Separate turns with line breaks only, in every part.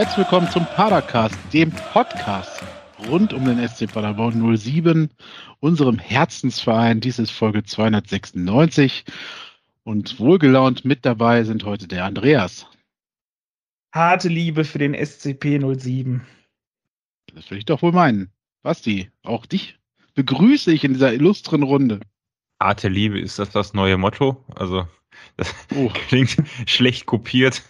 Herzlich willkommen zum Padercast, dem Podcast rund um den SC Paderborn 07, unserem Herzensverein. Dies ist Folge 296 und wohlgelaunt mit dabei sind heute der Andreas.
Harte Liebe für den SCP 07.
Das will ich doch wohl meinen. Basti, auch dich begrüße ich in dieser illustren Runde.
Harte Liebe, ist das das neue Motto? Also, das oh. klingt schlecht kopiert.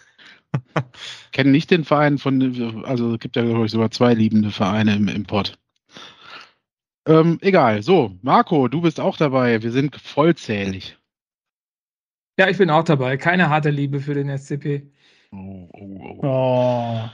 Kenne nicht den Verein von, also es gibt ja, glaube ich, sogar zwei liebende Vereine im Import. Ähm, egal. So, Marco, du bist auch dabei. Wir sind vollzählig.
Ja, ich bin auch dabei. Keine harte Liebe für den SCP.
Oh, oh, oh.
oh.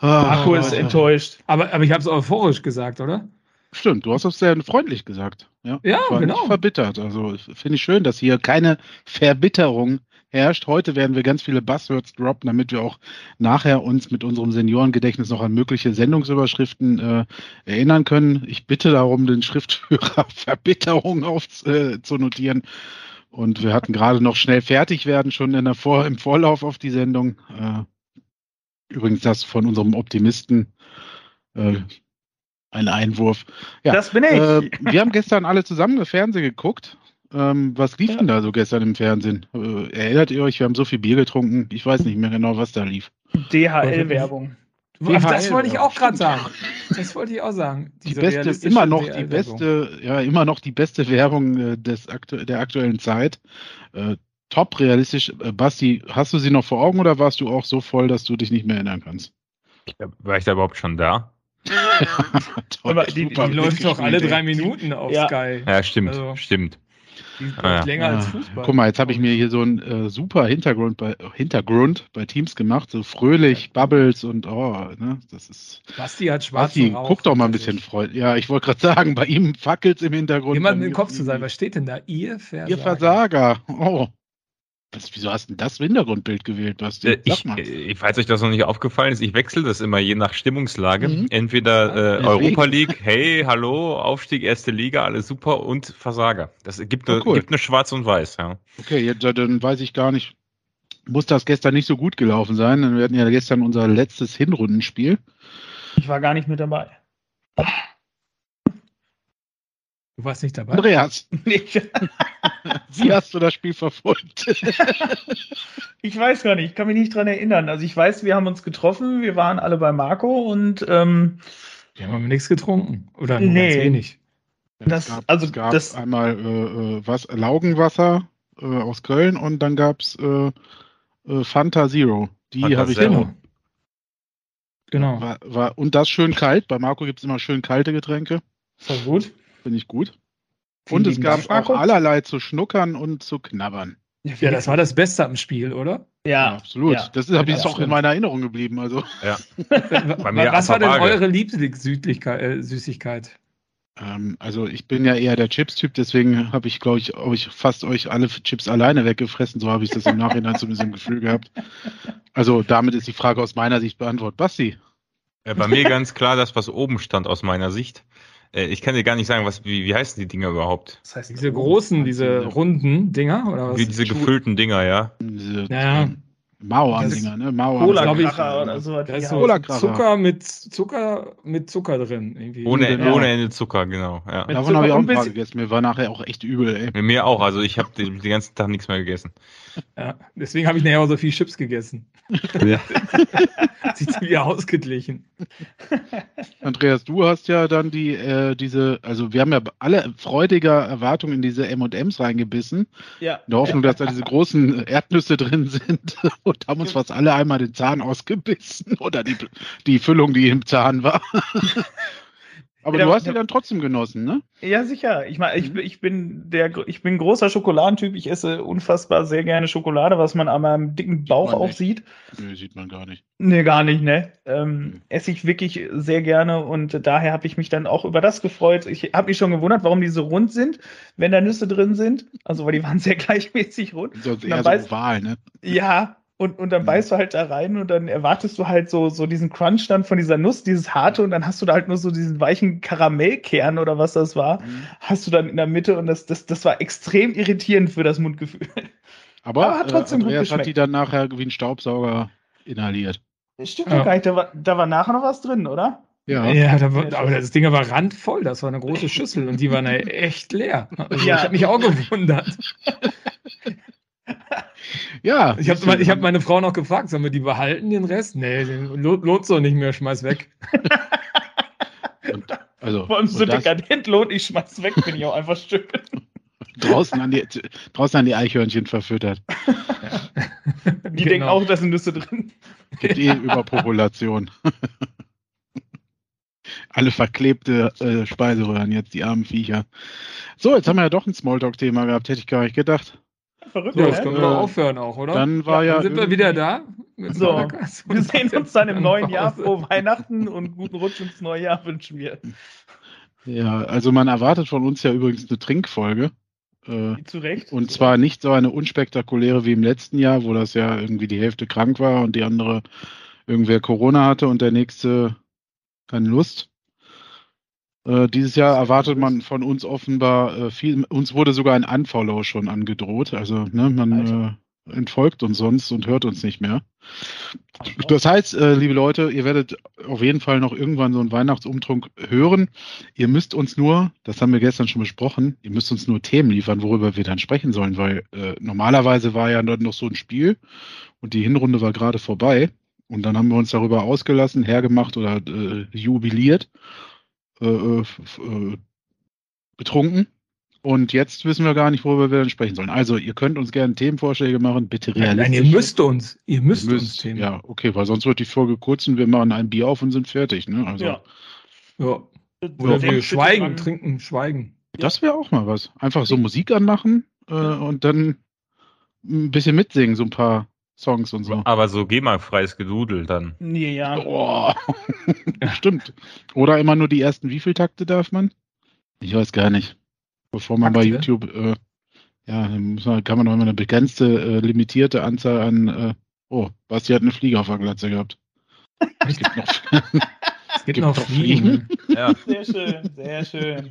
Marco ist enttäuscht. Aber, aber ich habe es euphorisch gesagt, oder?
Stimmt, du hast das sehr freundlich gesagt. Ja,
ja genau.
Nicht verbittert. Also finde ich schön, dass hier keine Verbitterung herrscht. Heute werden wir ganz viele Buzzwords droppen, damit wir auch nachher uns mit unserem Seniorengedächtnis noch an mögliche Sendungsüberschriften äh, erinnern können. Ich bitte darum, den Schriftführer Verbitterung aufzunotieren. Äh, Und wir hatten gerade noch schnell fertig werden, schon in der Vor im Vorlauf auf die Sendung. Äh, übrigens das von unserem Optimisten. Äh, ein Einwurf.
Ja, das bin ich.
Äh, wir haben gestern alle zusammen Fernsehen geguckt. Ähm, was lief ja. denn da so gestern im Fernsehen? Äh, erinnert ihr euch, wir haben so viel Bier getrunken. Ich weiß nicht mehr genau, was da lief.
DHL-Werbung. Das wollte ich auch gerade sagen. Das wollte ich auch sagen.
Die beste, immer noch die beste, ja, immer noch die beste Werbung äh, des aktu der aktuellen Zeit. Äh, top realistisch. Äh, Basti, hast du sie noch vor Augen oder warst du auch so voll, dass du dich nicht mehr erinnern kannst?
War ich da überhaupt schon da?
Toll, Aber die, die läuft doch alle drei Minuten auf ja. Sky.
Ja, stimmt, also, stimmt.
Die ist ah, ja. länger ja. als Fußball.
Guck mal, jetzt habe ich mir hier so einen äh, super Hintergrund bei, Hintergrund bei Teams gemacht, so fröhlich, ja. Bubbles und oh, ne, das ist.
Basti hat schwarz.
Basti, guck doch mal ein bisschen freundlich. Ja, ich wollte gerade sagen, bei ihm fackelt im Hintergrund.
Jemand im Kopf zu sein, was steht denn da? Ihr
Versager. Ihr Versager. Oh. Was, wieso hast du das Hintergrundbild gewählt, Basti?
Äh, ich, äh, falls euch das noch nicht aufgefallen ist, ich wechsle das immer je nach Stimmungslage. Mhm. Entweder äh, Europa League, hey, hallo, Aufstieg, erste Liga, alles super und Versager. Das gibt eine, oh, cool. gibt eine Schwarz und Weiß, ja.
Okay, jetzt, dann weiß ich gar nicht, muss das gestern nicht so gut gelaufen sein. Wir hatten ja gestern unser letztes Hinrundenspiel.
Ich war gar nicht mit dabei. Du warst nicht dabei?
Andreas. Wie hast du das Spiel verfolgt?
ich weiß gar nicht, ich kann mich nicht dran erinnern. Also ich weiß, wir haben uns getroffen, wir waren alle bei Marco und ähm,
wir haben aber nichts getrunken. Oder
nur nee. ganz
wenig.
Das,
gab,
also
es gab
das,
einmal äh, äh, was, Laugenwasser äh, aus Köln und dann gab es äh, äh, Fanta Zero. Die habe ich
immer. Genau.
War, war, und das schön kalt. Bei Marco gibt es immer schön kalte Getränke.
Ist das gut?
Finde ich gut. Und es gab auch allerlei zu schnuckern und zu knabbern.
Ja, das war das Beste am Spiel, oder?
Ja, ja absolut. Ja, das ist, habe ich auch in meiner Erinnerung geblieben. Also.
Ja.
Was war denn eure Lieblingssüßigkeit?
Ähm, also ich bin ja eher der Chips-Typ, deswegen habe ich, glaube ich, ich fast euch alle Chips alleine weggefressen. So habe ich das im Nachhinein zumindest im Gefühl gehabt. Also damit ist die Frage aus meiner Sicht beantwortet. Basti?
Ja, bei mir ganz klar das, was oben stand aus meiner Sicht. Äh, ich kann dir gar nicht sagen, was, wie, wie heißen die Dinger überhaupt?
Das heißt, diese großen, diese runden Dinger, oder was?
Wie diese gefüllten Dinger, ja.
Diese, ja. Mauer-Dinger, ne? Mauer.
Cola-Kracher oder so. Da ist so Zucker mit Zucker mit Zucker drin.
Irgendwie. Ohne, genau. ohne Ende Zucker, genau. Ja.
Davon habe ich auch ein paar gegessen. Mir war nachher auch echt übel,
ey. Mir auch, also ich habe den, den, ganzen Tag nichts mehr gegessen.
Ja, deswegen habe ich nachher auch so viel Chips gegessen. Ja. Sieht wieder ausgeglichen.
Andreas, du hast ja dann die, äh, diese, also wir haben ja alle freudiger Erwartungen in diese M&M's reingebissen. Ja. In der Hoffnung, dass da diese großen Erdnüsse drin sind und haben uns fast alle einmal den Zahn ausgebissen oder die, die Füllung, die im Zahn war. Aber ja, du hast die dann trotzdem genossen, ne?
Ja, sicher. Ich meine, ich, mhm. ich bin der, ich bin großer Schokoladentyp. Ich esse unfassbar sehr gerne Schokolade, was man an meinem dicken Bauch auch sieht.
Nee, sieht man gar nicht.
Nee, gar nicht, ne? Ähm, nee. Esse ich wirklich sehr gerne und daher habe ich mich dann auch über das gefreut. Ich habe mich schon gewundert, warum die so rund sind, wenn da Nüsse drin sind. Also, weil die waren sehr gleichmäßig rund.
Sonst eher so oval, ne?
Ja, und, und dann beißt du halt da rein und dann erwartest du halt so, so diesen Crunch dann von dieser Nuss, dieses harte und dann hast du da halt nur so diesen weichen Karamellkern oder was das war, mhm. hast du dann in der Mitte und das, das, das war extrem irritierend für das Mundgefühl.
Aber, Aber hat trotzdem äh, Andreas gut hat die dann nachher wie ein Staubsauger inhaliert.
Stimmt ja. gar nicht, da war, da war nachher noch was drin, oder?
Ja, ja da war, aber das Ding war randvoll, das war eine große Schüssel und die war echt leer. Also ja. Ich habe mich auch gewundert. ja. Ich habe ich hab meine Frau noch gefragt, sollen wir die behalten, den Rest? Nee, den lohnt doch nicht mehr, schmeiß weg.
und, also, Vor allem so dekadent lohnt, ich schmeiß weg, bin ich auch einfach schön.
draußen, an die, draußen an die Eichhörnchen verfüttert.
Ja. Die genau. denken auch, da sind Nüsse drin.
Gibt eh Überpopulation. Alle verklebte äh, Speiseröhren, jetzt die armen Viecher. So, jetzt haben wir ja doch ein Smalltalk-Thema gehabt, hätte ich gar nicht gedacht.
Verrückt, ja, das können wir äh, aufhören auch, oder?
Dann war ja.
Dann sind wir wieder da.
So, wir sehen uns dann im neuen Jahr. Frohe Weihnachten und guten Rutsch ins neue Jahr wünschen wir.
Ja, also man erwartet von uns ja übrigens eine Trinkfolge.
Äh, Zu Recht.
Und zwar nicht so eine unspektakuläre wie im letzten Jahr, wo das ja irgendwie die Hälfte krank war und die andere irgendwer Corona hatte und der nächste keine Lust. Äh, dieses Jahr erwartet man von uns offenbar äh, viel. Uns wurde sogar ein Unfollow schon angedroht. Also ne, man äh, entfolgt uns sonst und hört uns nicht mehr. Das heißt, äh, liebe Leute, ihr werdet auf jeden Fall noch irgendwann so einen Weihnachtsumtrunk hören. Ihr müsst uns nur, das haben wir gestern schon besprochen, ihr müsst uns nur Themen liefern, worüber wir dann sprechen sollen, weil äh, normalerweise war ja dann noch so ein Spiel und die Hinrunde war gerade vorbei. Und dann haben wir uns darüber ausgelassen, hergemacht oder äh, jubiliert. Äh, äh, äh, betrunken. Und jetzt wissen wir gar nicht, worüber wir dann sprechen sollen. Also, ihr könnt uns gerne Themenvorschläge machen, bitte realistisch. Nein,
ihr müsst uns. Ihr müsst, ihr müsst uns
Themen. Ja, okay, weil sonst wird die Folge kurz und wir machen ein Bier auf und sind fertig. Ne?
Also, ja. ja. Oder wir schweigen, trinken, schweigen.
Das wäre auch mal was. Einfach so Musik anmachen äh, und dann ein bisschen mitsingen, so ein paar Songs und so.
Aber so GEMA-freies Gedudel dann.
Nee, ja. Oh.
Stimmt. Oder immer nur die ersten, wie viel Takte darf man? Ich weiß gar nicht. Bevor man Takte? bei YouTube, äh, ja, man, kann man noch immer eine begrenzte, äh, limitierte Anzahl an, äh, oh, Basti hat eine Fliege auf der Glatze gehabt. Es gibt noch,
es gibt, gibt noch Fliegen.
Fliegen. Ja. Sehr schön, sehr schön.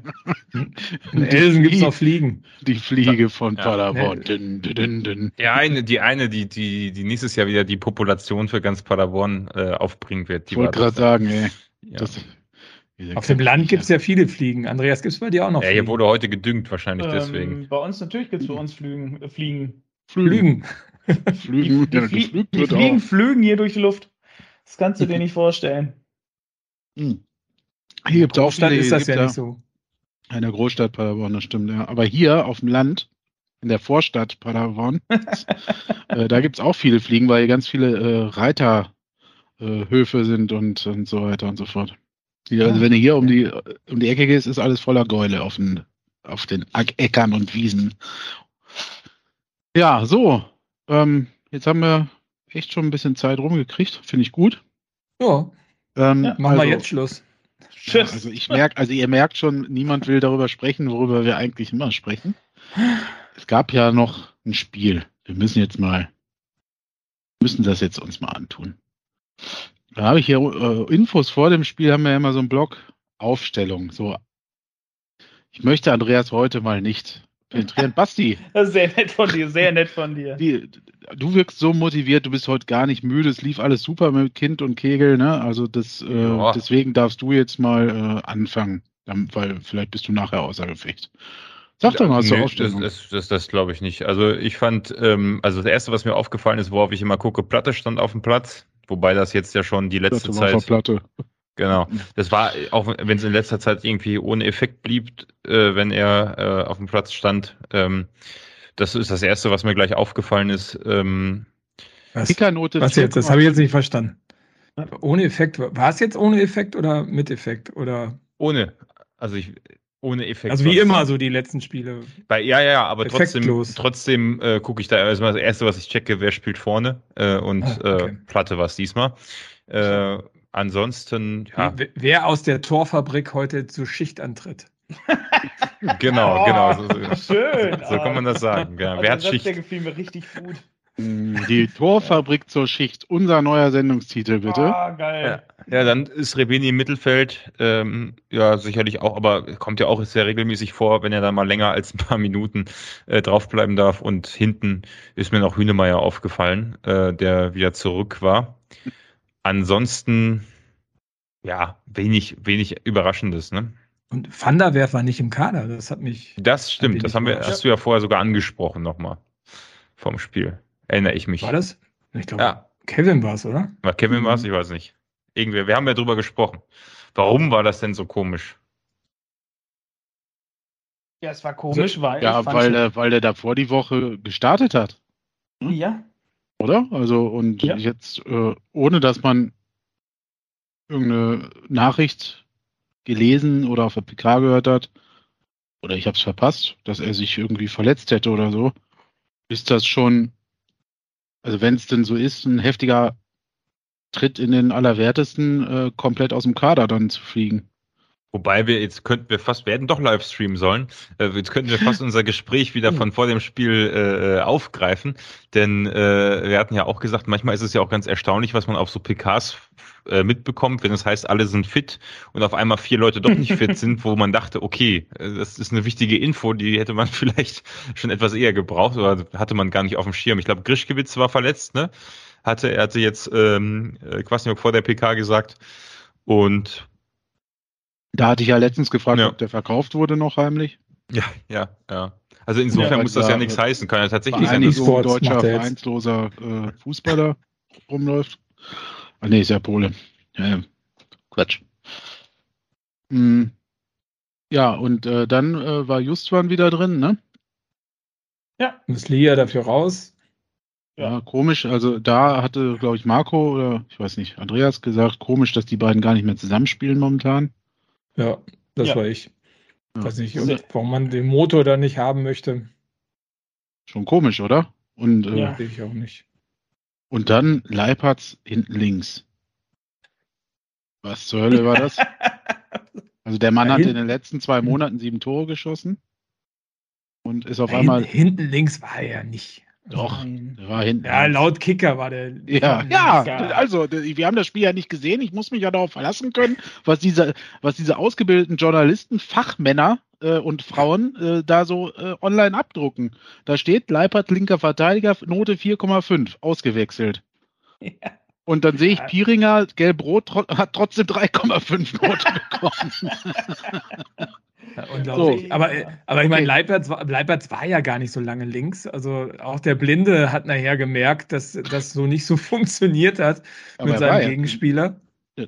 In Elsen gibt es noch Fliegen.
Die Fliege von ja. Paderborn.
Dün, dün, dün. Ja, eine, die eine, die, die, die nächstes Jahr wieder die Population für ganz Paderborn äh, aufbringen wird.
Ich wollte gerade sagen, ey.
Ja. Das, auf dem Land gibt es ja viele Fliegen. Andreas, gibt es bei dir auch noch
Ja, hier wurde heute gedüngt, wahrscheinlich ähm, deswegen.
Bei uns natürlich gibt es bei uns Flügen, äh, Fliegen.
Flügen.
Flügen. Die, die, die, die Fliegen flügen hier durch die Luft. Das kannst du dir nicht vorstellen.
Hm. Hier gibt es auch
viele, ist das ja nicht so.
In der Großstadt Paderborn, das stimmt, ja. Aber hier auf dem Land, in der Vorstadt Paderborn, äh, da gibt es auch viele Fliegen, weil hier ganz viele äh, Reiterhöfe äh, sind und, und so weiter und so fort. Ja, also wenn du hier um die, um die Ecke gehst, ist alles voller Gäule auf den, auf den Äckern und Wiesen. Ja, so. Ähm, jetzt haben wir echt schon ein bisschen Zeit rumgekriegt. Finde ich gut.
Ja. Ähm, ja, machen also, wir jetzt Schluss.
Ja, also ich merke, also ihr merkt schon, niemand will darüber sprechen, worüber wir eigentlich immer sprechen. Es gab ja noch ein Spiel. Wir müssen jetzt mal, müssen das jetzt uns mal antun. Da habe ich hier äh, Infos vor dem Spiel, haben wir ja immer so einen Blog Aufstellung. So, ich möchte Andreas heute mal nicht penetrieren. Basti.
Sehr nett von dir, sehr nett von dir.
Die, du wirkst so motiviert, du bist heute gar nicht müde, es lief alles super mit Kind und Kegel, ne? Also das, äh, deswegen darfst du jetzt mal äh, anfangen, weil vielleicht bist du nachher außer Gefecht.
Sag doch mal, so nee, Das, das, das, das glaube ich nicht. Also ich fand, ähm, also das erste, was mir aufgefallen ist, worauf ich immer gucke, Platte stand auf dem Platz, wobei das jetzt ja schon die letzte Platte Zeit.
Platte.
Genau. Das war, auch wenn es in letzter Zeit irgendwie ohne Effekt blieb, äh, wenn er äh, auf dem Platz stand. Ähm, das ist das Erste, was mir gleich aufgefallen ist. Ähm,
was, was jetzt? Das habe ich jetzt nicht verstanden. Ohne Effekt. War es jetzt ohne Effekt oder mit Effekt? Oder?
Ohne. Also ich, ohne Effekt.
Also wie immer so die letzten Spiele.
Bei, ja, ja, aber trotzdem, trotzdem äh, gucke ich da erstmal das Erste, was ich checke, wer spielt vorne äh, und ah, okay. äh, Platte war es diesmal. Äh, ansonsten,
ja. Wer aus der Torfabrik heute zur Schicht antritt.
genau, genau. So,
so, Schön.
So kann man das sagen. Ja. Also Wer hat Schicht?
Der gefiel mir richtig gut.
Mm, die Torfabrik zur Schicht, unser neuer Sendungstitel, bitte.
Ah, geil.
Ja, ja dann ist Rebeni im Mittelfeld, ähm, ja, sicherlich auch, aber kommt ja auch sehr regelmäßig vor, wenn er da mal länger als ein paar Minuten äh, draufbleiben darf. Und hinten ist mir noch Hünemeyer aufgefallen, äh, der wieder zurück war. Ansonsten, ja, wenig, wenig Überraschendes, ne?
Und Van der Werf war nicht im Kader, das hat mich.
Das stimmt, das haben wir, hast du ja vorher sogar angesprochen nochmal vom Spiel. Erinnere ich mich.
War das? Ich glaube, ja. Kevin war es, oder?
War Kevin war es? Ich weiß nicht. Irgendwie, wir haben ja drüber gesprochen. Warum war das denn so komisch?
Ja, es war komisch,
also, weil. Ja, weil der, weil der davor die Woche gestartet hat.
Hm? Ja.
Oder? Also, und ja. jetzt, äh, ohne dass man irgendeine Nachricht gelesen oder auf der PK gehört hat, oder ich habe es verpasst, dass er sich irgendwie verletzt hätte oder so, ist das schon, also wenn es denn so ist, ein heftiger Tritt in den Allerwertesten, äh, komplett aus dem Kader dann zu fliegen.
Wobei wir jetzt könnten wir fast, werden doch live streamen sollen. Äh, jetzt könnten wir fast unser Gespräch wieder von vor dem Spiel äh, aufgreifen. Denn äh, wir hatten ja auch gesagt, manchmal ist es ja auch ganz erstaunlich, was man auf so PKs äh, mitbekommt, wenn es das heißt, alle sind fit und auf einmal vier Leute doch nicht fit sind, wo man dachte, okay, äh, das ist eine wichtige Info, die hätte man vielleicht schon etwas eher gebraucht oder hatte man gar nicht auf dem Schirm. Ich glaube, Grischkewitz war verletzt, ne? Hatte, er hatte jetzt ähm, äh, Kwasniok vor der PK gesagt. Und
da hatte ich ja letztens gefragt, ja. ob der verkauft wurde noch heimlich.
Ja, ja, ja. Also insofern ja, muss das ja nichts heißen. Kann ja tatsächlich
sein, dass so ein deutscher vereinsloser äh, Fußballer rumläuft. Ah, nee, ist ja Pole. Ja, Quatsch. Hm. Ja, und äh, dann äh, war Justwan wieder drin, ne?
Ja. Muss Lia dafür raus.
Ja. ja, komisch. Also da hatte, glaube ich, Marco oder ich weiß nicht, Andreas gesagt, komisch, dass die beiden gar nicht mehr zusammenspielen momentan.
Ja, das ja. war ich. Ja. Weiß nicht, warum man den Motor da nicht haben möchte.
Schon komisch, oder? Und
äh, ja, ich auch nicht.
Und dann Leipertz hinten links. Was zur Hölle war das? also der Mann ja, hat in den letzten zwei Monaten sieben Tore geschossen und ist auf einmal.
Hinten links war er ja nicht.
Doch, der war hinten.
Ja, laut Kicker war der.
Ja, ja also wir haben das Spiel ja nicht gesehen. Ich muss mich ja darauf verlassen können, was diese, was diese ausgebildeten Journalisten, Fachmänner äh, und Frauen äh, da so äh, online abdrucken. Da steht Leipert, linker Verteidiger, Note 4,5, ausgewechselt. Ja. Und dann sehe ich, Piringer, Gelb-Rot, tro hat trotzdem 3,5 Note bekommen.
unglaublich. So. Aber, aber ich meine, Leipertz, Leipertz war ja gar nicht so lange links. Also auch der Blinde hat nachher gemerkt, dass das so nicht so funktioniert hat aber mit seinem Gegenspieler.
Ja,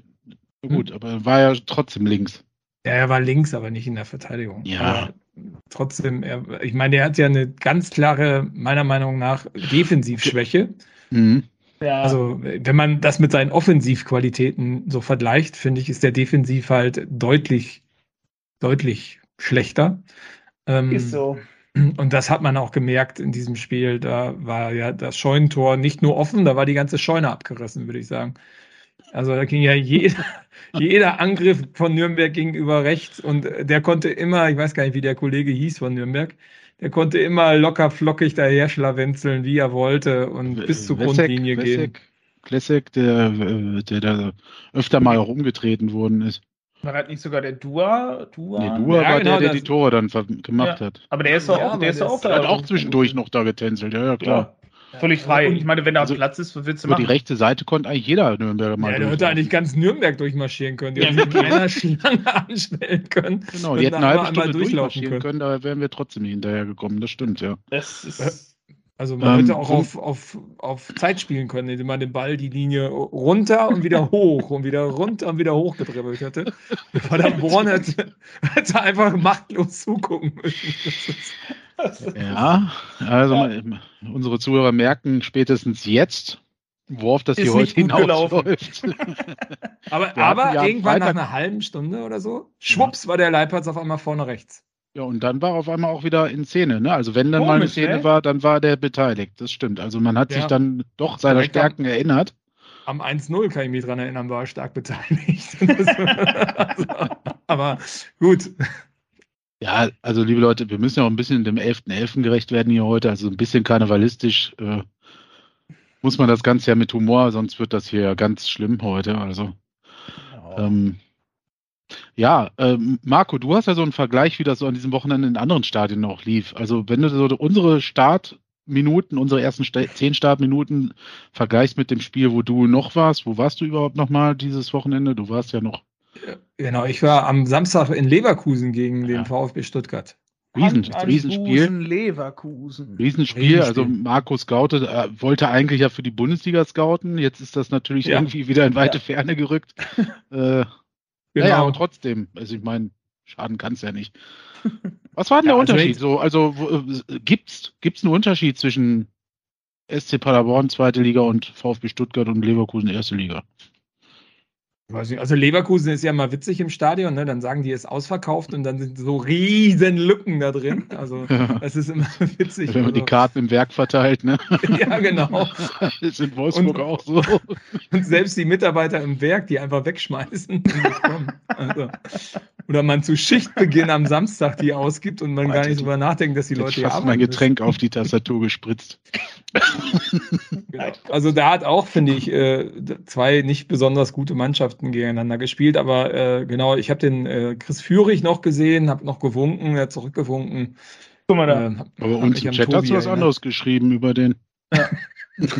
gut, hm? aber er war ja trotzdem links.
Ja, er war links, aber nicht in der Verteidigung.
Ja. Aber
trotzdem, er, ich meine, er hat ja eine ganz klare, meiner Meinung nach, Defensivschwäche. Mhm. Ja. Also, wenn man das mit seinen Offensivqualitäten so vergleicht, finde ich, ist der Defensiv halt deutlich, deutlich schlechter.
Ähm, ist so.
Und das hat man auch gemerkt in diesem Spiel. Da war ja das Scheunentor nicht nur offen, da war die ganze Scheune abgerissen, würde ich sagen. Also da ging ja jeder, jeder Angriff von Nürnberg gegenüber rechts und der konnte immer, ich weiß gar nicht, wie der Kollege hieß von Nürnberg, der konnte immer locker flockig daher schlawenzeln, wie er wollte und bis zur Lessek, Grundlinie Lessek, gehen.
Classic, der, äh, der da öfter mal auch umgetreten worden ist.
War halt nicht sogar der Dua?
Dua, nee, Dua ja, war genau, der, der die Tore dann gemacht ja. hat.
Aber der ist doch ja, auch, der ist auch
da. Hat auch zwischendurch noch da getänzelt, ja, ja klar.
Völlig frei. Und ich meine, wenn er also, Platz ist, was willst du machen?
die rechte Seite konnte eigentlich jeder Nürnberger
mal. Ja, der hätte eigentlich ganz Nürnberg durchmarschieren können. Die hätten mit einer Schlange anstellen können.
Genau, die hätten eine halbe Stunde durchmarschieren können. können, da wären wir trotzdem nicht hinterhergekommen. Das stimmt, ja.
Das ist.
Also man ähm, hätte auch auf, auf, auf Zeit spielen können, indem man den Ball die Linie runter und wieder hoch und wieder runter und wieder hoch gedribbelt hätte. Verdammt, Born hätte, hätte einfach machtlos zugucken müssen.
Ja, also ja. unsere Zuhörer merken spätestens jetzt, worauf das hier heute hinausläuft.
aber aber irgendwann Freitag nach einer halben Stunde oder so, schwupps, war der Leipatz auf einmal vorne rechts.
Ja, und dann war auf einmal auch wieder in Szene. Ne? Also wenn dann Komisch, mal eine Szene ey? war, dann war der beteiligt. Das stimmt. Also man hat ja. sich dann doch seiner Direkt Stärken am, erinnert.
Am 1-0 kann ich mich dran erinnern, war er stark beteiligt. also, aber gut.
Ja, also liebe Leute, wir müssen ja auch ein bisschen dem 11.11. .11. gerecht werden hier heute. Also ein bisschen karnevalistisch äh, muss man das Ganze ja mit Humor, sonst wird das hier ganz schlimm heute. Also oh. ähm, ja, ähm, Marco, du hast ja so einen Vergleich, wie das so an diesem Wochenende in anderen Stadien noch lief. Also wenn du so unsere Start Minuten, unsere ersten zehn Startminuten vergleichst mit dem Spiel, wo du noch warst. Wo warst du überhaupt noch mal dieses Wochenende? Du warst ja noch.
Genau, ich war am Samstag in Leverkusen gegen den VfB Stuttgart.
Riesen, Riesenspiel.
Leverkusen.
Riesenspiel. Also Marco scoutet, äh, wollte eigentlich ja für die Bundesliga scouten. Jetzt ist das natürlich ja. irgendwie wieder in weite ja. Ferne gerückt. äh, genau. Naja, aber trotzdem. Also ich meine, schaden kann es ja nicht. Was war denn der also Unterschied? So, also wo, äh, gibt's gibt's einen Unterschied zwischen SC Paderborn zweite Liga und VfB Stuttgart und Leverkusen erste Liga?
Also Leverkusen ist ja mal witzig im Stadion, ne? dann sagen die, es ist ausverkauft und dann sind so riesen Lücken da drin. Also ja. das ist immer witzig.
Wenn man
also.
die Karten im Werk verteilt, ne?
ja, genau.
Das ist in Wolfsburg und, auch so.
Und selbst die Mitarbeiter im Werk, die einfach wegschmeißen. Also, oder man zu Schichtbeginn am Samstag die ausgibt und man Warte, gar nicht drüber nachdenkt, dass die Leute
hier arbeiten. mein Getränk auf die Tastatur gespritzt.
genau. Also da hat auch, finde ich, äh, zwei nicht besonders gute Mannschaften gegeneinander gespielt. Aber äh, genau, ich habe den äh, Chris Führig noch gesehen, habe noch gewunken, er hat zurückgewunken.
Guck mal da. Ähm, aber uns im Chat hat was anderes geschrieben über den. Ja.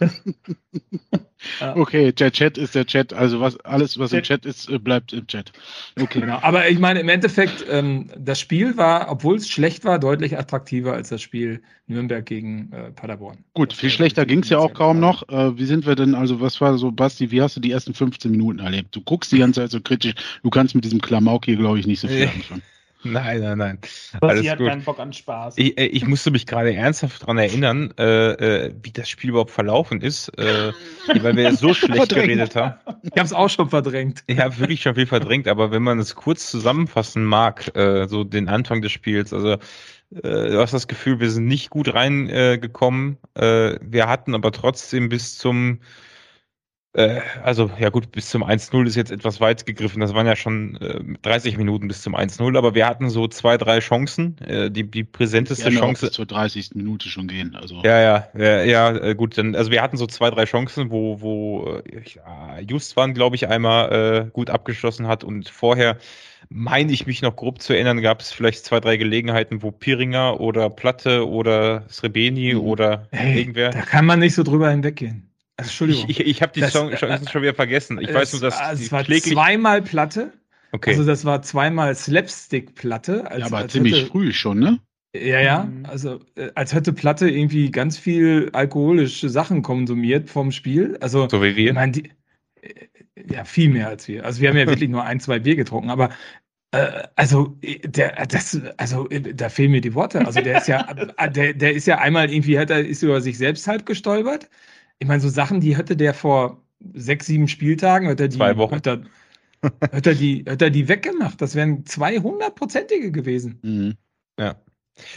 okay, der Chat ist der Chat. Also was alles, was im Chat ist, äh, bleibt im Chat.
Okay. Genau. Aber ich meine, im Endeffekt, ähm, das Spiel war, obwohl es schlecht war, deutlich attraktiver als das Spiel Nürnberg gegen äh, Paderborn.
Gut,
das
viel schlechter ging es ja auch kaum noch. Äh, wie sind wir denn, also was war so, Basti, wie hast du die ersten 15 Minuten erlebt? Du guckst die ganze Zeit so kritisch. Du kannst mit diesem Klamauk hier, glaube ich, nicht so viel anfangen.
Nein, nein, nein.
Alles sie hat gut. keinen Bock an Spaß.
Ich, äh, ich musste mich gerade ernsthaft daran erinnern, äh, äh, wie das Spiel überhaupt verlaufen ist, äh, weil wir so schlecht geredet haben.
Ich habe es auch schon verdrängt.
Ich habe wirklich schon viel verdrängt, aber wenn man es kurz zusammenfassen mag, äh, so den Anfang des Spiels, also äh, du hast das Gefühl, wir sind nicht gut reingekommen. Äh, äh, wir hatten aber trotzdem bis zum äh, also, ja gut, bis zum 1-0 ist jetzt etwas weit gegriffen. Das waren ja schon äh, 30 Minuten bis zum 1-0, aber wir hatten so zwei, drei Chancen. Äh, die, die präsenteste ja, Chance. Bis
zur 30. Minute schon gehen. Also.
Ja, ja, ja, ja äh, gut, dann, also wir hatten so zwei, drei Chancen, wo, wo äh, ja, Justwan, glaube ich, einmal äh, gut abgeschlossen hat und vorher meine ich mich noch grob zu erinnern, gab es vielleicht zwei, drei Gelegenheiten, wo Piringer oder Platte oder Srebeni mhm. oder
hey, irgendwer. Da kann man nicht so drüber hinweggehen.
Also, Entschuldigung. Ich, ich, ich habe die das, Chance äh, schon wieder vergessen. Ich weiß nur, dass
es war zweimal Platte. Okay. Also das war zweimal Slapstick-Platte.
Ja, aber ziemlich hätte, früh schon, ne?
Ja, ja. Mhm. Also äh, als hätte Platte irgendwie ganz viel alkoholische Sachen konsumiert vom Spiel. Also
so wie wir.
Mein, die, äh, ja, viel mehr als wir. Also wir haben ja wirklich nur ein, zwei Bier getrunken, aber äh, also der, das, also da fehlen mir die Worte. Also der ist ja, der, der ist ja einmal irgendwie hat er ist über sich selbst halt gestolpert ich meine, so Sachen, die hätte der vor sechs, sieben Spieltagen, hätte er die,
Zwei Wochen.
Hätte hätte er die, hätte er die weggemacht. Das wären 200-prozentige gewesen.
Mhm. Ja.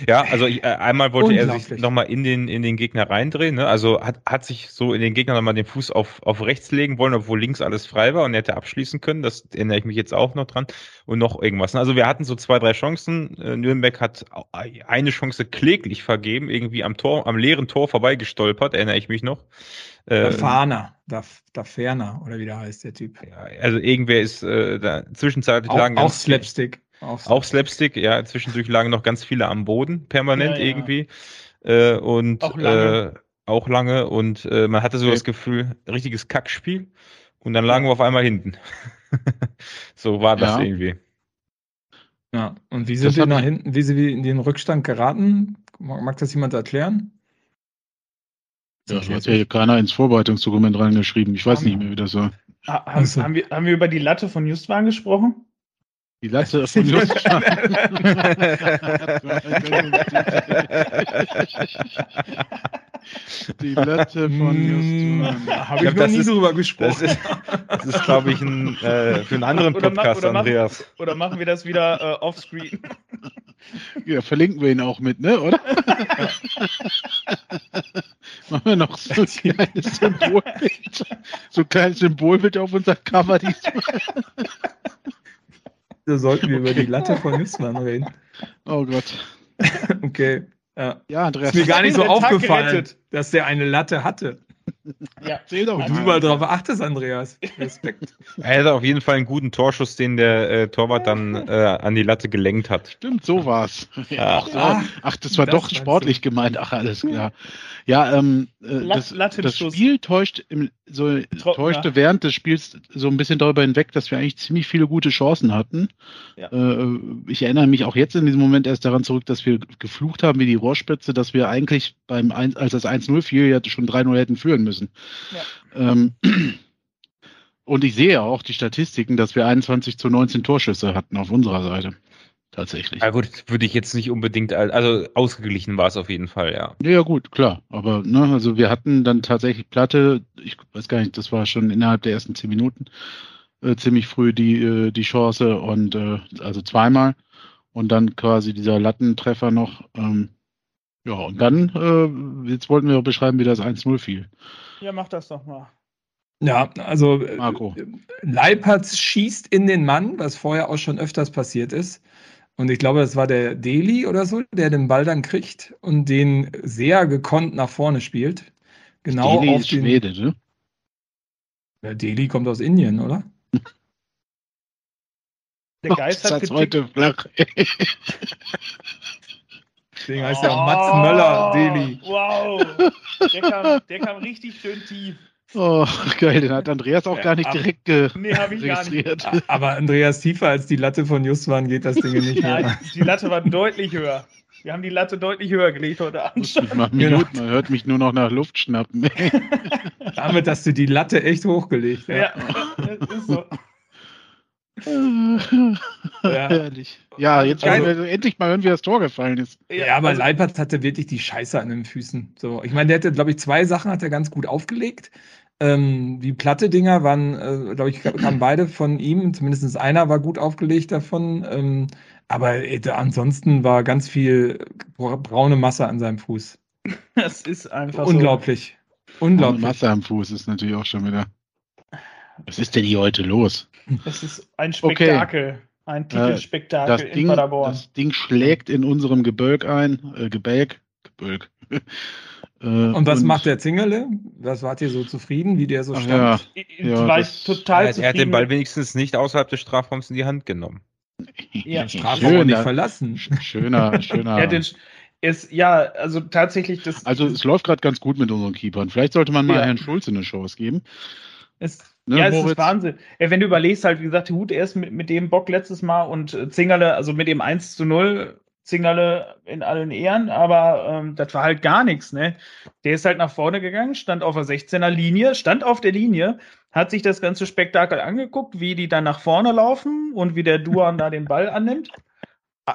Ja, also ich, äh, einmal wollte er sich nochmal in den, in den Gegner reindrehen. Ne? Also hat, hat sich so in den Gegner nochmal den Fuß auf, auf rechts legen wollen, obwohl links alles frei war und er hätte abschließen können. Das erinnere ich mich jetzt auch noch dran. Und noch irgendwas. Ne? Also wir hatten so zwei, drei Chancen. Äh, Nürnberg hat eine Chance kläglich vergeben, irgendwie am Tor, am leeren Tor vorbeigestolpert, erinnere ich mich noch.
Da Fahner, da, da Ferner, oder wie der heißt, der Typ.
Ja, also irgendwer ist äh, da zwischenzeitlich
auch, lagen. Auch Slapstick.
Auch, auch Slapstick, ja. Zwischendurch lagen noch ganz viele am Boden, permanent ja, ja. irgendwie. Äh, und auch lange. Äh, auch lange. Und äh, man hatte so okay. das Gefühl, richtiges Kackspiel. Und dann lagen wir auf einmal hinten. so war das irgendwie.
Ja, und wie sind das wir nach hinten, wie sind wir in den Rückstand geraten? Mag, mag das jemand erklären?
Ja, das hat ja hier keiner ins Vorbereitungsdokument reingeschrieben. Ich weiß haben, nicht mehr, wie das war.
Haben, haben, wir, haben wir über die Latte von Justwan gesprochen?
Die Latte von Justwan. Die Latte von hm,
Justwan. Habe ich, ich noch nie ist, drüber gesprochen.
Das ist, das ist glaube ich, ein, äh, für einen anderen oder Podcast,
oder
Andreas.
Machen, oder machen wir das wieder äh, offscreen?
Ja, verlinken wir ihn auch mit, ne? Oder? Machen wir noch so ein kleines Symbolbild. So ein kleines Symbolbild auf unser Cover diesmal.
Da sollten wir okay. über die Latte von Nüssmann reden.
Oh Gott.
Okay. Ja,
ja Andreas.
Ist mir gar nicht so aufgefallen, dass der eine Latte hatte. Ja, zähl doch. Du mal drauf achtest, Andreas. Respekt.
Er hätte auf jeden Fall einen guten Torschuss, den der äh, Torwart dann äh, an die Latte gelenkt hat.
Stimmt, so war's. Ja, ach, ach, ach, das war das doch sportlich gemeint. Ach, alles klar. Ja, ähm, äh, das, das Spiel täuscht im, so, täuschte während des Spiels so ein bisschen darüber hinweg, dass wir eigentlich ziemlich viele gute Chancen hatten. Ja. Äh, ich erinnere mich auch jetzt in diesem Moment erst daran zurück, dass wir geflucht haben wie die Rohrspitze, dass wir eigentlich beim 1, als das 1-0 fiel, ja schon 3-0 hätten führen müssen. Ja. Ähm, und ich sehe auch die Statistiken, dass wir 21 zu 19 Torschüsse hatten auf unserer Seite tatsächlich.
Ja gut, würde ich jetzt nicht unbedingt, also ausgeglichen war es auf jeden Fall, ja.
Ja gut, klar. Aber ne, also wir hatten dann tatsächlich Platte, ich weiß gar nicht, das war schon innerhalb der ersten zehn Minuten äh, ziemlich früh die, äh, die Chance und äh, also zweimal. Und dann quasi dieser Lattentreffer noch. Ähm, ja, und dann, äh, jetzt wollten wir beschreiben, wie das 1-0 fiel.
Ja, mach das doch mal.
Ja, also äh, Marco. Leipertz schießt in den Mann, was vorher auch schon öfters passiert ist. Und ich glaube, das war der Deli oder so, der den Ball dann kriegt und den sehr gekonnt nach vorne spielt. Genau Deli auf ist den... Schwede, ne? Der Deli kommt aus Indien, oder?
Der Geist hat heute flach.
Deswegen heißt er auch Mats Möller, Deli.
Wow, der kam, der kam richtig schön tief.
Oh, geil, den hat Andreas auch gar nicht direkt ge nee,
registriert. Nicht. Aber Andreas tiefer als die Latte von Justwan geht das Ding nicht mehr. Nein,
die Latte war deutlich höher. Wir haben die Latte deutlich höher gelegt heute Abend.
Man, genau. man hört mich nur noch nach Luft schnappen.
Damit hast du die Latte echt hochgelegt. Ja, ja das ist so.
ja. Herrlich. Ja, jetzt wir endlich mal hören, wie das Tor gefallen ist.
Ja, aber also, Leipert hatte wirklich die Scheiße an den Füßen. So, ich meine, der hätte, glaube ich, zwei Sachen hat er ganz gut aufgelegt. Ähm, die Platte-Dinger waren, äh, glaube ich, kamen beide von ihm. Zumindest einer war gut aufgelegt davon. Ähm, aber äh, ansonsten war ganz viel braune Masse an seinem Fuß.
Das ist einfach
unglaublich.
So. Unglaublich. Masse am Fuß ist natürlich auch schon wieder. Was ist denn hier heute los?
Es ist ein Spektakel. Okay. Ein Titelspektakel
äh, in Ding, Paderborn. Das Ding schlägt in unserem Gebölk ein. Äh, Gebälk. Gebölk.
Äh, und was und, macht der Zingerle? Was wart ihr so zufrieden, wie der so stand? Ja,
ja, war ich total ja, Er hat den Ball wenigstens nicht außerhalb des Strafraums in die Hand genommen.
Ja, Strafraum schöner, nicht verlassen.
Schöner, schöner.
ja, den, ist, ja, also tatsächlich das.
Also es läuft gerade ganz gut mit unseren Keepern. Vielleicht sollte man mal ja. Herrn Schulze eine Chance geben.
Es, ne, ja, es ist Wahnsinn. Ja, wenn du überlegst, halt, wie gesagt, Hut erst mit, mit dem Bock letztes Mal und Zingerle, also mit dem 1 zu 0 Zingerle in allen Ehren, aber ähm, das war halt gar nichts, ne? Der ist halt nach vorne gegangen, stand auf der 16er Linie, stand auf der Linie, hat sich das ganze Spektakel angeguckt, wie die dann nach vorne laufen und wie der Duan da den Ball annimmt.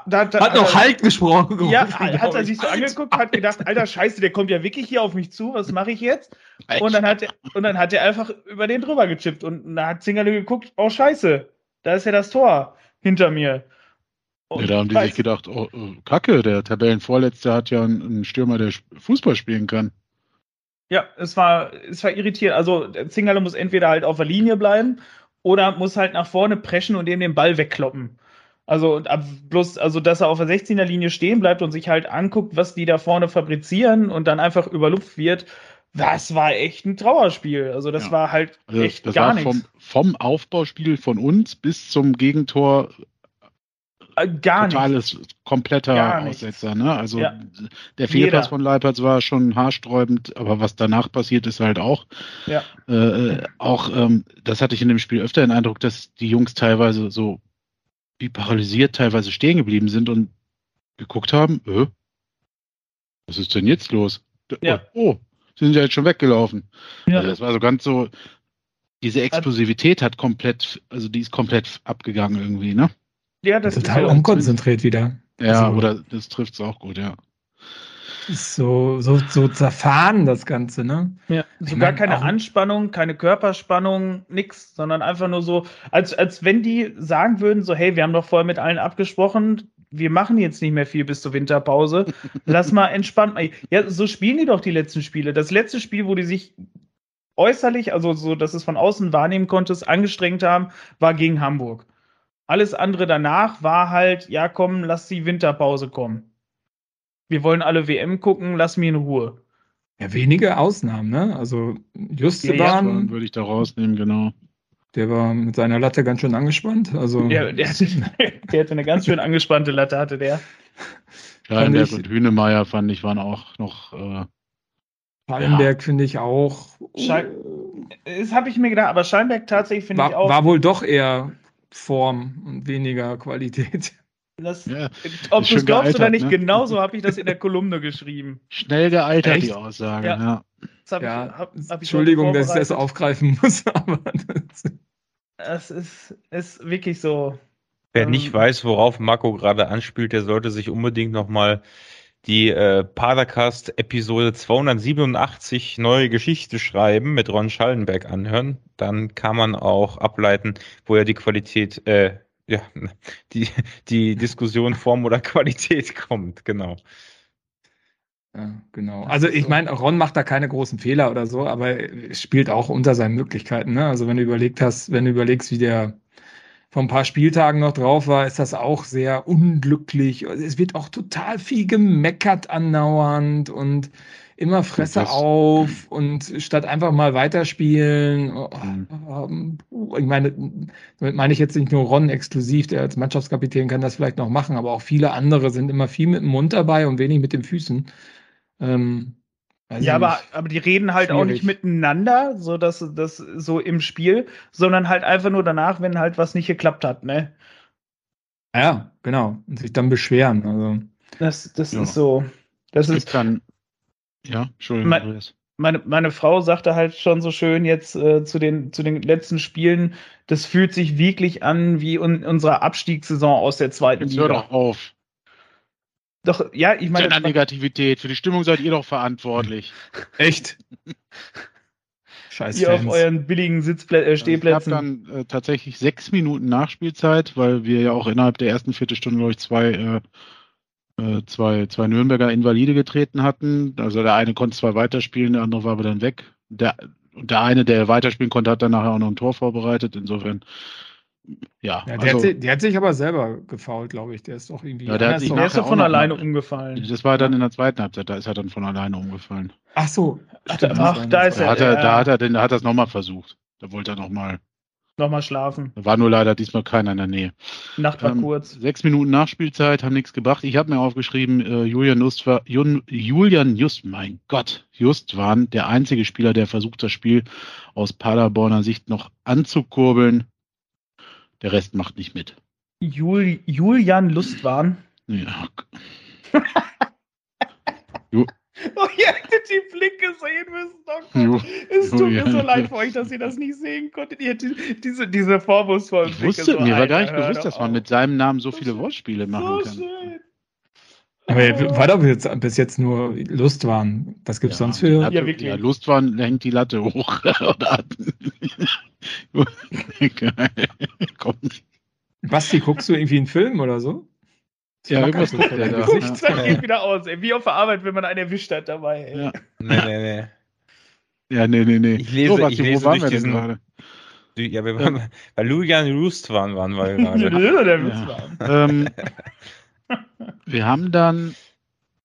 Da, da, hat noch Halt gesprochen.
Ja, hat er sich so angeguckt, hat gedacht, alter Scheiße, der kommt ja wirklich hier auf mich zu, was mache ich jetzt? Und dann, hat er, und dann hat er einfach über den drüber gechippt und da hat Zingerle geguckt, oh Scheiße, da ist ja das Tor hinter mir.
Und ja, da haben die sich gedacht, oh, oh, Kacke, der Tabellenvorletzte hat ja einen Stürmer, der Fußball spielen kann.
Ja, es war, es war irritierend. Also Zingerle muss entweder halt auf der Linie bleiben oder muss halt nach vorne preschen und dem den Ball wegkloppen. Also ab, bloß, also dass er auf der 16er Linie stehen bleibt und sich halt anguckt, was die da vorne fabrizieren und dann einfach überlupft wird, das war echt ein Trauerspiel. Also das ja. war halt also echt das gar nichts.
Vom, vom Aufbauspiel von uns bis zum Gegentor
äh, gar
Totales,
nicht.
kompletter gar Aussetzer. Ne? Also ja. der Fehlpass von Leipertz war schon haarsträubend, aber was danach passiert ist halt auch. Ja. Äh, auch ähm, das hatte ich in dem Spiel öfter den Eindruck, dass die Jungs teilweise so wie paralysiert teilweise stehen geblieben sind und geguckt haben, äh, was ist denn jetzt los? Ja. Oh, oh, sie sind ja jetzt schon weggelaufen. Ja. Also das war so ganz so, diese Explosivität hat komplett, also die ist komplett abgegangen irgendwie, ne?
Ja, das Total ist unkonzentriert wieder.
Ja, also, oder das trifft es auch gut, ja.
So, so, so zerfahren, das Ganze, ne?
Ja, sogar meine, keine Anspannung, keine Körperspannung, nix, sondern einfach nur so, als, als wenn die sagen würden, so, hey, wir haben doch vorher mit allen abgesprochen, wir machen jetzt nicht mehr viel bis zur Winterpause. Lass mal entspannt mal. Ja, so spielen die doch die letzten Spiele. Das letzte Spiel, wo die sich äußerlich, also so, dass es von außen wahrnehmen konntest, angestrengt haben, war gegen Hamburg. Alles andere danach war halt, ja komm, lass die Winterpause kommen. Wir wollen alle WM gucken, lass mich in Ruhe.
Ja, wenige Ausnahmen, ne? Also Justeban
ja, würde ich da rausnehmen, genau.
Der war mit seiner Latte ganz schön angespannt. Also
ja, der, hatte, der hatte eine ganz schön angespannte Latte, hatte der.
Schallenberg und Hünemeyer fand ich waren auch noch. Äh,
Schallenberg ja. finde ich auch.
Schall das habe ich mir gedacht, aber Schallenberg tatsächlich finde ich auch.
War wohl doch eher Form und weniger Qualität.
Das, ja, ob du es glaubst oder nicht, ne? genauso habe ich das in der Kolumne geschrieben.
Schnell gealtert, Echt? die Aussage. Ja. ja.
Hab ja. Ich, hab, hab Entschuldigung, dass ich das aufgreifen muss, aber
das, das ist, ist wirklich so.
Wer ähm, nicht weiß, worauf Marco gerade anspielt, der sollte sich unbedingt nochmal die äh, Padercast Episode 287 neue Geschichte schreiben mit Ron Schallenberg anhören. Dann kann man auch ableiten, woher die Qualität äh, ja, die, die Diskussion Form oder Qualität kommt, genau.
Ja, genau. Also ich meine, Ron macht da keine großen Fehler oder so, aber es spielt auch unter seinen Möglichkeiten. Ne? Also wenn du überlegt hast, wenn du überlegst, wie der vor ein paar Spieltagen noch drauf war, ist das auch sehr unglücklich. Es wird auch total viel gemeckert andauernd und immer Fresse das, auf und statt einfach mal weiterspielen. Oh, mhm. Ich meine, damit meine ich jetzt nicht nur Ron exklusiv, der als Mannschaftskapitän kann das vielleicht noch machen, aber auch viele andere sind immer viel mit dem Mund dabei und wenig mit den Füßen. Ähm,
ja, aber, aber die reden halt schwierig. auch nicht miteinander, so dass das so im Spiel, sondern halt einfach nur danach, wenn halt was nicht geklappt hat, ne?
Ja, genau. Und sich dann beschweren. Also.
Das, das ja. ist so. Das ist
dann ja, Entschuldigung.
Mein, meine, meine Frau sagte halt schon so schön jetzt äh, zu, den, zu den letzten Spielen, das fühlt sich wirklich an wie un, unsere Abstiegssaison aus der zweiten
jetzt Liga. Hör doch auf.
Doch, ja, ich meine.
An Negativität. Für die Stimmung seid ihr doch verantwortlich.
Echt?
Scheiß Ihr auf euren billigen Sitzplä äh, Stehplätzen.
Ich habe dann äh, tatsächlich sechs Minuten Nachspielzeit, weil wir ja auch innerhalb der ersten Viertelstunde, glaube ich, zwei äh, zwei, zwei Nürnberger Invalide getreten hatten. Also der eine konnte zwar weiterspielen, der andere war aber dann weg. Der, und der eine, der weiterspielen konnte, hat dann nachher auch noch ein Tor vorbereitet. Insofern, ja.
ja der, also, hat, der, hat, sich aber selber gefault, glaube ich. Der ist doch irgendwie.
Ja, der, hat sich
der ist doch von alleine mal, umgefallen.
Das war dann in der zweiten Halbzeit, da ist er dann von alleine umgefallen.
Ach so.
Stimmt, Ach, da ist er.
Da hat er, da hat er, den, hat er es nochmal versucht. Da wollte er nochmal
nochmal schlafen.
War nur leider diesmal keiner in der Nähe.
Nacht war ähm, kurz.
Sechs Minuten Nachspielzeit, haben nichts gebracht. Ich habe mir aufgeschrieben, äh, Julian Just war, Jun, Julian Just, mein Gott, Just waren der einzige Spieler, der versucht, das Spiel aus Paderborner Sicht noch anzukurbeln. Der Rest macht nicht mit.
Jul, Julian Lustwahn.
Ja.
Oh, ihr hättet die Blicke sehen müssen. Oh es tut mir so leid für euch, dass ihr das nicht sehen konntet. Ihr hättet diese, diese vorwurfsvollen
Blicke. Ich wusste, so mir war gar nicht bewusst, dass man mit seinem Namen so viele Wortspiele machen so kann. Schön.
Aber oh. war doch jetzt, bis jetzt nur Lustwahn. Was gibt es ja, sonst für?
Latte, ja, wirklich. Ja, Lustwahn hängt die Latte hoch.
Komm. Basti, guckst du irgendwie einen Film oder so?
Ja, irgendwas ist der
da. Gesichtsverkehr geht wieder aus, ey. Wie auf der Arbeit, wenn man einen erwischt hat dabei, ey.
Ja. Nee, nee, nee. Ja, nee, nee, nee.
Ich lese, so, ich lese wo waren wir diesen, gerade? Ja, wir waren ja. bei Lujan Rustwan waren wir gerade.
ja. ähm, wir haben dann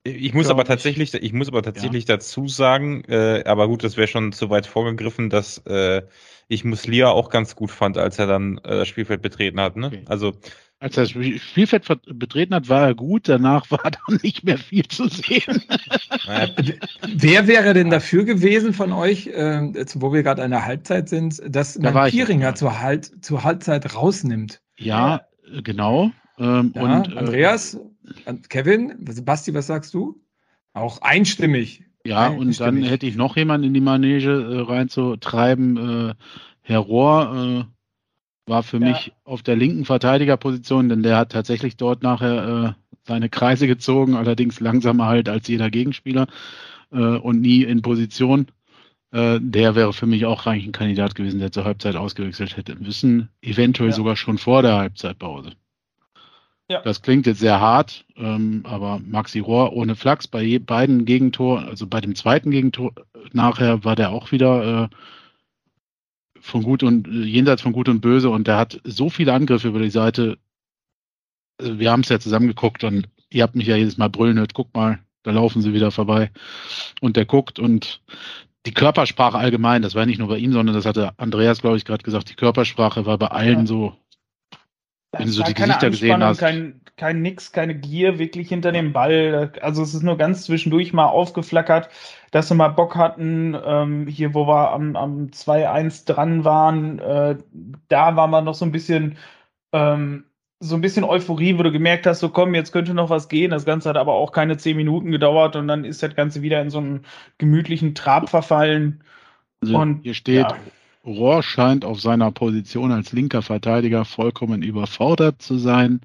ich muss aber tatsächlich, ich muss aber tatsächlich ja. dazu sagen, äh, aber gut, das wäre schon zu weit vorgegriffen, dass äh, ich Muslia auch ganz gut fand, als er dann äh, das Spielfeld betreten hat. Ne? Okay. Also
als er das Spielfeld betreten hat, war er gut. Danach war dann nicht mehr viel zu sehen.
Wer wäre denn dafür gewesen von euch, äh, wo wir gerade an der Halbzeit sind, dass da man Pieringer zur, halt, zur Halbzeit rausnimmt?
Ja, ja. genau.
Ähm, ja, und, äh, Andreas, äh, Kevin, Basti, was sagst du? Auch einstimmig.
Ja, einstimmig. und dann hätte ich noch jemanden in die Manege äh, reinzutreiben. Äh, Herr Rohr, äh, war für ja. mich auf der linken Verteidigerposition, denn der hat tatsächlich dort nachher äh, seine Kreise gezogen, allerdings langsamer halt als jeder Gegenspieler äh, und nie in Position. Äh, der wäre für mich auch eigentlich ein Kandidat gewesen, der zur Halbzeit ausgewechselt hätte müssen, eventuell ja. sogar schon vor der Halbzeitpause. Ja. Das klingt jetzt sehr hart, ähm, aber Maxi Rohr ohne Flachs bei beiden Gegentor, also bei dem zweiten Gegentor nachher war der auch wieder äh, von Gut und jenseits von Gut und Böse und der hat so viele Angriffe über die Seite. Also wir haben es ja zusammengeguckt und ihr habt mich ja jedes Mal brüllen hört, guck mal, da laufen sie wieder vorbei. Und der guckt und die Körpersprache allgemein, das war nicht nur bei ihm, sondern das hatte Andreas, glaube ich, gerade gesagt, die Körpersprache war bei allen ja. so,
wenn du so die Gesichter gesehen hast. Kein, kein Nix, keine Gier wirklich hinter dem Ball. Also es ist nur ganz zwischendurch mal aufgeflackert, dass sie mal Bock hatten, ähm, hier, wo wir am, am 2-1 dran waren, äh, da war man noch so ein bisschen ähm, so ein bisschen Euphorie, wo du gemerkt hast, so komm, jetzt könnte noch was gehen. Das Ganze hat aber auch keine zehn Minuten gedauert und dann ist das Ganze wieder in so einen gemütlichen Trab verfallen.
Also und hier steht, ja. Rohr scheint auf seiner Position als linker Verteidiger vollkommen überfordert zu sein.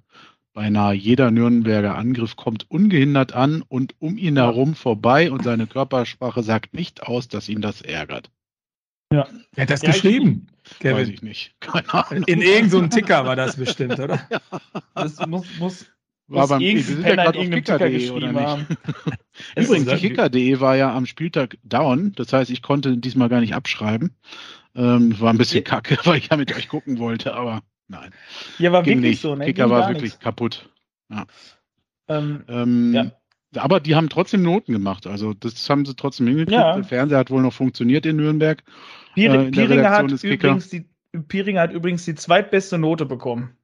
Beinahe jeder Nürnberger Angriff kommt ungehindert an und um ihn herum vorbei und seine Körpersprache sagt nicht aus, dass ihn das ärgert.
Ja. Wer hat das ja, geschrieben?
Kevin. Weiß ich nicht.
Keine Ahnung. In irgendeinem so Ticker war das bestimmt, oder?
ja. Das muss, muss,
war beim, wir sind ja gerade auf Kicker.de oder nicht? Übrigens, Kicker.de war ja am Spieltag down. Das heißt, ich konnte diesmal gar nicht abschreiben. Ähm, war ein bisschen kacke, weil ich ja mit euch gucken wollte, aber nein.
Ja, war Ging wirklich nicht. so,
ne? Kicker war wirklich nichts. kaputt. Ja. Ähm, ähm, ja. Aber die haben trotzdem Noten gemacht. Also das haben sie trotzdem hingekriegt. Ja. Der Fernseher hat wohl noch funktioniert in Nürnberg.
Pier äh, in Pieringer, hat übrigens die, Pieringer hat übrigens die zweitbeste Note bekommen.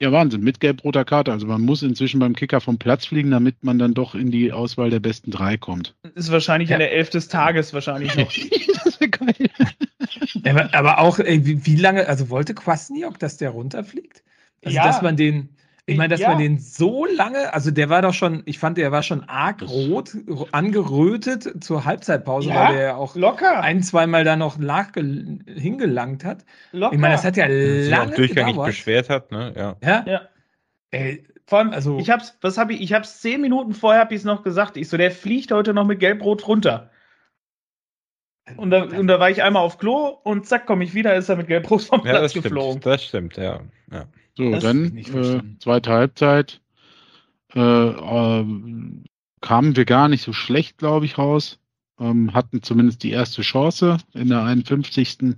Ja, Wahnsinn, mit gelb-roter Karte. Also man muss inzwischen beim Kicker vom Platz fliegen, damit man dann doch in die Auswahl der besten drei kommt.
Ist wahrscheinlich ja. in der Elf des Tages wahrscheinlich noch.
geil. aber, aber, auch, ey, wie, wie, lange, also wollte Kwasniok, dass der runterfliegt? Also, ja. dass man den, ich meine, dass ja. man den so lange, also der war doch schon, ich fand, der war schon arg rot, angerötet zur Halbzeitpause, ja, weil der ja auch
locker.
ein, zweimal da noch hingelangt hat. Locker. Ich meine, das hat ja lange
auch durchgängig gedauert. beschwert hat, ne? Ja.
Ja. ja. Ey, vor allem, also, ich hab's, was habe ich, ich hab's zehn Minuten vorher hab ich's noch gesagt. Ich so, der fliegt heute noch mit Gelb-Rot runter. Und da, und da war ich einmal auf Klo und zack, komme ich wieder, ist er mit Gelb-Rot vom
Platz ja, das geflogen. Stimmt, das stimmt, ja. ja.
So, das dann äh, zweite Halbzeit äh, äh, kamen wir gar nicht so schlecht, glaube ich, raus. Ähm, hatten zumindest die erste Chance in der 51.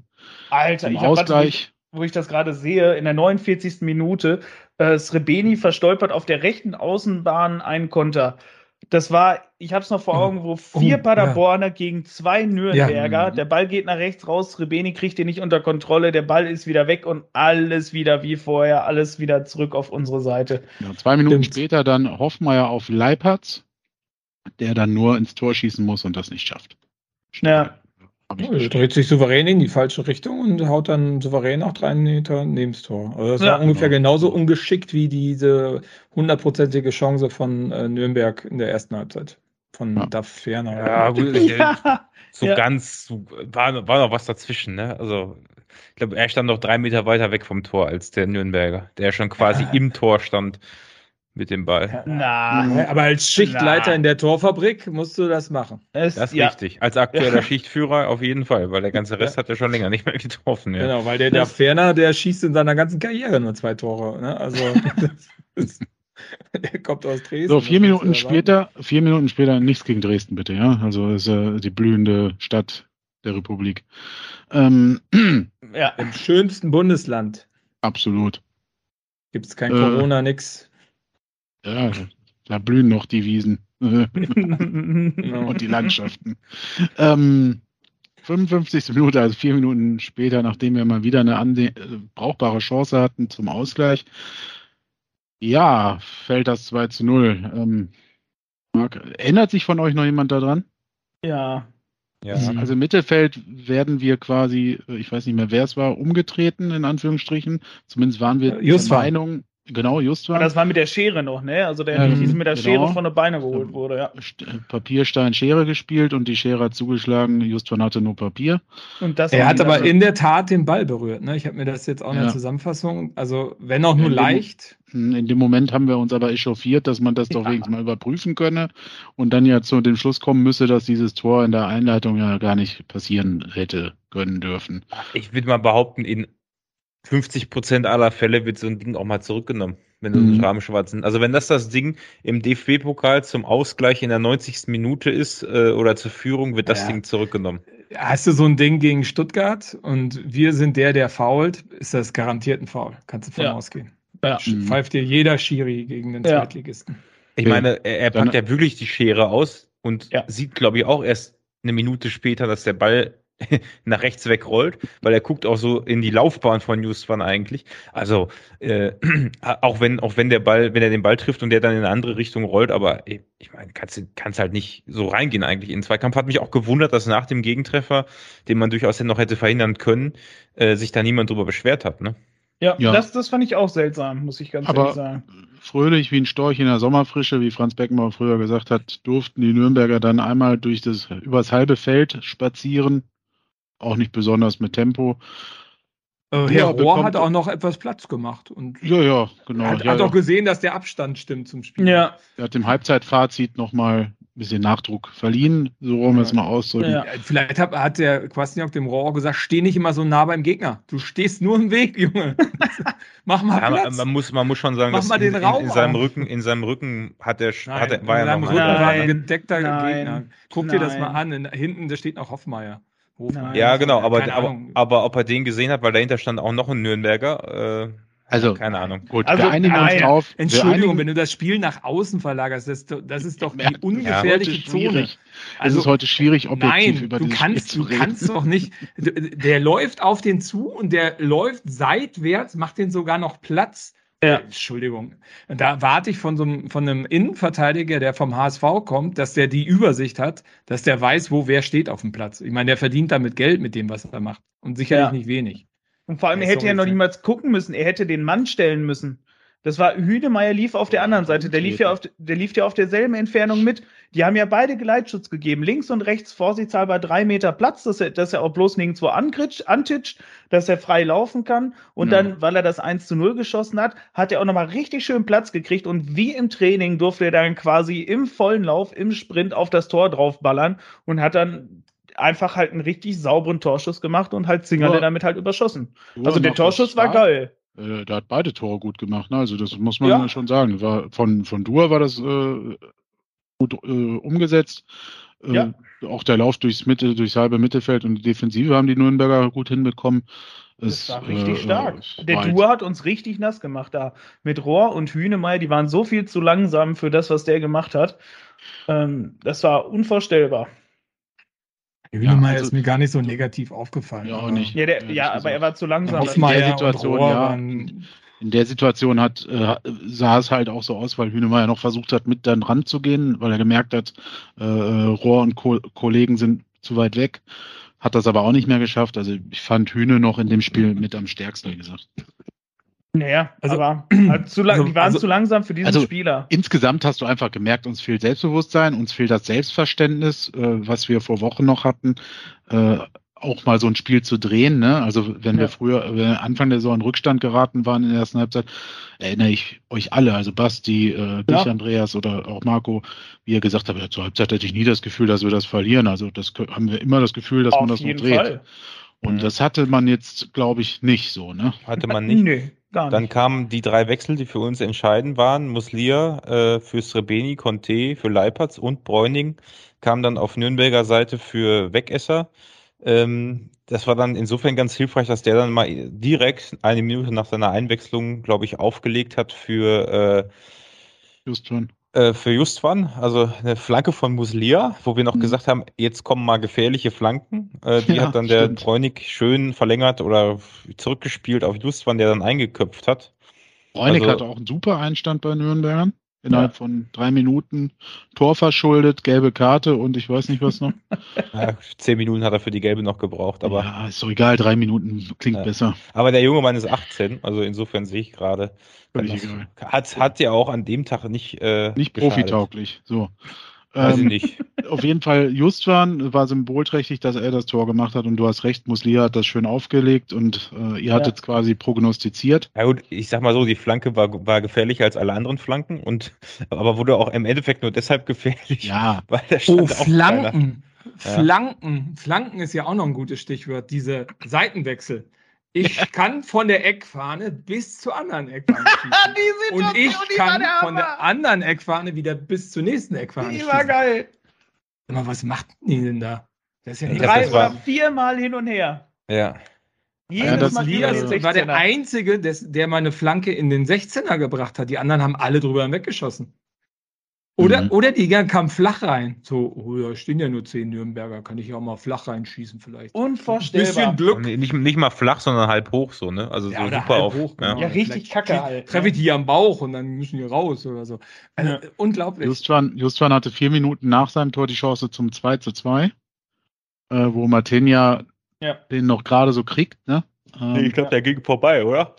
Alter, ich Ausgleich. Grad, wo ich das gerade sehe, in der 49. Minute, äh, Srebeni verstolpert auf der rechten Außenbahn einen Konter. Das war, ich habe es noch vor oh. Augen, wo vier oh, Paderborner ja. gegen zwei Nürnberger. Ja. Der Ball geht nach rechts raus, Rebeni kriegt den nicht unter Kontrolle, der Ball ist wieder weg und alles wieder wie vorher, alles wieder zurück auf unsere Seite.
Ja, zwei Minuten Stimmt. später dann Hoffmeier auf Leipertz, der dann nur ins Tor schießen muss und das nicht schafft.
Ja. Er dreht sich souverän in die falsche Richtung und haut dann souverän auch drei Meter neben das Tor. Also das ja, war ungefähr genau. genauso ungeschickt wie diese hundertprozentige Chance von äh, Nürnberg in der ersten Halbzeit. Von ja. Duff Ferner.
Ja, gut. ja. So ja. ganz, so, war, war noch was dazwischen, ne? Also, ich glaube, er stand noch drei Meter weiter weg vom Tor als der Nürnberger, der schon quasi im Tor stand mit dem Ball.
Na, aber als Schichtleiter na. in der Torfabrik musst du das machen.
Es, das ist ja. richtig. Als aktueller Schichtführer auf jeden Fall, weil der ganze Rest ja. hat er schon länger nicht mehr getroffen.
Ja. Genau, weil der, der Ferner, der schießt in seiner ganzen Karriere nur zwei Tore. Ne? Also
der kommt aus Dresden. So, vier Minuten später, vier Minuten später nichts gegen Dresden, bitte, ja. Also ist äh, die blühende Stadt der Republik.
Ähm, ja, im schönsten Bundesland.
Absolut.
Gibt es kein äh, Corona, nix.
Ja, da blühen noch die Wiesen und die Landschaften. Ähm, 55. Minute, also vier Minuten später, nachdem wir mal wieder eine äh, brauchbare Chance hatten zum Ausgleich. Ja, fällt das 2 zu 0. Ähm, Marc, ändert sich von euch noch jemand daran?
Ja.
ja. Also im Mittelfeld werden wir quasi, äh, ich weiß nicht mehr, wer es war, umgetreten, in Anführungsstrichen. Zumindest waren wir
Just der Meinung,
Genau, just
war. das war mit der Schere noch, ne? Also der ähm, mit der genau. Schere von der Beine geholt wurde, ja.
Papier, Stein, Schere gespielt und die Schere hat zugeschlagen. Justwan hatte nur Papier.
Und das er hat aber in der Tat den Ball berührt, ne? Ich habe mir das jetzt auch in der Zusammenfassung, also wenn auch nur in leicht.
Dem, in dem Moment haben wir uns aber echauffiert, dass man das doch ja. wenigstens mal überprüfen könne und dann ja zu dem Schluss kommen müsse, dass dieses Tor in der Einleitung ja gar nicht passieren hätte können dürfen.
Ich würde mal behaupten, in 50 Prozent aller Fälle wird so ein Ding auch mal zurückgenommen, wenn du mhm. Rahmenschwarzen. Also wenn das das Ding im DFB-Pokal zum Ausgleich in der 90. Minute ist äh, oder zur Führung, wird das ja. Ding zurückgenommen.
Hast du so ein Ding gegen Stuttgart und wir sind der, der fault, ist das garantiert ein Foul. Kannst du von ja. ausgehen. Ja. Pfeift dir jeder Schiri gegen den Zweitligisten.
Ich meine, er, er packt ja wirklich die Schere aus und ja. sieht, glaube ich, auch erst eine Minute später, dass der Ball nach rechts wegrollt, weil er guckt auch so in die Laufbahn von Justwan eigentlich. Also äh, auch wenn auch wenn der Ball, wenn er den Ball trifft und der dann in eine andere Richtung rollt, aber ich meine, kannst kannst halt nicht so reingehen eigentlich. In den Zweikampf hat mich auch gewundert, dass nach dem Gegentreffer, den man durchaus noch hätte verhindern können, äh, sich da niemand drüber beschwert hat. Ne?
Ja, ja, Das, das fand ich auch seltsam, muss ich ganz
aber ehrlich sagen. Fröhlich wie ein Storch in der Sommerfrische, wie Franz Beckenbauer früher gesagt hat, durften die Nürnberger dann einmal durch das übers halbe Feld spazieren auch nicht besonders mit Tempo.
Äh, Herr Rohr hat auch noch etwas Platz gemacht. Und
ja, ja, genau.
Hat,
ja,
hat auch gesehen, dass der Abstand stimmt zum Spiel.
Ja.
Er hat dem Halbzeitfazit nochmal ein bisschen Nachdruck verliehen, so wollen wir es mal ausdrücken. Ja.
Vielleicht hat, hat der Kwasniok dem Rohr gesagt, steh nicht immer so nah beim Gegner. Du stehst nur im Weg, Junge. Mach mal
ja, Platz. Man muss, man muss schon sagen,
Mach mal den
in,
Raum
in, in seinem Rücken, in seinem Rücken hat er,
nein,
hat er war
er
noch
ein gedeckter nein, Gegner. Guck nein. dir das mal an. In, hinten, da steht noch Hoffmeier.
Hofmann. Ja, genau, aber, aber, aber, ob er den gesehen hat, weil dahinter stand auch noch ein Nürnberger. Äh,
also,
keine Ahnung.
Gut, also, wir einigen uns drauf.
Entschuldigung, wenn du das Spiel nach außen verlagerst, das, das ist doch die ungefährliche ja, Zone.
Also, es ist heute schwierig, objektiv
nein, über du kannst, Spiel zu reden. Du kannst doch nicht. Der läuft auf den zu und der läuft seitwärts, macht den sogar noch Platz. Ja. Entschuldigung. Da warte ich von so einem, von einem Innenverteidiger, der vom HSV kommt, dass der die Übersicht hat, dass der weiß, wo wer steht auf dem Platz. Ich meine, der verdient damit Geld mit dem, was er macht. Und sicherlich ja. nicht wenig.
Und vor allem, er hätte ja noch niemals gucken müssen. Er hätte den Mann stellen müssen. Das war Hünemeyer lief auf der anderen Seite. Der lief ja auf, der lief ja auf derselben Entfernung mit. Die haben ja beide Geleitschutz gegeben. Links und rechts vorsichtshalber drei Meter Platz, dass er, dass er auch bloß nirgendwo antitscht, dass er frei laufen kann. Und ja. dann, weil er das 1 zu 0 geschossen hat, hat er auch nochmal richtig schön Platz gekriegt. Und wie im Training durfte er dann quasi im vollen Lauf, im Sprint auf das Tor draufballern und hat dann einfach halt einen richtig sauberen Torschuss gemacht und halt Zingerle damit halt überschossen. Also der Torschuss war geil.
Äh, der hat beide Tore gut gemacht. Ne? Also das muss man ja. schon sagen. War, von, von Dur war das äh, gut äh, umgesetzt. Äh, ja. Auch der Lauf durchs Mitte, durchs halbe Mittelfeld und die Defensive haben die Nürnberger gut hinbekommen.
Das war richtig äh, stark. Der Dur hat uns richtig nass gemacht da. Mit Rohr und Hühnemeier, die waren so viel zu langsam für das, was der gemacht hat. Ähm, das war unvorstellbar.
Hühnemeier ja, also, ist mir gar nicht so negativ aufgefallen.
Ja, auch nicht.
Ja, der, ja aber er war zu langsam.
In der Situation, ja. In der Situation hat, äh, sah es halt auch so aus, weil Hühnemeier noch versucht hat, mit dann ranzugehen, weil er gemerkt hat, äh, Rohr und Ko Kollegen sind zu weit weg. Hat das aber auch nicht mehr geschafft. Also ich fand Hühne noch in dem Spiel mit am stärksten, wie gesagt.
Naja, also, aber halt zu lang, also, die waren also, zu langsam für diesen also Spieler.
Insgesamt hast du einfach gemerkt, uns fehlt Selbstbewusstsein, uns fehlt das Selbstverständnis, äh, was wir vor Wochen noch hatten, äh, auch mal so ein Spiel zu drehen. Ne? Also wenn ja. wir früher, wenn wir Anfang der Saison in Rückstand geraten waren in der ersten Halbzeit, erinnere ich euch alle, also Basti, äh, dich, ja. Andreas oder auch Marco, wie ihr gesagt habt, ja, zur Halbzeit hatte ich nie das Gefühl, dass wir das verlieren. Also das haben wir immer das Gefühl, dass Auf man das noch dreht. Fall. Und mhm. das hatte man jetzt, glaube ich, nicht so, ne?
Hatte man nicht. Nee. Gar nicht. Dann kamen die drei Wechsel, die für uns entscheidend waren. Muslia äh, für Srebeni, Conte für Leipertz und Bräuning kam dann auf Nürnberger Seite für Wegesser. Ähm, das war dann insofern ganz hilfreich, dass der dann mal direkt eine Minute nach seiner Einwechslung, glaube ich, aufgelegt hat für äh,
Just schon
äh, für Justwan, also eine Flanke von Muslia, wo wir noch mhm. gesagt haben, jetzt kommen mal gefährliche Flanken. Äh, die ja, hat dann der Bräunig schön verlängert oder zurückgespielt auf Justwan, der dann eingeköpft hat.
Bräunig also, hatte auch einen super Einstand bei Nürnbergern. Innerhalb ja. von drei Minuten Tor verschuldet, gelbe Karte und ich weiß nicht was noch.
Ja, zehn Minuten hat er für die gelbe noch gebraucht, aber.
Ja, ist doch egal, drei Minuten klingt ja. besser.
Aber der junge Mann ist 18, also insofern sehe ich gerade. Hat, hat ja auch an dem Tag nicht.
Äh, nicht profitauglich, so.
Weiß ähm, ich nicht.
Auf jeden Fall, Justwan war symbolträchtig, dass er das Tor gemacht hat und du hast recht, Muslia hat das schön aufgelegt und äh, ihr hattet ja. quasi prognostiziert.
Ja gut, ich sag mal so, die Flanke war, war gefährlicher als alle anderen Flanken und aber wurde auch im Endeffekt nur deshalb gefährlich,
ja.
weil der stand oh, Flanken. Flanken. Flanken ist ja auch noch ein gutes Stichwort, diese Seitenwechsel. Ich kann von der Eckfahne bis zur anderen Eckfahne schießen. und ich kann von der anderen Eckfahne wieder bis zur nächsten Eckfahne
die schießen. Die war geil.
Aber was macht die denn da?
Das ist ja nicht Drei oder viermal hin und her.
Ja.
Jedes ja, das Mal Lias war der Einzige, des, der meine Flanke in den 16er gebracht hat. Die anderen haben alle drüber hinweggeschossen. Oder, mhm. oder die kamen flach rein. So, oh ja, stehen ja nur zehn Nürnberger, kann ich ja auch mal flach reinschießen vielleicht.
Unvorstellbar.
Bisschen Glück. Nicht, nicht mal flach, sondern halb hoch so, ne? Also ja, so super auf. Hoch,
genau. Ja, richtig kacke halt.
Treffe ich ne? die am Bauch und dann müssen die raus oder so. Also, ja. Unglaublich.
Justwan, Justwan hatte vier Minuten nach seinem Tor die Chance zum 2 zu 2, äh, wo Martinia ja. den noch gerade so kriegt, ne?
Ähm, ich glaube, der ging vorbei, oder?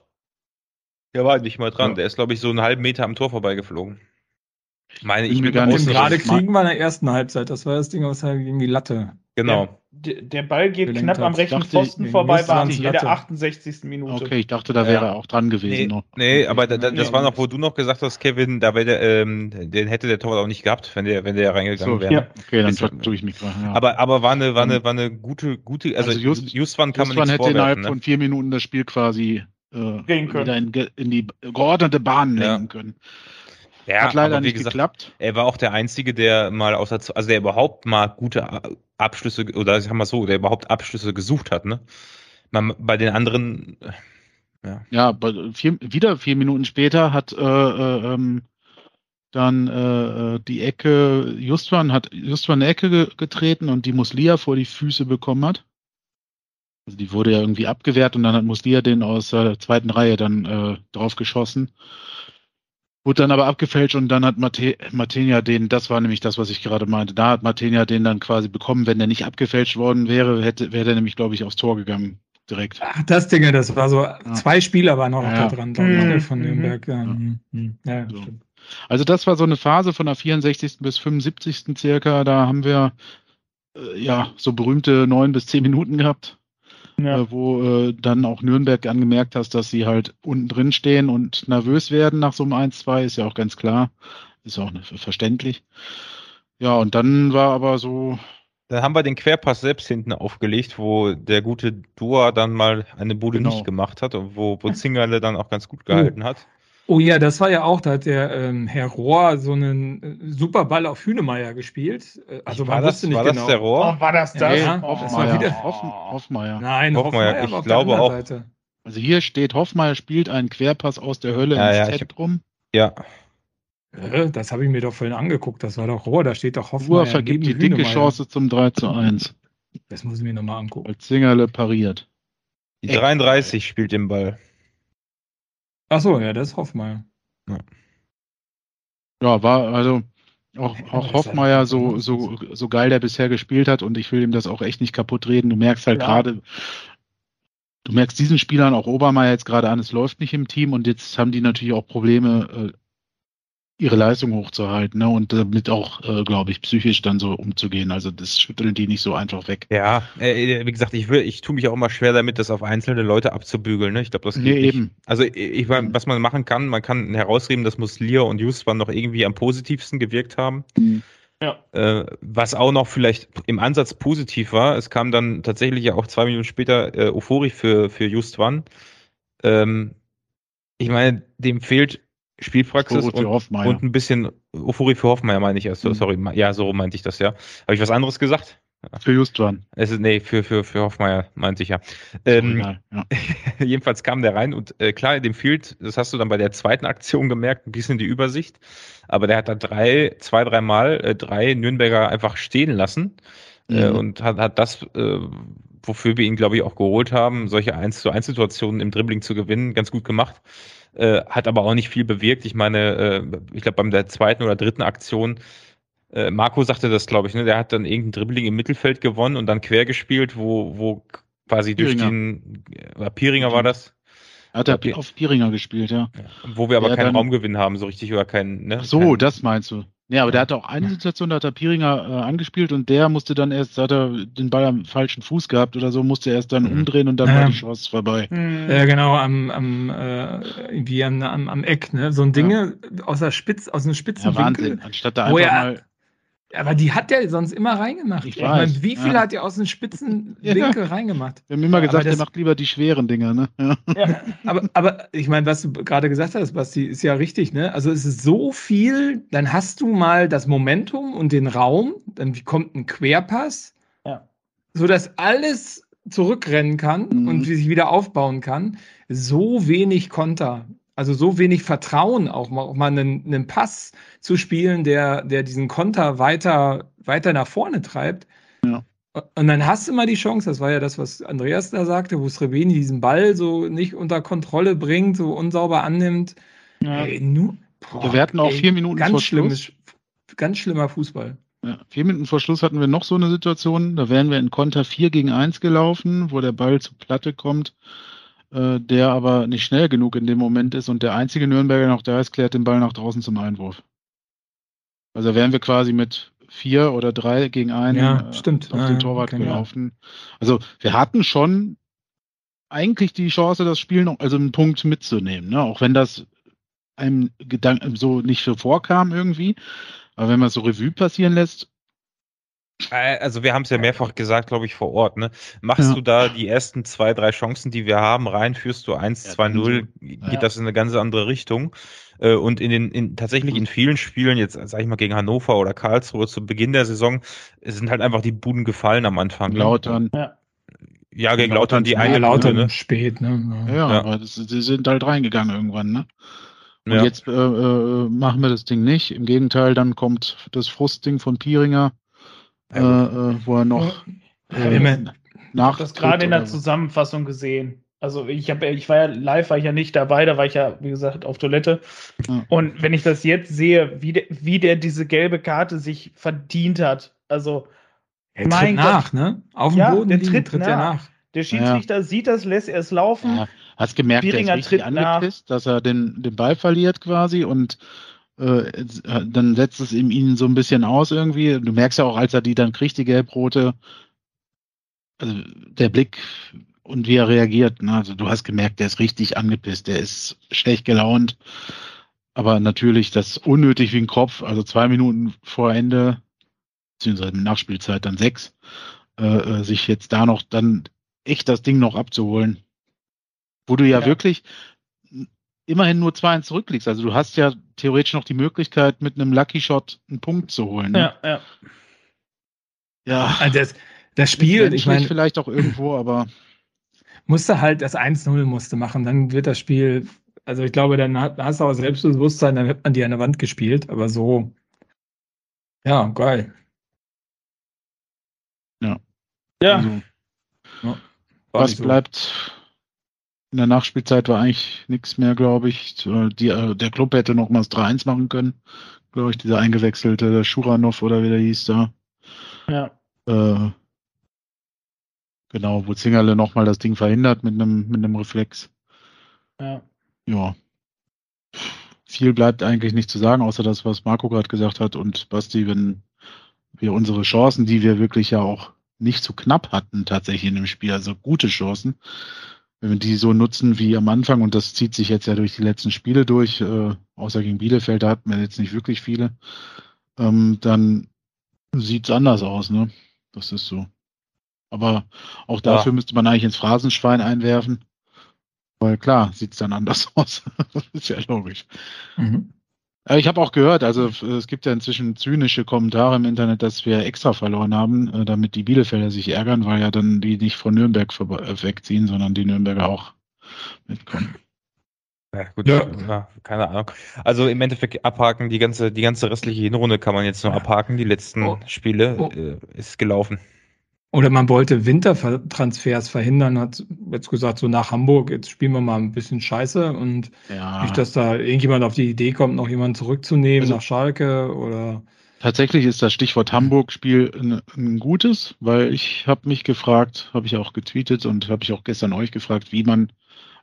Der war nicht mal dran. Der ist, glaube ich, so einen halben Meter am Tor vorbeigeflogen.
Meine ich mir gar nicht. Gerade kriegen wir in der ersten Halbzeit. Das war das Ding, was halt gegen die Latte.
Genau.
Der, der Ball geht Gelenkt knapp am rechten Pfosten vorbei, war in der 68. Minute.
Okay, ich dachte, da wäre er auch dran gewesen.
Nee, noch. nee aber da, das war noch, wo du noch gesagt hast, Kevin, da wäre der, ähm, den hätte der Torwart auch nicht gehabt, wenn der, wenn der reingegangen so, wäre. Ja.
Okay, dann tue ich mich mal.
Ja. Aber, aber war eine, war eine, war eine gute, gute, also, also
Just, Justwan kann Justwan man nicht hätte innerhalb ne? von vier Minuten das Spiel quasi äh, wieder in, in, die geordnete Bahn lenken können.
Ja, Hat leider nicht gesagt, geklappt. Er war auch der Einzige, der mal außer, also der überhaupt mal gute Abschlüsse, oder sagen wir so, der überhaupt Abschlüsse gesucht hat, ne? Man, bei den anderen,
ja. Ja, vier, wieder vier Minuten später hat äh, äh, ähm, dann äh, äh, die Ecke, Justwan hat Justwan eine Ecke ge getreten und die Muslia vor die Füße bekommen hat. Also die wurde ja irgendwie abgewehrt und dann hat Muslia den aus der zweiten Reihe dann äh, drauf geschossen. Wurde dann aber abgefälscht und dann hat Mate Martinia den, das war nämlich das, was ich gerade meinte, da hat Martinia den dann quasi bekommen. Wenn der nicht abgefälscht worden wäre, hätte, wäre der nämlich, glaube ich, aufs Tor gegangen direkt.
Ach, das Ding, das war so, ja. zwei Spieler waren auch noch ja. da dran, glaube ich, mhm. von Nürnberg. Ja.
Mhm. Ja. So. Also das war so eine Phase von der 64. bis 75. circa, da haben wir äh, ja so berühmte neun bis zehn Minuten gehabt ja. äh, wo äh, dann auch Nürnberg angemerkt hast, dass sie halt unten drin stehen und nervös werden nach so einem 1-2, ist ja auch ganz klar. Ist auch verständlich. Ja, und dann war aber so.
Dann haben wir den Querpass selbst hinten aufgelegt, wo der gute Dua dann mal eine Bude genau. nicht gemacht hat und wo, wo Zingerle dann auch ganz gut gehalten hat.
Oh ja, das war ja auch, da hat der ähm, Herr Rohr so einen äh, super Ball auf Hünemeyer gespielt.
Äh, also war das, nicht war genau. das der Rohr?
Oh, war das das?
Ja, oh, das war wieder Hoffen, Hoffmeier.
Nein, Hoffmeier, Hoffmeier ich glaube auch. Seite.
Also hier steht, Hoffmeier spielt einen Querpass aus der Hölle ja, ins ja, Zentrum.
Ja.
Das habe ich mir doch vorhin angeguckt. Das war doch Rohr, da steht doch Hoffmeier. Rohr
vergibt die dicke Chance zum 3 zu 1.
Das muss ich mir nochmal angucken.
Als Zingerle pariert.
Die 33 spielt den Ball.
Ach so, ja, das ist Hoffmeier. Ja.
ja, war also auch, auch Hoffmeier so, so, so geil der bisher gespielt hat und ich will ihm das auch echt nicht kaputt reden. Du merkst halt ja. gerade, du merkst diesen Spielern auch Obermeier jetzt gerade an, es läuft nicht im Team und jetzt haben die natürlich auch Probleme, äh, ihre Leistung hochzuhalten ne? und damit auch, äh, glaube ich, psychisch dann so umzugehen. Also das schütteln die nicht so einfach weg.
Ja, äh, wie gesagt, ich will, ich tue mich auch immer schwer damit, das auf einzelne Leute abzubügeln. Ne? Ich glaube, das geht nee, nicht. eben. Also ich meine, was man machen kann, man kann herausheben, dass Muslia und Justwan noch irgendwie am positivsten gewirkt haben. Mhm. Ja. Äh, was auch noch vielleicht im Ansatz positiv war, es kam dann tatsächlich ja auch zwei Minuten später äh, Euphorie für, für Justwan. Ähm, ich meine, dem fehlt Spielpraxis und, und, ein bisschen Euphorie für Hoffmeier, meine ich. Also, sorry, ja, so meinte ich das ja. Habe ich was anderes gesagt?
Für Justwan.
Es ist, nee, für, für, für Hoffmeier meinte ich ja. Ähm, ja. jedenfalls kam der rein und äh, klar, dem fehlt, das hast du dann bei der zweiten Aktion gemerkt, ein bisschen die Übersicht. Aber der hat da drei, zwei, dreimal äh, drei Nürnberger einfach stehen lassen äh, mhm. und hat, hat das, äh, wofür wir ihn, glaube ich, auch geholt haben, solche 1 zu 1 Situationen im Dribbling zu gewinnen, ganz gut gemacht. Äh, hat aber auch nicht viel bewirkt. Ich meine, äh, ich glaube, beim der zweiten oder dritten Aktion, äh, Marco sagte das, glaube ich, ne? der hat dann irgendein Dribbling im Mittelfeld gewonnen und dann quer gespielt, wo, wo quasi durch den, äh, Pieringer war das?
Hat er auf Pieringer gespielt, ja. ja.
Wo wir aber der keinen Raumgewinn haben, so richtig, oder keinen,
ne? Ach so, kein, das meinst du. Ja, aber der hatte auch eine Situation, da hat er Piringer äh, angespielt und der musste dann erst, da hat er den Ball am falschen Fuß gehabt oder so, musste erst dann mhm. umdrehen und dann ja. war die Chance vorbei.
Mhm. Ja, genau, am, am, äh, irgendwie am, am, am Eck, ne? So ein Ding ja. aus der Spitz, aus einem spitzen ja,
Wahnsinn. Anstatt da einfach mal
aber die hat der sonst immer reingemacht.
Ich, ich weiß.
Meine, wie viel ja. hat der aus dem spitzen Winkel ja. reingemacht?
Wir haben immer gesagt, der macht lieber die schweren Dinger, ne?
Ja. ja. aber, aber ich meine, was du gerade gesagt hast, Basti, ist ja richtig, ne? Also es ist so viel, dann hast du mal das Momentum und den Raum, dann kommt ein Querpass, ja. sodass alles zurückrennen kann mhm. und sich wieder aufbauen kann. So wenig Konter. Also so wenig Vertrauen, auch mal, auch mal einen, einen Pass zu spielen, der, der diesen Konter weiter, weiter nach vorne treibt. Ja. Und dann hast du mal die Chance, das war ja das, was Andreas da sagte, wo Srebeni diesen Ball so nicht unter Kontrolle bringt, so unsauber annimmt.
Ja. Ey, nu, boah, wir hatten auch ey, vier Minuten
ganz vor Schluss. Ganz schlimmer Fußball.
Ja, vier Minuten vor Schluss hatten wir noch so eine Situation, da wären wir in Konter 4 gegen 1 gelaufen, wo der Ball zur Platte kommt, äh, der aber nicht schnell genug in dem Moment ist und der einzige Nürnberger noch da ist, klärt den Ball nach draußen zum Einwurf. Also wären wir quasi mit vier oder drei gegen einen
ja, stimmt.
auf den Torwart okay, gelaufen. Ja. Also wir hatten schon eigentlich die Chance, das Spiel noch, also einen Punkt mitzunehmen, ne? auch wenn das einem Gedanken so nicht so vorkam irgendwie. Aber wenn man so Revue passieren lässt,
äh, also wir haben es ja mehrfach gesagt, glaube ich, vor Ort. Ne? Machst ja. du da die ersten zwei, drei Chancen, die wir haben, rein, führst du 1, ja, 2, 0, geht ja. das in eine ganz andere Richtung. Äh, und in den, in, tatsächlich in vielen Spielen, jetzt sage ich mal gegen Hannover oder Karlsruhe zu Beginn der Saison, sind halt einfach die Buden gefallen am Anfang.
Ne? Lautern.
Ja. Ja, gegen Lautern die eine
Lautern ne? spät, ne?
Ja, ja. aber das, die sind halt reingegangen irgendwann, ne? Und ja. jetzt äh, äh, machen wir das Ding nicht. Im Gegenteil, dann kommt das Frustding von Pieringer, äh, äh, wo er noch
äh, nach. Ich habe das gerade in der Zusammenfassung gesehen. Also ich habe, ich war ja live, war ich ja nicht dabei, da war ich ja, wie gesagt, auf Toilette. Ja. Und wenn ich das jetzt sehe, wie der, wie der diese gelbe Karte sich verdient hat, also
er mein tritt nach, ne?
Auf dem ja, Boden der tritt, tritt nach. Er nach. Der Schiedsrichter ja. sieht das, lässt er es laufen. Ja.
Hast gemerkt, Bieringer er ist richtig angepisst, dass er den, den Ball verliert quasi und äh, dann setzt es ihm ihn so ein bisschen aus irgendwie. Du merkst ja auch, als er die dann kriegt, die gelb-rote, also der Blick und wie er reagiert. Ne? Also du hast gemerkt, der ist richtig angepisst, der ist schlecht gelaunt. Aber natürlich das unnötig wie ein Kopf, also zwei Minuten vor Ende, beziehungsweise Nachspielzeit dann sechs, äh, äh, sich jetzt da noch dann echt das Ding noch abzuholen. Wo du ja, ja. wirklich immerhin nur 2-1 zurückliegst. Also du hast ja theoretisch noch die Möglichkeit, mit einem Lucky Shot einen Punkt zu holen. Ne?
Ja, ja.
Ja. Also das, das Spiel,
ich meine. Vielleicht auch irgendwo, aber.
Musste halt das 1-0 musste machen, dann wird das Spiel, also ich glaube, dann hast du auch Selbstbewusstsein, dann hat man die an der Wand gespielt, aber so, ja, geil.
Ja. Ja. Also, ja. Was bleibt in der Nachspielzeit war eigentlich nichts mehr, glaube ich. Die, äh, der Club hätte noch mal das 3-1 machen können. Glaube ich, dieser eingewechselte Schuranov oder wie der hieß da.
Ja.
Äh, genau, wo Zingerle noch mal das Ding verhindert mit einem mit einem Reflex.
Ja.
Ja. Viel bleibt eigentlich nicht zu sagen, außer das, was Marco gerade gesagt hat und Basti, wenn wir unsere Chancen, die wir wirklich ja auch nicht zu knapp hatten, tatsächlich in dem Spiel, also gute Chancen, wenn wir die so nutzen wie am Anfang, und das zieht sich jetzt ja durch die letzten Spiele durch, äh, außer gegen Bielefeld, da hatten wir jetzt nicht wirklich viele, ähm, dann sieht es anders aus, ne? Das ist so. Aber auch dafür ja. müsste man eigentlich ins Phrasenschwein einwerfen. Weil klar, sieht es dann anders aus. das ist ja logisch. Mhm. Äh, ich habe auch gehört, also es gibt ja inzwischen zynische Kommentare im Internet, dass wir extra verloren haben, äh, damit die Bielefelder sich ärgern, weil ja dann die nicht von Nürnberg äh, wegziehen, sondern die Nürnberger auch mitkommen.
Ja, gut, ja. ja. keine Ahnung. Also im Endeffekt abhaken, die ganze, die ganze restliche Hinrunde kann man jetzt nur abhaken. Die letzten oh. Spiele oh. Äh, ist gelaufen.
Oder man wollte Wintertransfers verhindern, hat jetzt gesagt, so nach Hamburg, jetzt spielen wir mal ein bisschen Scheiße und ja. nicht, dass da irgendjemand auf die Idee kommt, noch jemanden zurückzunehmen also, nach Schalke oder.
Tatsächlich ist das Stichwort Hamburg-Spiel ein, ein, gutes, weil ich habe mich gefragt, habe ich auch getweetet und habe ich auch gestern euch gefragt, wie man,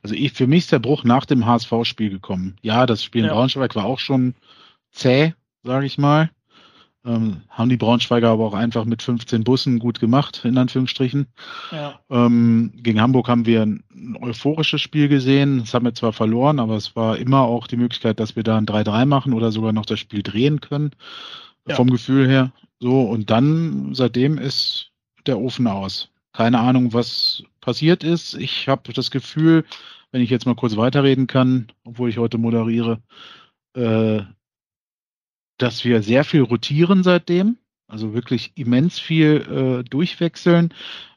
also ich, für mich ist der Bruch nach dem HSV-Spiel gekommen. Ja, das Spiel in ja. Braunschweig war auch schon zäh, sage ich mal. Ähm, haben die Braunschweiger aber auch einfach mit 15 Bussen gut gemacht, in Anführungsstrichen. Ja. Ähm, gegen Hamburg haben wir ein, ein, euphorisches Spiel gesehen. Das haben wir zwar verloren, aber es war immer auch die Möglichkeit, dass wir da ein 3-3 machen oder sogar noch das Spiel drehen können. Ja. Vom Gefühl her. So, und dann, seitdem ist der Ofen aus. Keine Ahnung, was passiert ist. Ich habe das Gefühl, wenn ich jetzt mal kurz weiterreden kann, obwohl ich heute moderiere, äh, dass wir sehr viel rotieren seitdem, also wirklich immens viel äh, durchwechseln.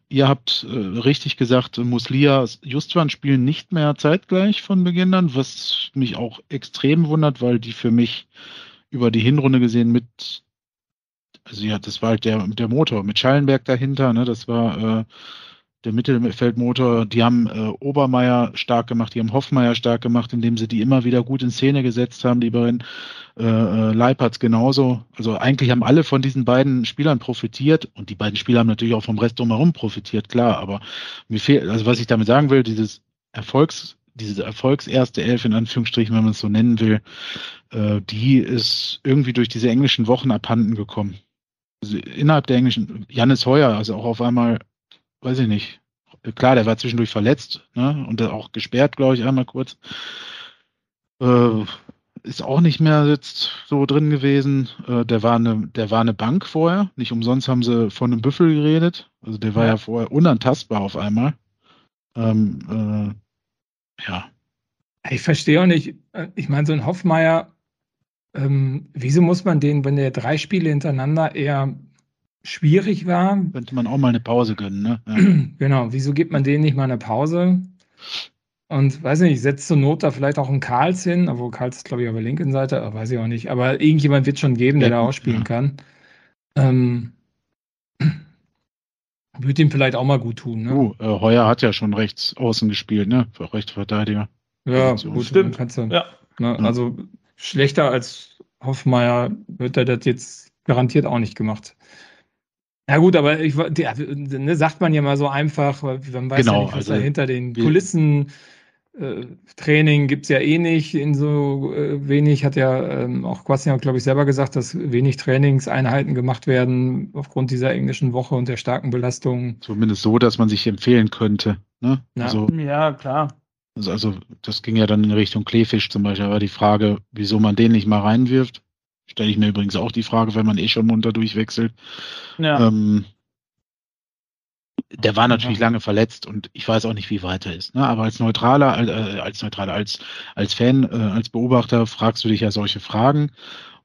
ihr habt äh, richtig gesagt, Muslia, Justwan spielen nicht mehr zeitgleich von Beginn an, was mich auch extrem wundert, weil die für mich über die Hinrunde gesehen mit, also ja, das war halt der, der Motor mit Schallenberg dahinter, ne, das war äh, der Mittelfeldmotor, die haben äh, Obermeier stark gemacht, die haben Hoffmeier stark gemacht, indem sie die immer wieder gut in Szene gesetzt haben, die beiden äh, äh Leipertz genauso. Also eigentlich haben alle von diesen beiden Spielern profitiert und die beiden Spieler haben natürlich auch vom Rest drumherum profitiert, klar, aber mir fehlt, also was ich damit sagen will, dieses Erfolgs, diese Erfolgserste Elf in Anführungsstrichen, wenn man es so nennen will, äh, die ist irgendwie durch diese englischen Wochen abhanden gekommen. Also innerhalb der englischen, Jannis Heuer, also auch auf einmal weiß ich nicht. Klar, der war zwischendurch verletzt ne? und auch gesperrt, glaube ich, einmal kurz. Äh, ist auch nicht mehr jetzt so drin gewesen. Äh, der, war eine, der war eine Bank vorher. Nicht umsonst haben sie von einem Büffel geredet. Also der war ja, vorher unantastbar auf einmal. Ähm,
äh, ja. Ich verstehe auch nicht. Äh, ich meine, so ein Hoffmeier, ähm, wieso muss man den, wenn der drei Spiele hintereinander eher schwierig war.
Könnte man auch mal eine Pause gönnen, ne? Ja.
Genau, wieso gibt man denen nicht mal eine Pause? Und weiß nicht, setzt zur Not da vielleicht auch einen Karls hin, obwohl Karls ist, glaube ich, auf der linken Seite, weiß ich auch nicht. Aber irgendjemand wird schon geben, der ja, da ausspielen ja. kann. Ähm, würde ihm vielleicht auch mal gut tun. Ne?
Uh, äh, Heuer hat ja schon rechts außen gespielt, ne? Für Rechtsverteidiger.
Ja, gut, stimmt. Kannst du, ja. Ne, also schlechter als Hoffmeier wird er das jetzt garantiert auch nicht gemacht. Ja gut, aber ich, der, ne, sagt man ja mal so einfach, man weiß genau, ja nicht, was also, da hinter den Kulissen äh, Training gibt es ja eh nicht in so äh, wenig, hat ja ähm, auch Kwasniak, glaube ich, selber gesagt, dass wenig Trainingseinheiten gemacht werden aufgrund dieser englischen Woche und der starken Belastung.
Zumindest so, dass man sich empfehlen könnte. Ne?
Ja. Also, ja, klar.
Also, also, das ging ja dann in Richtung Kleefisch zum Beispiel, aber die Frage, wieso man den nicht mal reinwirft. Stelle ich mir übrigens auch die Frage, wenn man eh schon munter durchwechselt. Ja. Ähm, der war natürlich lange verletzt und ich weiß auch nicht, wie weiter ist. Ne? Aber als neutraler, äh, als neutraler, als als Fan, äh, als Beobachter fragst du dich ja solche Fragen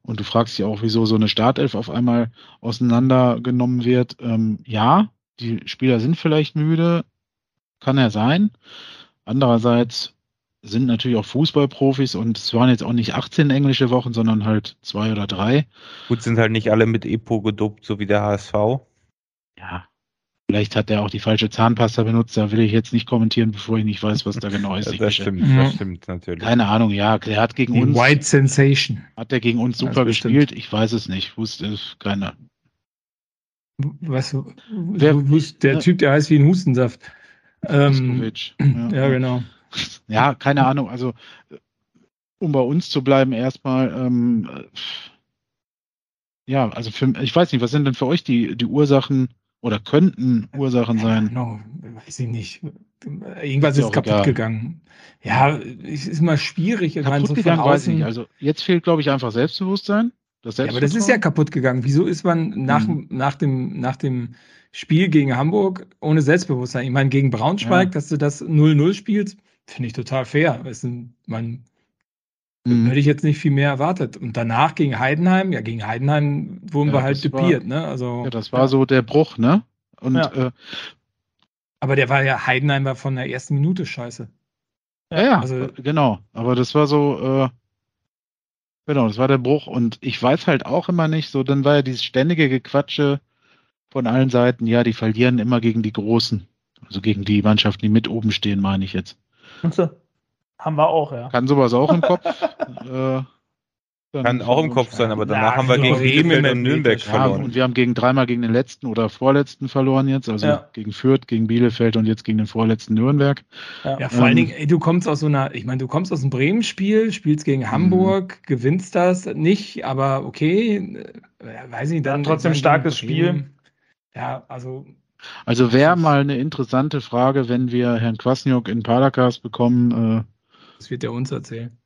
und du fragst dich auch, wieso so eine Startelf auf einmal auseinandergenommen wird. Ähm, ja, die Spieler sind vielleicht müde, kann er sein. Andererseits sind natürlich auch Fußballprofis und es waren jetzt auch nicht 18 englische Wochen, sondern halt zwei oder drei.
Gut, sind halt nicht alle mit Epo gedopt, so wie der HSV.
Ja. Vielleicht hat er auch die falsche Zahnpasta benutzt, da will ich jetzt nicht kommentieren, bevor ich nicht weiß, was da genau ist.
das stimmt, ja. das stimmt natürlich.
Keine Ahnung, ja, er hat gegen die uns.
White Sensation.
Hat er gegen uns super gespielt? Ich weiß es nicht. Wusste es keiner.
Was, der, der Typ, der heißt wie ein Hustensaft. Ähm, ja. ja, genau
ja, keine Ahnung. Also, um bei uns zu bleiben, erstmal, ähm, ja, also für, ich weiß nicht, was sind denn für euch die, die Ursachen oder könnten Ursachen sein?
No, weiß ich nicht. Irgendwas ist, ist kaputt egal. gegangen. Ja, es ist immer schwierig.
Kaputt meine, so gegangen, weiß ich nicht. Also jetzt fehlt, glaube ich, einfach Selbstbewusstsein.
Das ja, aber das ist ja kaputt gegangen. Wieso ist man nach, hm. nach, dem, nach dem Spiel gegen Hamburg ohne Selbstbewusstsein? Ich meine, gegen Braunschweig, ja. dass du das 0-0 spielst, Finde ich total fair. Ist ein, man, mhm. Hätte ich jetzt nicht viel mehr erwartet. Und danach gegen Heidenheim, ja, gegen Heidenheim wurden ja, wir halt dupiert, ne? Also,
ja, das war ja. so der Bruch, ne? Und, ja. äh,
aber der war ja, Heidenheim war von der ersten Minute scheiße.
Ja, ja, also, genau. Aber das war so, äh, genau, das war der Bruch. Und ich weiß halt auch immer nicht, so, dann war ja dieses ständige Gequatsche von allen Seiten, ja, die verlieren immer gegen die Großen. Also gegen die Mannschaften, die mit oben stehen, meine ich jetzt.
So. Haben wir auch, ja.
Kann sowas auch im Kopf? äh,
kann auch im Kopf sein, aber danach ja, haben wir gegen Bielefeld und Nürnberg ja, verloren.
Und wir haben gegen dreimal gegen den letzten oder vorletzten verloren jetzt, also ja. gegen Fürth, gegen Bielefeld und jetzt gegen den vorletzten Nürnberg.
Ja, vor ähm, allen Dingen, ey, du kommst aus so einer, ich meine, du kommst aus einem Bremen-Spiel, spielst gegen mhm. Hamburg, mh. gewinnst das nicht, aber okay, äh, weiß nicht, dann.
trotzdem starkes Spiel.
Ja, also
also wäre mal eine interessante Frage, wenn wir Herrn Kwasniok in Palakas bekommen. Äh,
das wird er uns erzählen.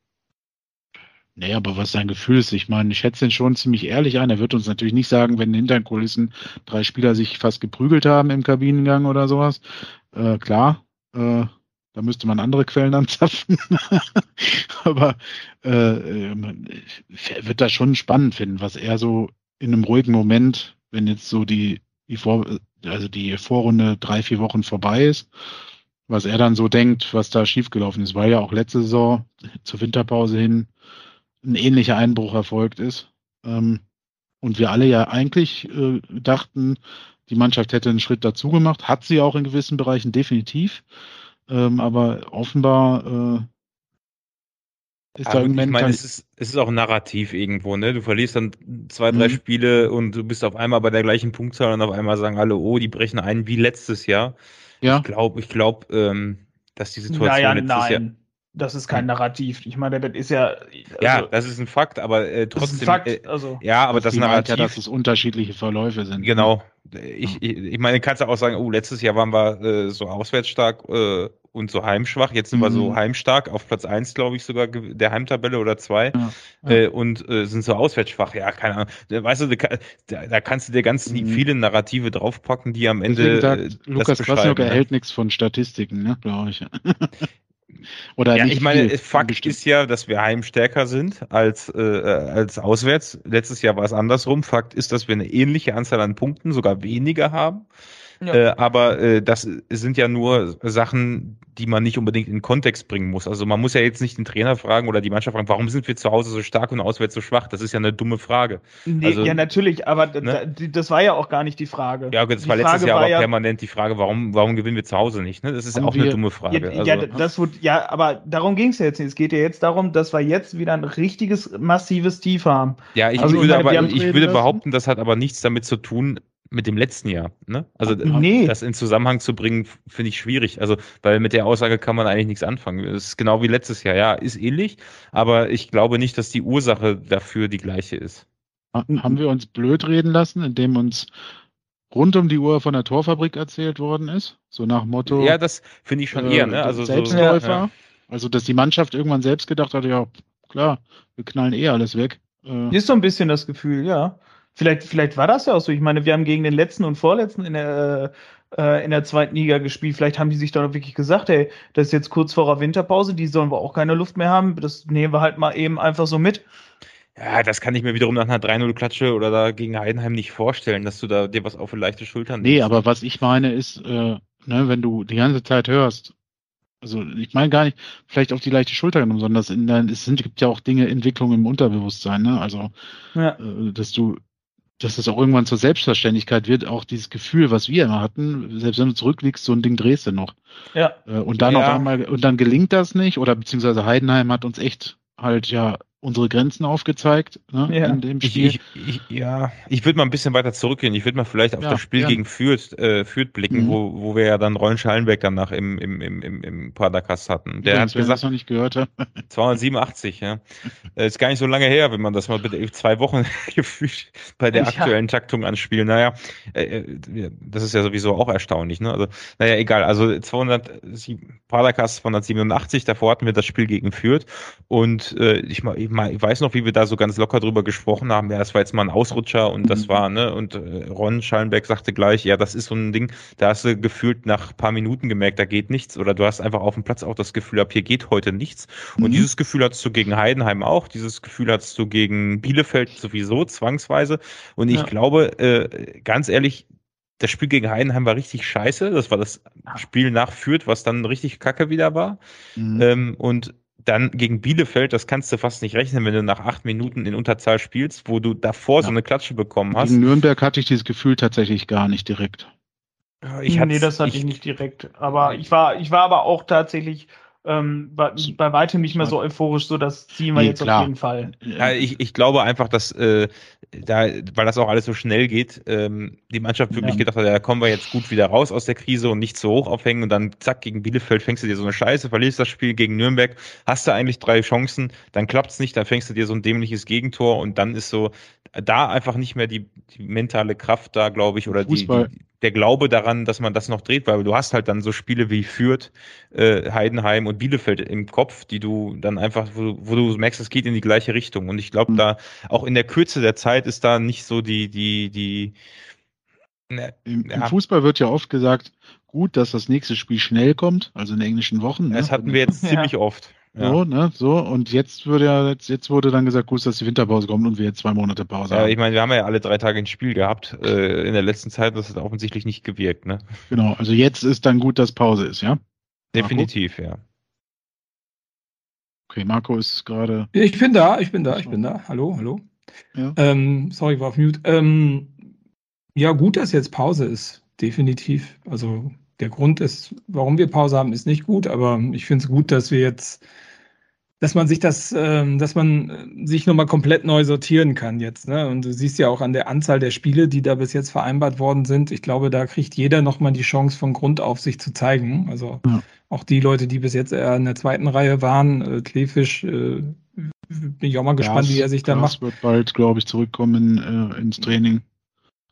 Nee, aber was sein Gefühl ist, ich meine, ich schätze ihn schon ziemlich ehrlich ein. Er wird uns natürlich nicht sagen, wenn hinter den Kulissen drei Spieler sich fast geprügelt haben im Kabinengang oder sowas. Äh, klar, äh, da müsste man andere Quellen anzapfen. aber äh, er wird das schon spannend finden, was er so in einem ruhigen Moment, wenn jetzt so die die Vor also die Vorrunde drei, vier Wochen vorbei ist, was er dann so denkt, was da schiefgelaufen ist, weil ja auch letzte Saison zur Winterpause hin ein ähnlicher Einbruch erfolgt ist. Ähm, und wir alle ja eigentlich äh, dachten, die Mannschaft hätte einen Schritt dazu gemacht, hat sie auch in gewissen Bereichen definitiv. Ähm, aber offenbar äh,
ist da ich meine, es ist, es ist auch narrativ irgendwo, ne? Du verlierst dann zwei, drei mhm. Spiele und du bist auf einmal bei der gleichen Punktzahl und auf einmal sagen alle, oh, die brechen ein wie letztes Jahr. Ja. Ich glaube, ich glaube, ähm, dass die Situation
naja, letztes nein. Jahr. Das ist kein Narrativ. Ich meine, das ist ja. Also,
ja, das ist ein Fakt, aber äh, trotzdem. Das ist ein Fakt, äh,
also, ja, aber das, das Narrativ. Ja, dass es unterschiedliche Verläufe sind.
Genau. Ich, ich, ich meine, kannst du auch sagen, oh, letztes Jahr waren wir äh, so auswärts stark äh, und so heimschwach. Jetzt sind mhm. wir so mhm. heimstark, auf Platz eins glaube ich, sogar der Heimtabelle oder zwei. Ja, ja. Äh, und äh, sind so auswärts schwach. Ja, keine Ahnung. Weißt du, da, da kannst du dir ganz mhm. viele Narrative draufpacken, die am Ende.
Sagt, äh, Lukas Krasnock ne? erhält nichts von Statistiken, ne, glaube ich.
Oder ja, ich meine, viel, Fakt bestimmt. ist ja, dass wir heimstärker sind als, äh, als auswärts. Letztes Jahr war es andersrum. Fakt ist, dass wir eine ähnliche Anzahl an Punkten, sogar weniger haben. Ja. Äh, aber äh, das sind ja nur Sachen, die man nicht unbedingt in Kontext bringen muss. Also man muss ja jetzt nicht den Trainer fragen oder die Mannschaft fragen, warum sind wir zu Hause so stark und auswärts so schwach? Das ist ja eine dumme Frage.
Nee,
also,
ja, natürlich, aber ne? das war ja auch gar nicht die Frage.
Ja, das die war letztes Frage Jahr aber ja, permanent die Frage, warum, warum gewinnen wir zu Hause nicht? Ne? Das ist ja auch wir, eine dumme Frage.
Ja, also, ja, das wird, ja aber darum ging es ja jetzt nicht. Es geht ja jetzt darum, dass wir jetzt wieder ein richtiges, massives Tief haben.
Ja, ich also, würde, ich meine, aber, ich würde behaupten, das hat aber nichts damit zu tun, mit dem letzten Jahr. Ne? Also nee. das in Zusammenhang zu bringen, finde ich schwierig. Also, weil mit der Aussage kann man eigentlich nichts anfangen. Es ist genau wie letztes Jahr. Ja, ist ähnlich, aber ich glaube nicht, dass die Ursache dafür die gleiche ist.
Haben wir uns blöd reden lassen, indem uns rund um die Uhr von der Torfabrik erzählt worden ist? So nach Motto.
Ja, das finde ich schon äh, eher, ne?
Also Selbstläufer. So, ja. Also, dass die Mannschaft irgendwann selbst gedacht hat, ja, klar, wir knallen eh alles weg.
Äh, ist so ein bisschen das Gefühl, ja. Vielleicht, vielleicht war das ja auch so. Ich meine, wir haben gegen den letzten und vorletzten in der, äh, in der zweiten Liga gespielt. Vielleicht haben die sich doch wirklich gesagt, hey, das ist jetzt kurz vor der Winterpause, die sollen wir auch keine Luft mehr haben. Das nehmen wir halt mal eben einfach so mit.
Ja, das kann ich mir wiederum nach einer 3-0-Klatsche oder da gegen Heidenheim nicht vorstellen, dass du da dir was auf eine leichte Schultern
nimmst. Nee, aber was ich meine ist, äh, ne, wenn du die ganze Zeit hörst, also ich meine gar nicht vielleicht auf die leichte Schulter genommen, sondern das in es sind, gibt ja auch Dinge, Entwicklungen im Unterbewusstsein, ne? Also ja. äh, dass du dass es auch irgendwann zur Selbstverständlichkeit wird, auch dieses Gefühl, was wir immer hatten, selbst wenn du zurückliegst, so ein Ding drehst du noch. Ja. Äh, und dann ja. auf einmal, und dann gelingt das nicht, oder beziehungsweise Heidenheim hat uns echt halt ja unsere Grenzen aufgezeigt ne,
ja. in dem Spiel. Ich, ich, ich, ja, ich würde mal ein bisschen weiter zurückgehen. Ich würde mal vielleicht auf ja, das Spiel ja. gegen Fürth, äh, Fürth blicken, mhm. wo, wo wir ja dann Rollen Schallenberg danach im, im, im, im, im Padercast hatten. Der hat gesagt,
noch nicht gehört hat.
287, ja. Äh, ist gar nicht so lange her, wenn man das mal bitte zwei Wochen gefühlt bei der aktuellen Taktung anspielt. Naja, äh, äh das ist ja sowieso auch erstaunlich. Ne? Also, naja, egal. Also 200, Padercast 287, davor hatten wir das Spiel gegen Fürth und äh, ich mal ich weiß noch, wie wir da so ganz locker drüber gesprochen haben. Ja, das war jetzt mal ein Ausrutscher und das mhm. war, ne, und äh, Ron Schallenberg sagte gleich, ja, das ist so ein Ding, da hast du gefühlt nach paar Minuten gemerkt, da geht nichts oder du hast einfach auf dem Platz auch das Gefühl, ab hier geht heute nichts. Und mhm. dieses Gefühl hattest du gegen Heidenheim auch, dieses Gefühl hattest du gegen Bielefeld sowieso zwangsweise. Und ich ja. glaube, äh, ganz ehrlich, das Spiel gegen Heidenheim war richtig scheiße. Das war das Spiel nach Fürth, was dann richtig kacke wieder war. Mhm. Ähm, und dann gegen Bielefeld, das kannst du fast nicht rechnen, wenn du nach acht Minuten in Unterzahl spielst, wo du davor ja. so eine Klatsche bekommen hast.
Gegen Nürnberg hatte ich dieses Gefühl tatsächlich gar nicht direkt.
Ich nee, das hatte ich, ich, nicht direkt. Aber ich war, ich war aber auch tatsächlich ähm, bei, bei weitem nicht mehr so euphorisch, so das ziehen wir nee, jetzt klar. auf jeden Fall.
Ja, ich, ich glaube einfach, dass äh, da, weil das auch alles so schnell geht, ähm, die Mannschaft wirklich ja. gedacht hat, ja, kommen wir jetzt gut wieder raus aus der Krise und nicht zu hoch aufhängen und dann zack, gegen Bielefeld fängst du dir so eine Scheiße, verlierst das Spiel gegen Nürnberg, hast du eigentlich drei Chancen, dann klappt's nicht, dann fängst du dir so ein dämliches Gegentor und dann ist so da einfach nicht mehr die, die mentale Kraft da, glaube ich, oder die, die, der Glaube daran, dass man das noch dreht, weil du hast halt dann so Spiele wie Fürth, äh, Heidenheim und Bielefeld im Kopf, die du dann einfach, wo, wo du merkst, es geht in die gleiche Richtung. Und ich glaube, mhm. da auch in der Kürze der Zeit ist da nicht so die, die, die.
Ne, Im, ja. Im, Fußball wird ja oft gesagt, gut, dass das nächste Spiel schnell kommt, also in englischen Wochen.
Ne? Das hatten wir jetzt ziemlich oft.
Ja. So, ne, so, und jetzt würde ja, jetzt, jetzt wurde dann gesagt, gut, dass die Winterpause kommt und wir jetzt zwei Monate Pause
ja, haben. Ich meine, wir haben ja alle drei Tage ein Spiel gehabt äh, in der letzten Zeit, das hat offensichtlich nicht gewirkt, ne?
Genau, also jetzt ist dann gut, dass Pause ist, ja?
Definitiv, Marco? ja.
Okay, Marco ist gerade.
Ich bin da, ich bin da, ich bin da. Hallo, hallo. Ja. Ähm, sorry, war auf Mute. Ähm, ja, gut, dass jetzt Pause ist, definitiv. Also der Grund ist, warum wir Pause haben, ist nicht gut, aber ich finde es gut, dass wir jetzt, dass man sich das, ähm, dass man sich nochmal komplett neu sortieren kann jetzt. Ne? Und du siehst ja auch an der Anzahl der Spiele, die da bis jetzt vereinbart worden sind. Ich glaube, da kriegt jeder nochmal die Chance, von Grund auf sich zu zeigen. Also ja. auch die Leute, die bis jetzt eher in der zweiten Reihe waren, äh, Klefisch, äh, bin ich auch mal gespannt, Glas, wie er sich da macht.
wird bald, glaube ich, zurückkommen äh, ins Training.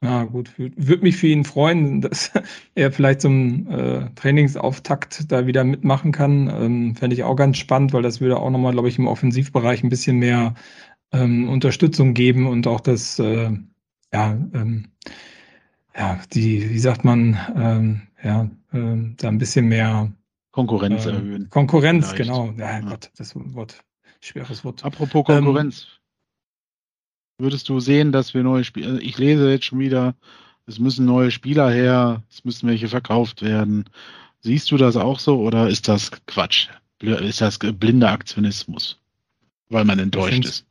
Ja, gut. Würde mich für ihn freuen, dass er vielleicht zum äh, Trainingsauftakt da wieder mitmachen kann. Ähm, Fände ich auch ganz spannend, weil das würde auch nochmal, glaube ich, im Offensivbereich ein bisschen mehr ähm, Unterstützung geben und auch das, äh, ja, ähm, ja, die, wie sagt man, ähm, ja, äh, da ein bisschen mehr
Konkurrenz äh, erhöhen.
Konkurrenz, vielleicht. genau. Ja, ja, Gott, das Wort, schweres Wort.
Apropos Konkurrenz. Würdest du sehen, dass wir neue Spieler, also ich lese jetzt schon wieder, es müssen neue Spieler her, es müssen welche verkauft werden. Siehst du das auch so oder ist das Quatsch? Ist das blinder Aktionismus? Weil man enttäuscht
ich
ist.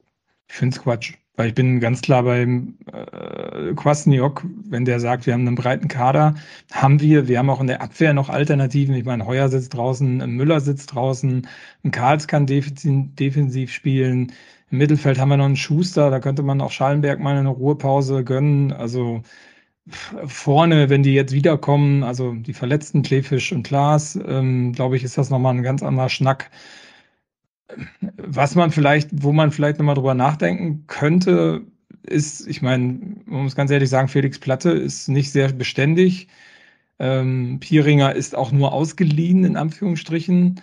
Ich finde es Quatsch. Weil ich bin ganz klar beim äh, Kwasniok, wenn der sagt, wir haben einen breiten Kader, haben wir. Wir haben auch in der Abwehr noch Alternativen. Ich meine, Heuer sitzt draußen, Müller sitzt draußen, ein Karls kann defensiv, defensiv spielen. Im Mittelfeld haben wir noch einen Schuster, da könnte man auch Schallenberg mal eine Ruhepause gönnen. Also vorne, wenn die jetzt wiederkommen, also die verletzten Klefisch und Klaas, ähm, glaube ich, ist das nochmal ein ganz anderer Schnack. Was man vielleicht, wo man vielleicht nochmal drüber nachdenken könnte, ist, ich meine, man muss ganz ehrlich sagen, Felix Platte ist nicht sehr beständig. Ähm, Pieringer ist auch nur ausgeliehen, in Anführungsstrichen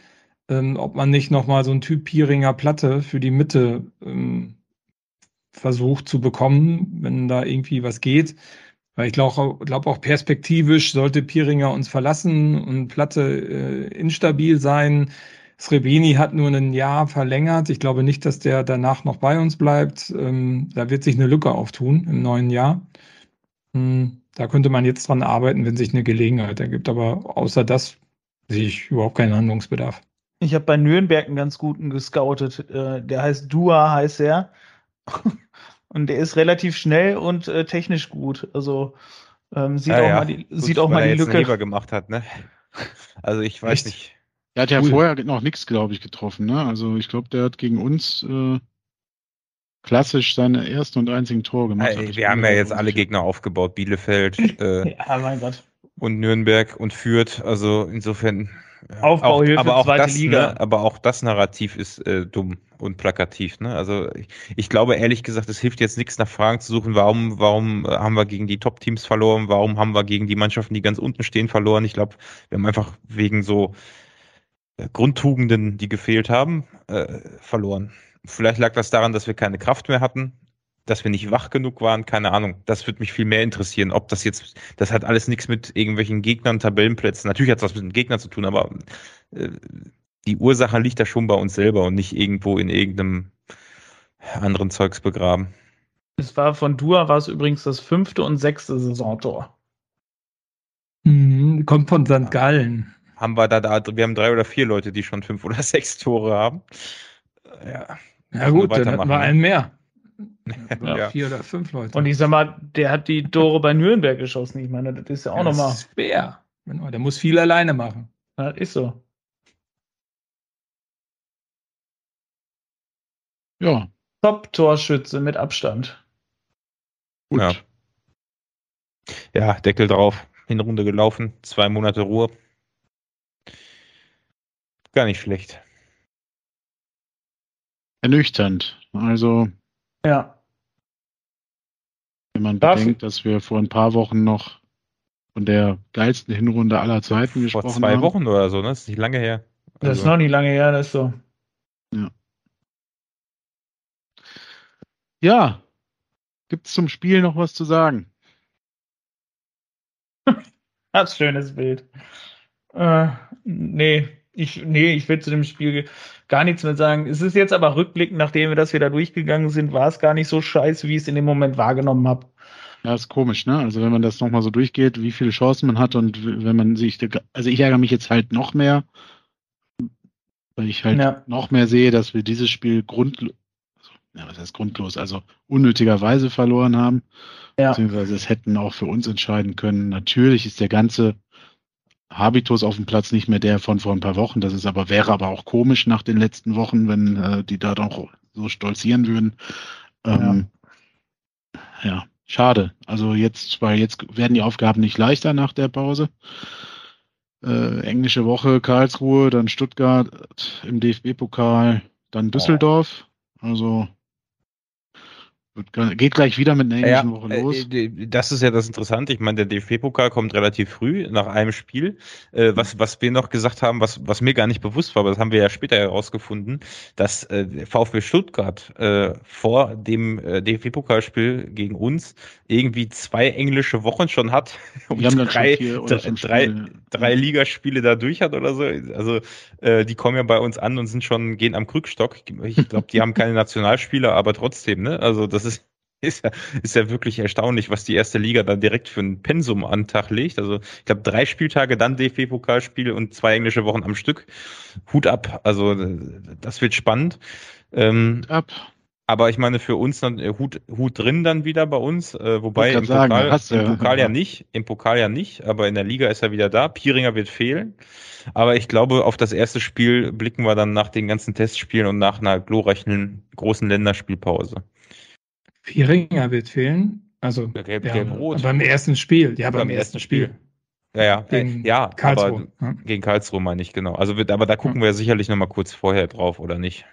ähm, ob man nicht nochmal so ein Typ Pieringer Platte für die Mitte ähm, versucht zu bekommen, wenn da irgendwie was geht. Weil ich glaube glaub auch perspektivisch sollte Pieringer uns verlassen und Platte äh, instabil sein. Srebeni hat nur ein Jahr verlängert. Ich glaube nicht, dass der danach noch bei uns bleibt. Ähm, da wird sich eine Lücke auftun im neuen Jahr. Hm, da könnte man jetzt dran arbeiten, wenn sich eine Gelegenheit ergibt. Aber außer das sehe ich überhaupt keinen Handlungsbedarf.
Ich habe bei Nürnberg einen ganz guten gescoutet. Äh, der heißt Dua, heißt er. und der ist relativ schnell und äh, technisch gut. Also ähm, sieht, ja, auch ja. Mal die, gut, sieht auch mal die Lücke.
Gemacht hat, ne? Also ich weiß Echt? nicht.
Er hat ja cool. vorher noch nichts, glaube ich, getroffen. Ne? Also ich glaube, der hat gegen uns äh, klassisch seine ersten und einzigen Tore gemacht.
Hey, wir haben ja jetzt alle Gegner aufgebaut. Bielefeld äh, ja, mein Gott. und Nürnberg und Fürth. Also insofern
Aufbauhilfe,
auch, aber auch zweite das, Liga. Ne, aber auch das Narrativ ist äh, dumm und plakativ. Ne? Also ich, ich, glaube ehrlich gesagt, es hilft jetzt nichts nach Fragen zu suchen, warum, warum äh, haben wir gegen die Top-Teams verloren, warum haben wir gegen die Mannschaften, die ganz unten stehen, verloren. Ich glaube, wir haben einfach wegen so äh, Grundtugenden, die gefehlt haben, äh, verloren. Vielleicht lag das daran, dass wir keine Kraft mehr hatten dass wir nicht wach genug waren, keine Ahnung. Das würde mich viel mehr interessieren, ob das jetzt, das hat alles nichts mit irgendwelchen Gegnern, Tabellenplätzen. Natürlich hat es was mit den Gegnern zu tun, aber äh, die Ursache liegt da schon bei uns selber und nicht irgendwo in irgendeinem anderen Zeugs begraben.
Es war von Dua war es übrigens das fünfte und sechste Saisontor.
Mhm, kommt von St. Gallen.
Haben wir da, da, wir haben drei oder vier Leute, die schon fünf oder sechs Tore haben.
Ja, ja gut, dann hatten wir ne? einen mehr. Ja, ja. Vier oder fünf Leute.
Und ich sag mal, der hat die Tore bei Nürnberg geschossen. Ich meine, das ist ja auch ja, nochmal.
schwer. Der muss viel alleine machen.
Das ist so.
Ja.
Top-Torschütze mit Abstand.
Gut. Ja. ja, Deckel drauf. Hinrunde gelaufen. Zwei Monate Ruhe. Gar nicht schlecht.
Ernüchternd. Also
ja.
Wenn man Darf bedenkt, dass wir vor ein paar Wochen noch von der geilsten Hinrunde aller Zeiten gesprochen haben. Vor zwei
haben. Wochen oder so, ne? Das ist nicht lange her.
Also. Das ist noch nicht lange her, das ist so.
Ja. Ja. Gibt es zum Spiel noch was zu sagen?
das schönes Bild. Äh, nee, Ich, nee, ich will zu dem Spiel gar nichts mehr sagen. Es ist jetzt aber rückblickend, nachdem wir das wieder durchgegangen sind, war es gar nicht so scheiße, wie ich es in dem Moment wahrgenommen habe.
Ja, ist komisch, ne? Also wenn man das nochmal so durchgeht, wie viele Chancen man hat und wenn man sich, also ich ärgere mich jetzt halt noch mehr, weil ich halt ja. noch mehr sehe, dass wir dieses Spiel grundlos, ja, was heißt grundlos, also unnötigerweise verloren haben. Ja. Beziehungsweise es hätten auch für uns entscheiden können. Natürlich ist der ganze Habitus auf dem Platz nicht mehr der von vor ein paar Wochen. Das ist aber, wäre aber auch komisch nach den letzten Wochen, wenn äh, die da doch so stolzieren würden. Ähm, ja. ja, schade. Also jetzt, weil jetzt werden die Aufgaben nicht leichter nach der Pause. Äh, englische Woche, Karlsruhe, dann Stuttgart im DFB-Pokal, dann Düsseldorf. Also Geht gleich wieder mit einer
englischen ja, Woche äh, los. Das ist ja das Interessante. Ich meine, der DFB-Pokal kommt relativ früh nach einem Spiel. Äh, was, was wir noch gesagt haben, was, was mir gar nicht bewusst war, aber das haben wir ja später herausgefuffen, dass äh, VfB Stuttgart äh, vor dem äh, DFB-Pokalspiel gegen uns irgendwie zwei englische Wochen schon hat und drei, drei, drei Ligaspiele da durch hat oder so. Also äh, die kommen ja bei uns an und sind schon, gehen am Krückstock. Ich glaube, die haben keine Nationalspieler, aber trotzdem, ne? Also das ist ist ja, ist ja wirklich erstaunlich, was die erste Liga da direkt für ein Pensum an den Tag legt. Also ich glaube drei Spieltage, dann DFB-Pokalspiel und zwei englische Wochen am Stück. Hut ab. Also das wird spannend. Ähm, Hut ab. Aber ich meine, für uns dann äh, Hut, Hut drin dann wieder bei uns, äh, wobei im sagen, Pokal, im Pokal ja. ja nicht, im Pokal ja nicht, aber in der Liga ist er wieder da. Pieringer wird fehlen. Aber ich glaube, auf das erste Spiel blicken wir dann nach den ganzen Testspielen und nach einer glorreichen großen Länderspielpause.
Pieringer wird fehlen. Also gelb, ja, gelb, rot. beim ersten Spiel. Ja, beim, beim ersten Spiel. Spiel.
Ja, ja, gegen ja, Karlsruhe. Aber, Gegen Karlsruhe meine ich, genau. Also, aber da gucken wir sicherlich nochmal kurz vorher drauf, oder nicht?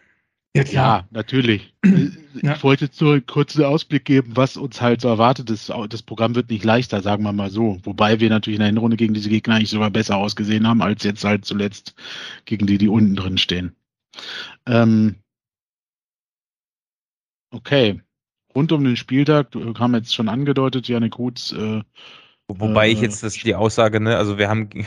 Ja, ja natürlich. ich ja. wollte jetzt nur einen kurzen Ausblick geben, was uns halt so erwartet. Das, das Programm wird nicht leichter, sagen wir mal so. Wobei wir natürlich in der Hinrunde gegen diese Gegner eigentlich sogar besser ausgesehen haben, als jetzt halt zuletzt gegen die, die unten drin stehen. Ähm, okay rund um den Spieltag, du haben jetzt schon angedeutet, Janik Hutz. Äh,
Wobei ich äh, jetzt das die Aussage, ne, also wir haben gegen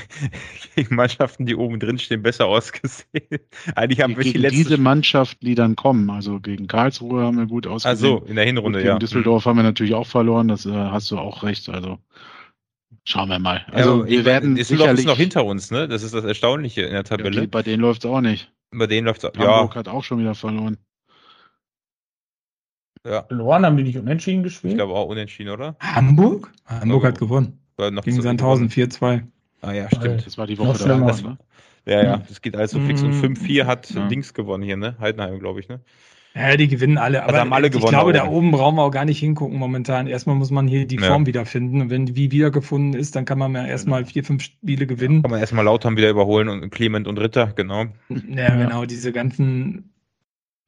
Mannschaften, die oben drin stehen, besser ausgesehen.
Eigentlich haben wir die letzte diese Mannschaften, die dann kommen, also gegen Karlsruhe haben wir gut ausgesehen.
Also in der Hinrunde,
gegen
ja.
Gegen Düsseldorf haben wir natürlich auch verloren, das äh, hast du auch recht. Also schauen wir mal. Also ja, wir werden
Düsseldorf ist noch hinter uns, ne? Das ist das Erstaunliche in der Tabelle. Ja,
die, bei denen läuft es auch nicht.
Bei denen läuft es
auch. Hamburg ja. hat auch schon wieder verloren.
Ja. Verloren haben die nicht unentschieden gespielt?
Ich glaube auch unentschieden, oder?
Hamburg? Hamburg hat gewonnen. Gegen Sandhausen 4-2.
Ah ja, stimmt.
Das war die Woche da. Das,
ne? Ja, ja, das geht alles so fix. Und 5-4 mhm. hat ja. Dings gewonnen hier, ne? Heidenheim, glaube ich, ne?
Ja, die gewinnen alle.
Aber also alle
ich glaube, da oben brauchen wir auch gar nicht hingucken momentan. Erstmal muss man hier die Form ja. wiederfinden. Und wenn die wiedergefunden ist, dann kann man ja erstmal vier, fünf Spiele gewinnen. Ja,
kann man erstmal Lautern wieder überholen und Clement und Ritter, genau.
Ja, genau. Diese ganzen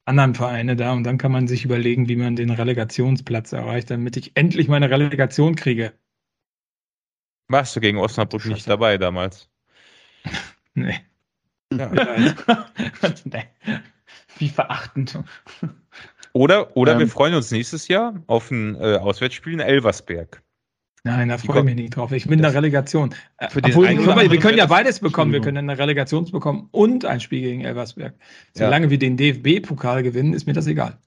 anderen Vereine da und dann kann man sich überlegen, wie man den Relegationsplatz erreicht, damit ich endlich meine Relegation kriege.
Warst du gegen Osnabrück nicht dabei damals?
nee. Ja.
nee. Wie verachtend.
Oder, oder ähm, wir freuen uns nächstes Jahr auf ein äh, Auswärtsspiel in Elversberg.
Nein, da freue ich mich nicht drauf. Ich bin in der Relegation. Äh, für Obwohl, wir, wir können ja beides bekommen. Wir können eine Relegation bekommen und ein Spiel gegen Elversberg. Solange ja. wir den DFB-Pokal gewinnen, ist mir das egal.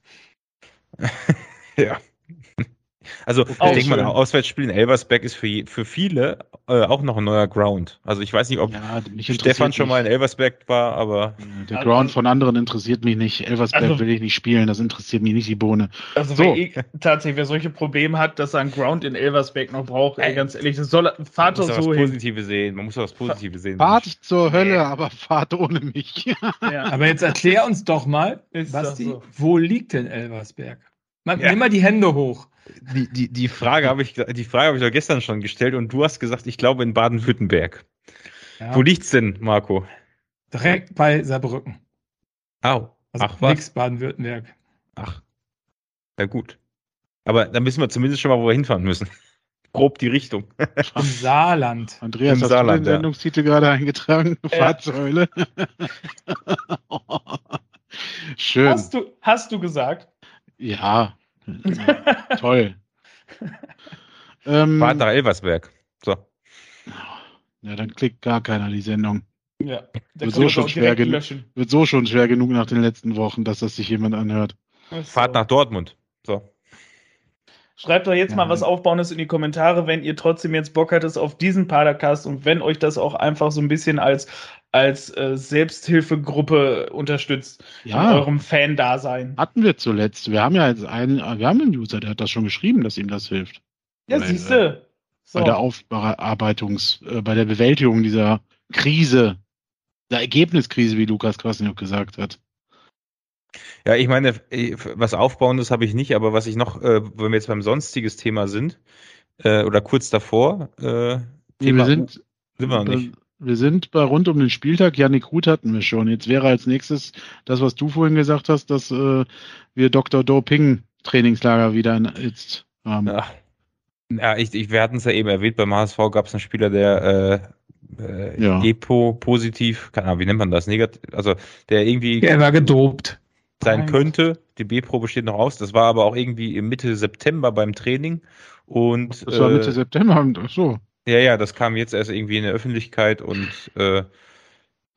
ja. Also okay, ich denke mal, Auswärtsspiel in Elversberg ist für, für viele äh, auch noch ein neuer Ground. Also ich weiß nicht, ob ja, Stefan schon mal in Elversberg war, aber.
Der Ground von anderen interessiert mich nicht. Elversberg also, will ich nicht spielen, das interessiert mich nicht die Bohne.
Also so. wer eh, tatsächlich, wer solche Probleme hat, dass er einen Ground in Elversberg noch braucht, ey, ganz ehrlich, das soll fahrt doch so
hin. Positive sehen. Man muss das Positive sehen.
Fahrt zur Hölle, aber fahrt ohne mich.
ja. Aber jetzt erklär uns doch mal, Basti, so. wo liegt denn Elversberg? Mal, ja. Nimm mal die Hände hoch.
Die, die, die Frage habe ich, die Frage habe ich doch gestern schon gestellt und du hast gesagt, ich glaube in Baden-Württemberg. Ja. Wo liegt's denn, Marco?
Direkt bei Saarbrücken.
Au.
Also Ach, was? Baden-Württemberg.
Ach. Ja, gut. Aber dann wissen wir zumindest schon mal, wo wir hinfahren müssen. Grob die Richtung.
Im Saarland.
Andreas, Im hast Saarland, du den Sendungstitel ja. gerade eingetragen? Ja. Fahrsäule.
Schön. Hast du, hast du gesagt?
Ja, Toll.
ähm, Fahrt nach Elversberg. So.
Ja, dann klickt gar keiner die Sendung. Ja, wird so, schon schwer wird so schon schwer genug nach den letzten Wochen, dass das sich jemand anhört.
So. Fahrt nach Dortmund. So.
Schreibt doch jetzt ja. mal was Aufbauendes in die Kommentare, wenn ihr trotzdem jetzt Bock hattet auf diesen Padercast und wenn euch das auch einfach so ein bisschen als, als äh, Selbsthilfegruppe unterstützt
ja.
in eurem Fan-Dasein.
Hatten wir zuletzt. Wir haben ja jetzt einen, wir haben einen User, der hat das schon geschrieben, dass ihm das hilft.
Ja, siehst du.
So. Bei der Aufarbeitungs-, äh, bei der Bewältigung dieser Krise, der Ergebniskrise, wie Lukas Kwasniok gesagt hat.
Ja, ich meine, äh, was Aufbauendes habe ich nicht, aber was ich noch, äh, wenn wir jetzt beim sonstiges Thema sind, äh, oder kurz davor, äh,
Thema wir sind, sind wir noch nicht. Wir sind bei rund um den Spieltag. Janik Ruth hatten wir schon. Jetzt wäre als nächstes das, was du vorhin gesagt hast, dass äh, wir Dr. Doping Trainingslager wieder jetzt haben.
Ja, ja ich, ich, wir hatten es ja eben erwähnt, beim HSV gab es einen Spieler, der äh, äh, ja. Epo positiv, keine Ahnung, wie nennt man das, negativ, also der irgendwie.
Er war gedopt
sein könnte. Die B-Probe steht noch aus. Das war aber auch irgendwie Mitte September beim Training. Und,
das war Mitte äh, September, ach so.
Ja, ja, das kam jetzt erst irgendwie in der Öffentlichkeit und äh,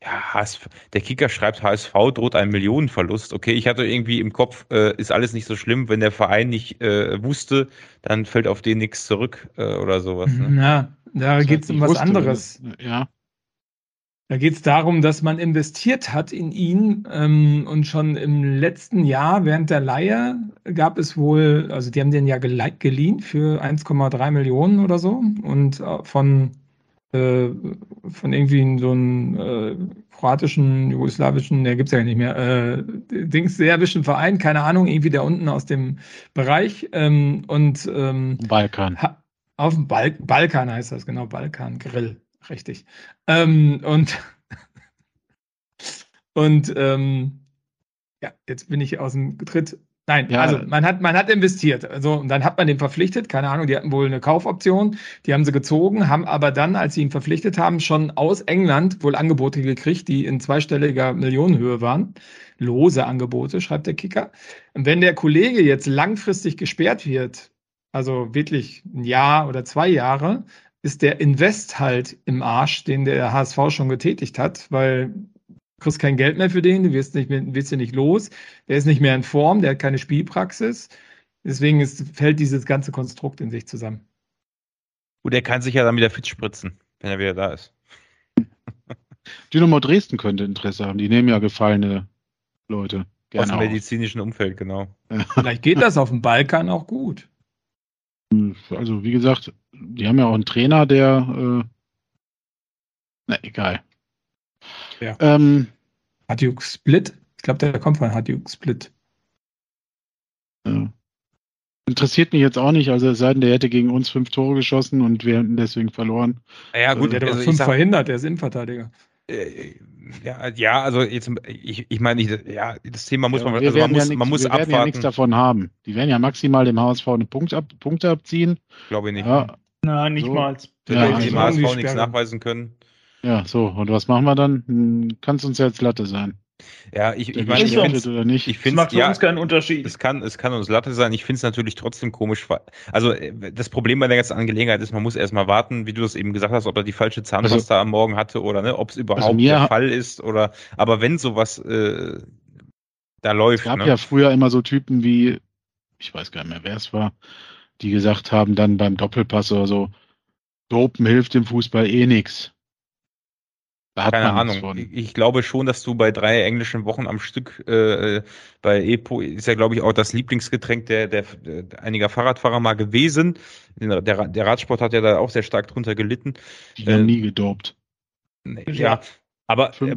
ja, HSV, der Kicker schreibt, HSV droht ein Millionenverlust. Okay, ich hatte irgendwie im Kopf, äh, ist alles nicht so schlimm, wenn der Verein nicht äh, wusste, dann fällt auf den nichts zurück äh, oder sowas. Ne?
Ja, da geht es um was wusste, anderes.
Ja.
Da geht es darum, dass man investiert hat in ihn ähm, und schon im letzten Jahr während der Leihe gab es wohl, also die haben den ja geliehen für 1,3 Millionen oder so und äh, von, äh, von irgendwie so einem äh, kroatischen, jugoslawischen, der gibt es ja nicht mehr, äh, Dings, serbischen Verein, keine Ahnung, irgendwie da unten aus dem Bereich ähm, und ähm,
Balkan.
auf dem Bal Balkan heißt das, genau, Balkan Grill richtig. Ähm, und und ähm, ja, jetzt bin ich aus dem Tritt. Nein, ja. also man hat, man hat investiert. Also, und dann hat man den verpflichtet, keine Ahnung, die hatten wohl eine Kaufoption, die haben sie gezogen, haben aber dann, als sie ihn verpflichtet haben, schon aus England wohl Angebote gekriegt, die in zweistelliger Millionenhöhe waren. Lose Angebote, schreibt der Kicker. Und wenn der Kollege jetzt langfristig gesperrt wird, also wirklich ein Jahr oder zwei Jahre, ist der Invest halt im Arsch, den der HSV schon getätigt hat, weil du kriegst kein Geld mehr für den, du wirst, nicht wirst ihn nicht los, der ist nicht mehr in Form, der hat keine Spielpraxis. Deswegen ist, fällt dieses ganze Konstrukt in sich zusammen.
Gut, er kann sich ja dann wieder fit spritzen, wenn er wieder da ist.
Dynamo Dresden könnte Interesse haben. Die nehmen ja gefallene Leute.
Gerne Aus dem medizinischen Umfeld, genau.
Vielleicht geht das auf dem Balkan auch gut.
Also, wie gesagt, die haben ja auch einen Trainer, der. Äh, na, egal.
Ja. Ähm, Hadjuk Split? Ich glaube, der kommt von Hadjuk Split.
Ja. Interessiert mich jetzt auch nicht, also es sei denn, der hätte gegen uns fünf Tore geschossen und wir hätten deswegen verloren.
Ja, gut, der hat also fünf sag, verhindert, der ist Innenverteidiger.
Äh, ja, ja, also jetzt, ich, ich meine, ich, ja, das Thema muss ja, man, also man muss, ja nix, man muss
wir abwarten. werden ja nichts davon haben. Die werden ja maximal dem HSV eine Punkt ab, Punkte abziehen.
Glaube ich nicht.
Ja. Na, nicht so. mal.
Ja, also dem HSV nichts nachweisen können.
Ja, so, und was machen wir dann? Hm, Kann es uns jetzt Latte sein.
Ja, ich, ich meine, ich finde
finde, macht für ja, uns keinen Unterschied.
Es kann, es kann uns Latte sein. Ich finde es natürlich trotzdem komisch. Also äh, das Problem bei der ganzen Angelegenheit ist, man muss erstmal warten, wie du das eben gesagt hast, ob er die falsche Zahnpasta also, am Morgen hatte oder ne, ob es überhaupt also der Fall ist oder. Aber wenn sowas äh, da läuft.
Es gab ne? ja früher immer so Typen wie, ich weiß gar nicht mehr, wer es war, die gesagt haben dann beim Doppelpass oder so, Dopen hilft im Fußball eh nichts.
Keine Ahnung. Ich, ich, glaube schon, dass du bei drei englischen Wochen am Stück äh, bei Epo ist ja, glaube ich, auch das Lieblingsgetränk der, der, der einiger Fahrradfahrer mal gewesen. Der, der, Radsport hat ja da auch sehr stark drunter gelitten.
Die haben äh, nie gedopt.
Ja, aber äh,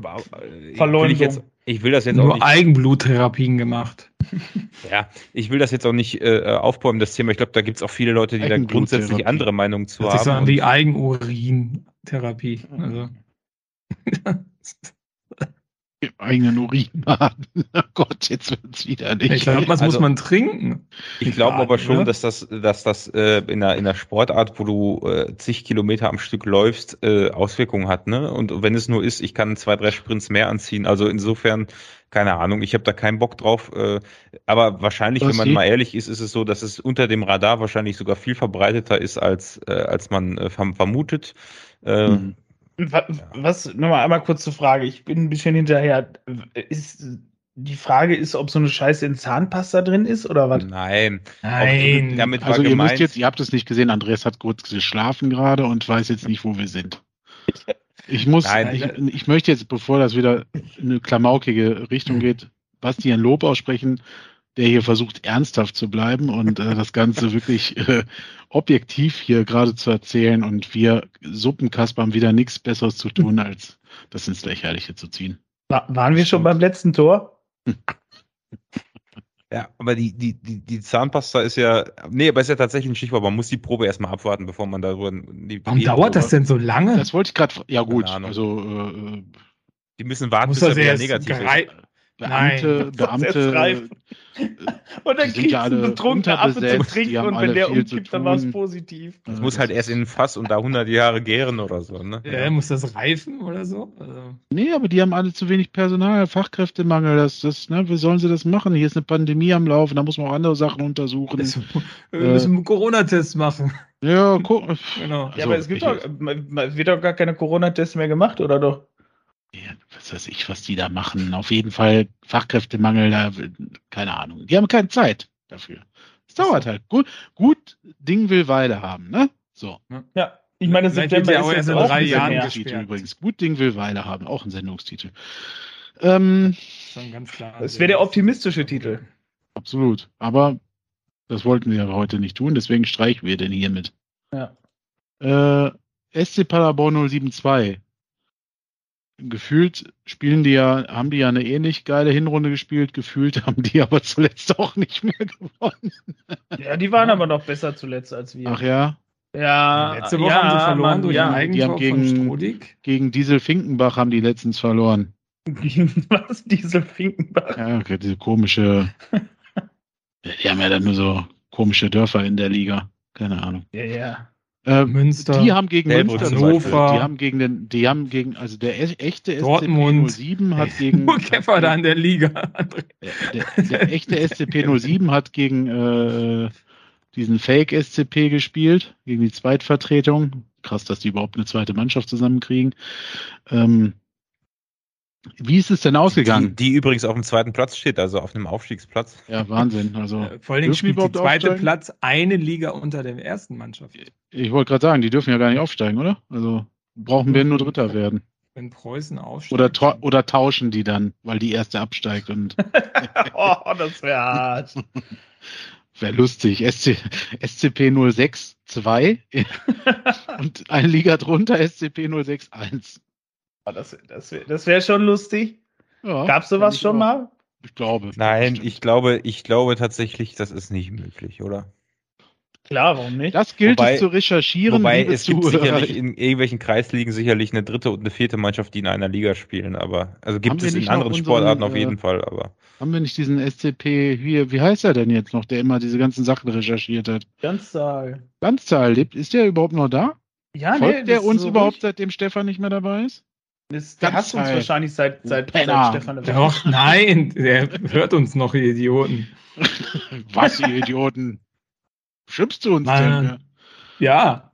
Verleumdung.
Ich, jetzt, ich will das jetzt
Nur
auch nicht.
Eigenbluttherapien gemacht.
ja, ich will das jetzt auch nicht äh, aufbäumen, das Thema. Ich glaube, da gibt es auch viele Leute, die da grundsätzlich andere Meinungen zu das haben. Das
ist wie Eigenurintherapie. Also.
Im eigenen Urin baden. Oh Gott, jetzt wird es wieder nicht.
Ich glaube, was also, muss man trinken?
Ich glaube aber schon, ne? dass das, dass das äh, in, einer, in einer Sportart, wo du äh, zig Kilometer am Stück läufst, äh, Auswirkungen hat. Ne? Und wenn es nur ist, ich kann zwei, drei Sprints mehr anziehen. Also insofern, keine Ahnung, ich habe da keinen Bock drauf. Äh, aber wahrscheinlich, was wenn man geht? mal ehrlich ist, ist es so, dass es unter dem Radar wahrscheinlich sogar viel verbreiteter ist, als, äh, als man äh, vermutet. Äh, mhm
Was, nochmal einmal kurz zur Frage. Ich bin ein bisschen hinterher. Ist, die Frage ist, ob so eine Scheiße in Zahnpasta drin ist oder was?
Nein.
Nein. Damit also ihr müsst jetzt, ihr habt es nicht gesehen, Andreas hat kurz geschlafen gerade und weiß jetzt nicht, wo wir sind. Ich muss, ich, ich, möchte jetzt, bevor das wieder in eine klamaukige Richtung geht, Basti ein Lob aussprechen, der hier versucht, ernsthaft zu bleiben und äh, das Ganze wirklich äh, objektiv hier gerade zu erzählen. Und wir Suppenkasper haben wieder nichts Besseres zu tun, als das ins Lächerliche zu ziehen.
War, waren wir schon beim letzten Tor?
Ja, aber die, die, die, die Zahnpasta ist ja, nee, aber ist ja tatsächlich ein Stichwort. Man muss die Probe erstmal abwarten, bevor man darüber.
Die, Warum dauert das denn so lange?
Das wollte ich gerade, ja gut, also. Äh,
die müssen warten, bis er wieder negativ ist.
Beamte, Nein, Beamte.
und dann kriegst ja du einen betrunkenen Apfel zu trinken und wenn der umkippt, dann war es positiv.
Das muss halt erst in ein Fass und da 100 Jahre gären oder so, ne?
Ja, muss das reifen oder so? Also.
Nee, aber die haben alle zu wenig Personal, Fachkräftemangel. Das, das, ne, wie sollen sie das machen? Hier ist eine Pandemie am Laufen, da muss man auch andere Sachen untersuchen. Das,
wir müssen einen Corona-Test machen.
Ja, genau.
Ja, also, aber es gibt doch, wird doch gar keine Corona-Tests mehr gemacht, oder doch?
Ja, was weiß ich, was die da machen. Auf jeden Fall Fachkräftemangel, da, keine Ahnung. Die haben keine Zeit dafür. Es dauert halt. Gut, gut, Ding will Weile haben, ne? So.
Ja, ich meine, September
ja auch erst in drei Jahren
gesperrt. übrigens. Gut Ding will Weile haben, auch ein Sendungstitel. Ähm,
das wäre der optimistische Titel.
Absolut. Aber das wollten wir heute nicht tun, deswegen streichen wir den hiermit.
Ja.
Äh, SC Paderborn 072 gefühlt spielen die ja, haben die ja eine ähnlich geile Hinrunde gespielt, gefühlt haben die aber zuletzt auch nicht mehr gewonnen.
Ja, die waren aber noch besser zuletzt als wir.
Ach ja.
Ja,
letzte Woche ja, haben sie verloren Mann, durch ja,
ein die haben gegen, gegen Diesel Finkenbach haben die letztens verloren.
Gegen was? Diesel Finkenbach?
Ja, okay, diese komische. die haben ja dann nur so komische Dörfer in der Liga. Keine Ahnung.
Ja, ja.
Äh, Münster. Die haben gegen Münster Hannover. Die haben gegen den, die haben gegen, also der e-, echte
Dortmund.
SCP 07 hat gegen.
Nur Käfer da in der Liga.
Der, der, der echte SCP 07 hat gegen äh, diesen Fake SCP gespielt, gegen die Zweitvertretung. Krass, dass die überhaupt eine zweite Mannschaft zusammenkriegen. Ähm, wie ist es denn ausgegangen?
Die, die, übrigens auf dem zweiten Platz steht, also auf einem Aufstiegsplatz.
Ja, Wahnsinn. Also
Vor allem spielt der zweite aufsteigen? Platz eine Liga unter der ersten Mannschaft.
Ich wollte gerade sagen, die dürfen ja gar nicht aufsteigen, oder? Also brauchen wir nur Dritter werden.
Wenn Preußen aufsteigt.
Oder, oder tauschen die dann, weil die erste absteigt und.
oh, das wäre hart.
Wäre lustig. SC, SCP 06 2 und eine Liga drunter SCP 06 1.
Das, das wäre das wär schon lustig. Ja, Gab es sowas schon auch. mal?
Ich glaube.
Nein, ich glaube, ich glaube tatsächlich, das ist nicht möglich, oder?
Klar, warum nicht?
Das gilt wobei, es zu recherchieren.
Wobei es gibt sicherlich in irgendwelchen Kreisligen sicherlich eine dritte und eine vierte Mannschaft, die in einer Liga spielen, aber also gibt es in anderen unseren, Sportarten auf jeden äh, Fall, aber.
Haben wir nicht diesen SCP hier, wie heißt er denn jetzt noch, der immer diese ganzen Sachen recherchiert hat?
Ganzzahl.
Ganzzahl, lebt, ist der überhaupt noch da?
Ja,
Folgt nee, der uns so überhaupt, seitdem Stefan nicht mehr dabei ist?
Das, der hasst uns wahrscheinlich seit, seit,
seit
Stefan Doch, nein, der hört uns noch, ihr Idioten.
Was, ihr Idioten? Schimpfst du uns
Mann. denn? Ja.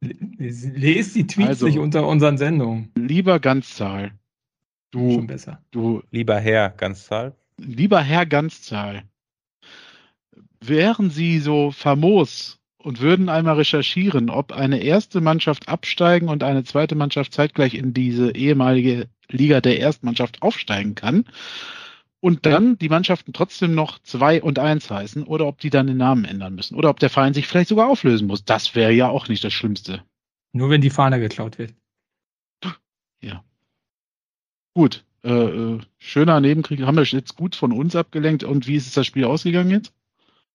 Lest die Tweets also, nicht unter unseren Sendungen.
Lieber Ganzzahl.
Du, Schon besser.
Du, lieber Herr Ganzzahl.
Lieber Herr Ganzzahl. Wären Sie so famos und würden einmal recherchieren, ob eine erste Mannschaft absteigen und eine zweite Mannschaft zeitgleich in diese ehemalige Liga der Erstmannschaft aufsteigen kann und dann die Mannschaften trotzdem noch zwei und eins heißen oder ob die dann den Namen ändern müssen oder ob der Verein sich vielleicht sogar auflösen muss. Das wäre ja auch nicht das Schlimmste.
Nur wenn die Fahne geklaut wird.
Ja. Gut. Äh, äh, schöner Nebenkrieg. Haben wir jetzt gut von uns abgelenkt. Und wie ist das Spiel ausgegangen jetzt?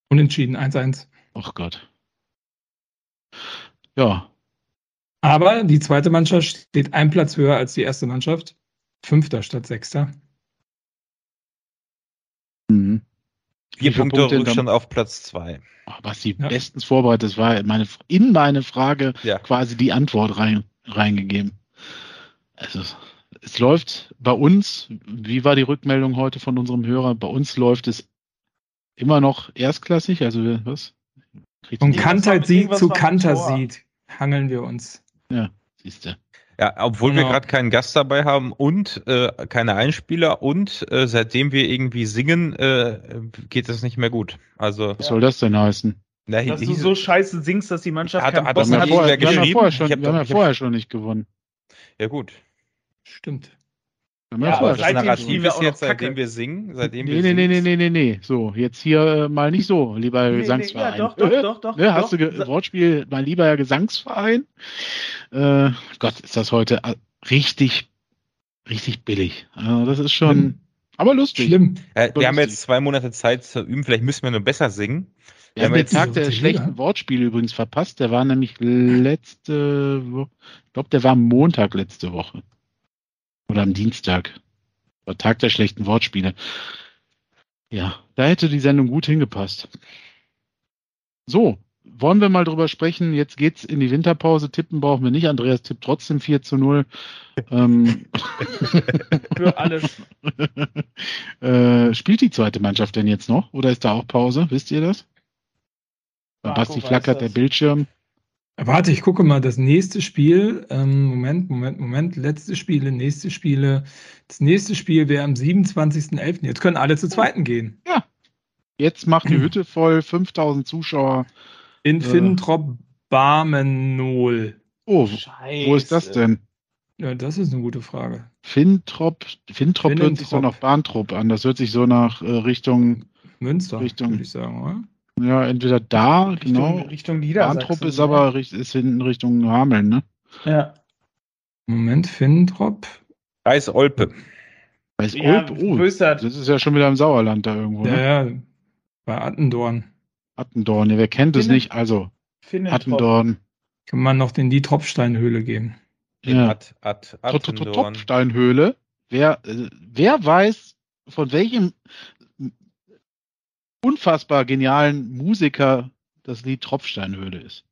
Unentschieden, 1-1.
Ach Gott. Ja.
Aber die zweite Mannschaft steht ein Platz höher als die erste Mannschaft. Fünfter statt Sechster.
Mhm. Vier Punkte, Punkte Rückstand auf Platz zwei.
Was sie ja. bestens vorbereitet, das war meine, in meine Frage ja. quasi die Antwort rein, reingegeben. Also es läuft bei uns, wie war die Rückmeldung heute von unserem Hörer? Bei uns läuft es immer noch erstklassig, also was?
Von Kanter sieht zu Kanter sieht, hangeln wir uns.
Ja, Siehste.
Ja, obwohl genau. wir gerade keinen Gast dabei haben und äh, keine Einspieler und äh, seitdem wir irgendwie singen, äh, geht es nicht mehr gut. Also
was soll das denn heißen?
Na, dass du so scheiße singst, dass die Mannschaft
hat, hat, das hat vorher, wir haben ja vorher schon, wir haben ja vorher schon nicht gewonnen.
Ja gut.
Stimmt.
Ja, aber das Narrativ ist jetzt, seitdem wir singen, seitdem
nee, wir nee, nee, nee, nee, nee, nee. So, jetzt hier äh, mal nicht so, lieber nee, Gesangsverein. Nee, ja, doch, doch, doch, doch. Ne, hast doch. du Wortspiel, mein lieber Gesangsverein? Äh, Gott, ist das heute äh, richtig, richtig billig. Also das ist schon, Schlimm. aber lustig.
Schlimm. Äh, wir haben jetzt zwei Monate Zeit zu üben, vielleicht müssen wir nur besser singen.
Wir haben den Tag der schlechten Wortspiele übrigens verpasst. Der war nämlich letzte Woche, ich glaube, der war Montag letzte Woche. Oder am Dienstag. War Tag der schlechten Wortspiele. Ja, da hätte die Sendung gut hingepasst. So, wollen wir mal drüber sprechen. Jetzt geht's in die Winterpause. Tippen brauchen wir nicht. Andreas tippt trotzdem 4 zu 0. ähm,
Für alles.
äh, spielt die zweite Mannschaft denn jetzt noch? Oder ist da auch Pause? Wisst ihr das? Bei Basti flackert der Bildschirm.
Warte, ich gucke mal das nächste Spiel. Ähm, Moment, Moment, Moment. Letzte Spiele, nächste Spiele. Das nächste Spiel wäre am 27.11. Jetzt können alle zu zweiten gehen.
Ja. Jetzt macht die Hütte voll, 5000 Zuschauer.
In äh. Fintrop Barmenol.
Oh, Scheiße. wo ist das denn?
Ja, das ist eine gute Frage.
Fintrop, Fintrop hört sich so nach Bahntrop an. Das hört sich so nach äh, Richtung
Münster,
Richtung,
würde ich sagen, oder?
Ja, entweder da,
Richtung,
genau.
Richtung Niedersachsen.
Bahntrupp ist aber ist in Richtung Hameln, ne?
Ja.
Moment, Fintrop.
Reis Olpe.
Reis ja, Olpe, oh, das ist ja schon wieder im Sauerland da irgendwo,
ne? Ja, ja. Bei Attendorn.
Attendorn, ja, wer kennt es nicht? Also, Finnentrop. Attendorn.
Kann man noch in die Tropfsteinhöhle geben.
Ja. At, At, Tropfsteinhöhle. Wer, äh, wer weiß, von welchem unfassbar genialen Musiker das Lied Tropfsteinhöhle ist.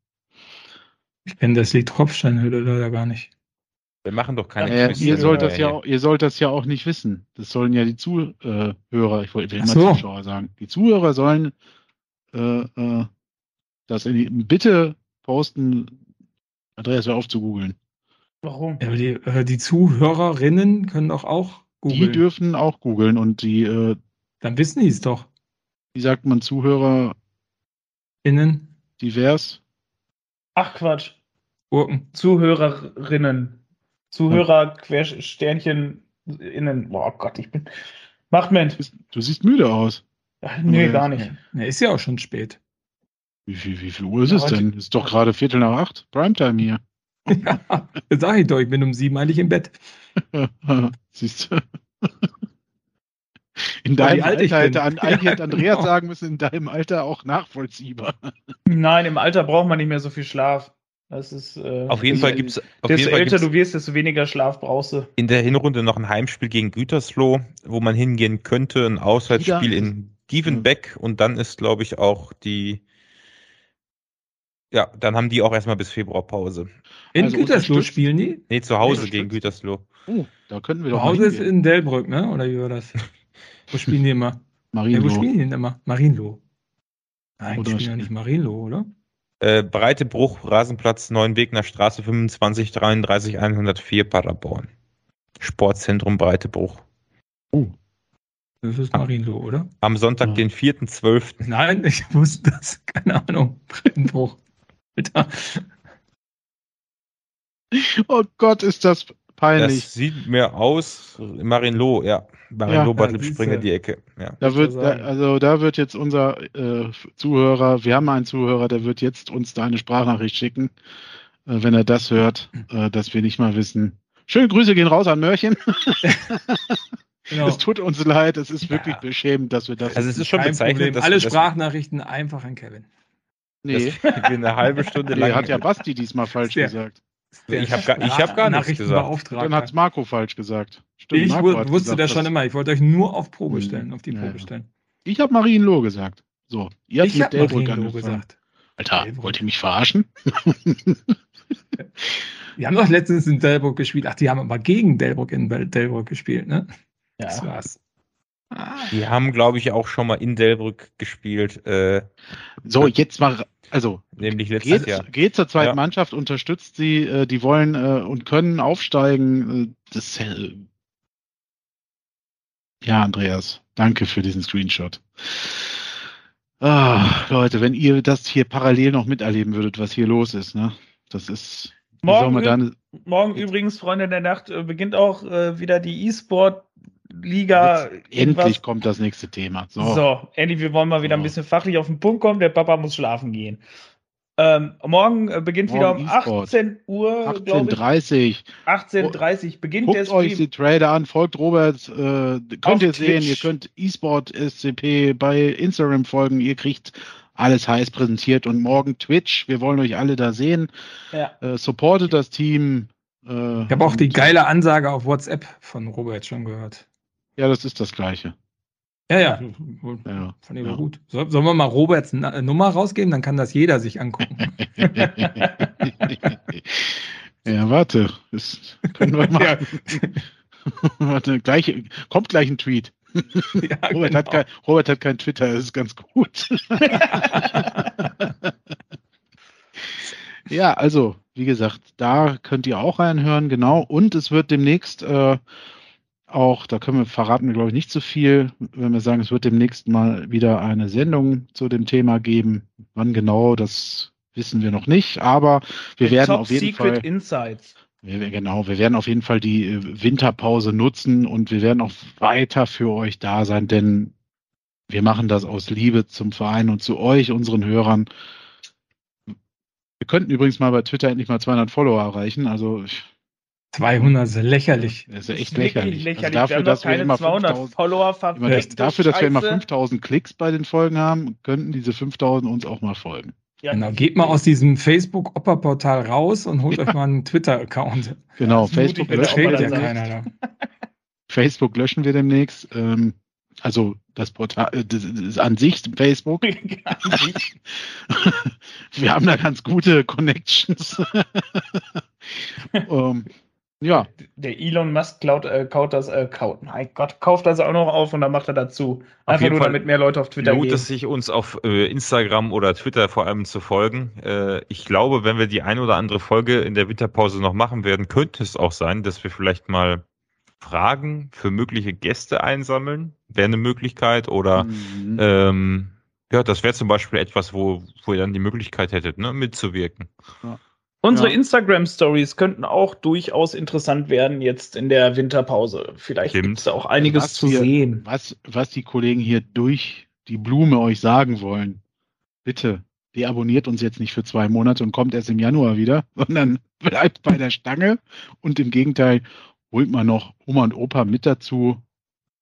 Ich kenne das Lied Tropfsteinhöhle leider gar nicht.
Wir machen doch keine
äh, ihr, sollt das ja, auch, ihr sollt das ja auch nicht wissen. Das sollen ja die Zuhörer, ich wollte immer so. Zuschauer sagen, die Zuhörer sollen äh, äh, das in die, bitte posten. Andreas, hör auf zu googeln.
Warum? Ja, die, äh, die, Zuhörerinnen können doch auch
googeln. Die dürfen auch googeln und die. Äh,
Dann wissen die es doch
wie sagt man, Zuhörer
innen
divers?
Ach Quatsch. Gurken. Zuhörerinnen. Zuhörer ja. Sternchen innen. Boah Gott, ich bin. Macht Mensch.
Du siehst müde aus.
Ach, nee, gar nicht.
Ja, ist ja auch schon spät.
Wie viel, wie viel Uhr ist ja, es denn? Ist doch gerade Viertel nach acht. Primetime hier.
Ja, sag ich doch, ich bin um sieben eigentlich im Bett.
Siehst du. In deinem Alter hätte an, eigentlich hätte Andreas genau. sagen müssen, in deinem Alter auch nachvollziehbar.
Nein, im Alter braucht man nicht mehr so viel Schlaf. Das ist,
äh, auf jeden Fall gibt es.
Desto älter du wirst, desto weniger Schlaf brauchst du.
In der Hinrunde noch ein Heimspiel gegen Gütersloh, wo man hingehen könnte, ein Auswärtsspiel in Dievenbeck und dann ist, glaube ich, auch die. Ja, dann haben die auch erstmal bis Februar Pause.
In also Gütersloh spielen die?
Nee, zu Hause gegen Gütersloh.
Oh, da könnten wir doch.
Zu Hause ist in Delbrück, ne? Oder wie war das? Wo spielen die immer?
Marienloh.
Ja, wo spielen die denn immer? Marienloh. Nein, oder spielen ja nicht Marienloh, oder?
Äh, Breitebruch, Rasenplatz, Neuenwegner Straße 25 33 104 Paderborn. Sportzentrum Breitebruch.
Oh. Das ist Marienloh, oder?
Am Sonntag, ja. den 4.12.
Nein, ich wusste das. Keine Ahnung. Breitenbruch. Alter.
Oh Gott, ist das peinlich. Das
sieht mir aus, Marienloh, ja. Marienloh, ja, Bartlett die Ecke. Ja.
Da wird, da, also da wird jetzt unser äh, Zuhörer, wir haben einen Zuhörer, der wird jetzt uns da eine Sprachnachricht schicken, äh, wenn er das hört, äh, dass wir nicht mal wissen. Schöne Grüße gehen raus an Mörchen. Genau. Es tut uns leid, es ist wirklich beschämend, dass wir das.
Also es ist schon bezeichnend,
dass alle Sprachnachrichten einfach an Kevin.
Nee. eine halbe Stunde lang.
Nee, hat ja Basti diesmal falsch gesagt.
Ich habe gar, hab gar nichts gesagt.
Dann hat Marco falsch gesagt.
Stimmt, ich Marco wusste gesagt, das schon immer. Ich wollte euch nur auf Probe hm. stellen, auf die ja. Probe stellen.
Ich habe Marienloh gesagt. So,
ihr habt ich mit Delbrück angefangen. gesagt.
Alter, Delbrück. wollt ihr mich verarschen?
Wir haben doch letztens in Delbrück gespielt. Ach, die haben aber gegen Delbrück in Delbrück gespielt, ne?
Ja. Das war's. Die haben, glaube ich, auch schon mal in Delbrück gespielt. Äh,
so, jetzt mal also
nämlich letztes
geht,
Jahr.
Geht zur zweiten ja. Mannschaft, unterstützt sie, äh, die wollen äh, und können aufsteigen. Äh, das, äh, ja, Andreas, danke für diesen Screenshot. Ah, Leute, wenn ihr das hier parallel noch miterleben würdet, was hier los ist, ne? Das ist.
Morgen, dann, morgen übrigens, Freunde der Nacht, äh, beginnt auch äh, wieder die E-Sport Liga.
endlich kommt das nächste Thema.
So. so, endlich, wir wollen mal wieder so. ein bisschen fachlich auf den Punkt kommen. Der Papa muss schlafen gehen. Ähm, morgen äh, beginnt morgen wieder um 18 Uhr.
18.30
18.30 beginnt
Guckt der Stream. euch die Trader an, folgt Robert, äh, könnt Auf ihr sehen, ihr könnt eSport SCP bei Instagram folgen, ihr kriegt alles heiß präsentiert und morgen Twitch, wir wollen euch alle da sehen. Ja. Äh, supportet das Team.
Äh, ich habe auch die geile Ansage auf WhatsApp von Robert schon gehört.
Ja, das ist das Gleiche.
Ja, ja. ja fand ich ja. gut. So, sollen wir mal Roberts äh, Nummer rausgeben? Dann kann das jeder sich angucken.
ja, warte. Das können wir mal. Warte, gleich, kommt gleich ein Tweet. Ja, Robert, genau. hat kein, Robert hat kein Twitter, das ist ganz gut. ja, also, wie gesagt, da könnt ihr auch reinhören, genau. Und es wird demnächst äh, auch, da können wir verraten wir, glaube ich, nicht so viel, wenn wir sagen, es wird demnächst mal wieder eine Sendung zu dem Thema geben. Wann genau, das wissen wir noch nicht, aber wir The werden Top auf jeden Secret Fall.
Insights.
Wir, genau, wir werden auf jeden Fall die äh, Winterpause nutzen und wir werden auch weiter für euch da sein, denn wir machen das aus Liebe zum Verein und zu euch, unseren Hörern. Wir könnten übrigens mal bei Twitter endlich mal 200 Follower erreichen. Also
200 ist lächerlich.
Das ist echt lächerlich.
lächerlich. Also dafür, dass wir immer 5000 Follower
dafür, dass wir immer 5000 Klicks bei den Folgen haben, könnten diese 5000 uns auch mal folgen.
Ja, genau, geht mal aus diesem Facebook-Opper-Portal raus und holt ja. euch mal einen Twitter-Account.
Genau, Facebook löschen, ja keiner Facebook löschen wir demnächst. Ähm, also das Portal, äh, das ist an sich Facebook. wir haben da ganz gute Connections.
um, ähm, ja. Der Elon Musk klaut, äh, kaut das, äh, kaut, mein Gott, kauft das auch noch auf und dann macht er dazu. Einfach nur, Fall damit mehr Leute auf Twitter
lohnt gehen. es sich, uns auf äh, Instagram oder Twitter vor allem zu folgen. Äh, ich glaube, wenn wir die ein oder andere Folge in der Winterpause noch machen werden, könnte es auch sein, dass wir vielleicht mal Fragen für mögliche Gäste einsammeln. Wäre eine Möglichkeit oder mhm. ähm, ja, das wäre zum Beispiel etwas, wo, wo ihr dann die Möglichkeit hättet, ne, mitzuwirken.
Ja. Unsere ja. Instagram-Stories könnten auch durchaus interessant werden jetzt in der Winterpause. Vielleicht gibt es auch einiges was zu wir, sehen.
Was, was die Kollegen hier durch die Blume euch sagen wollen, bitte, deabonniert uns jetzt nicht für zwei Monate und kommt erst im Januar wieder, sondern bleibt bei der Stange und im Gegenteil, holt mal noch Oma und Opa mit dazu.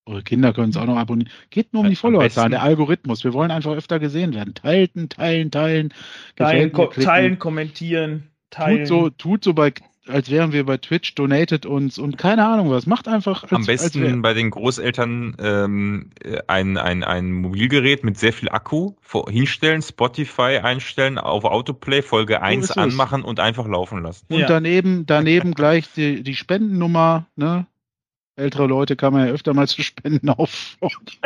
Eure Kinder können es auch noch abonnieren. Geht nur um die Followerzahl, der Algorithmus. Wir wollen einfach öfter gesehen werden. Teilen, teilen, teilen.
Teilen, ko teilen kommentieren
teilen. Tut so, tut so bei, als wären wir bei Twitch, donatet uns und keine Ahnung was. Macht einfach. Als,
Am besten bei den Großeltern ähm, ein, ein, ein Mobilgerät mit sehr viel Akku vor, hinstellen, Spotify einstellen, auf Autoplay Folge 1 so anmachen und einfach laufen lassen.
Und ja. daneben, daneben gleich die, die Spendennummer, ne? Ältere Leute kann man ja öfter mal zu Spenden auffordern.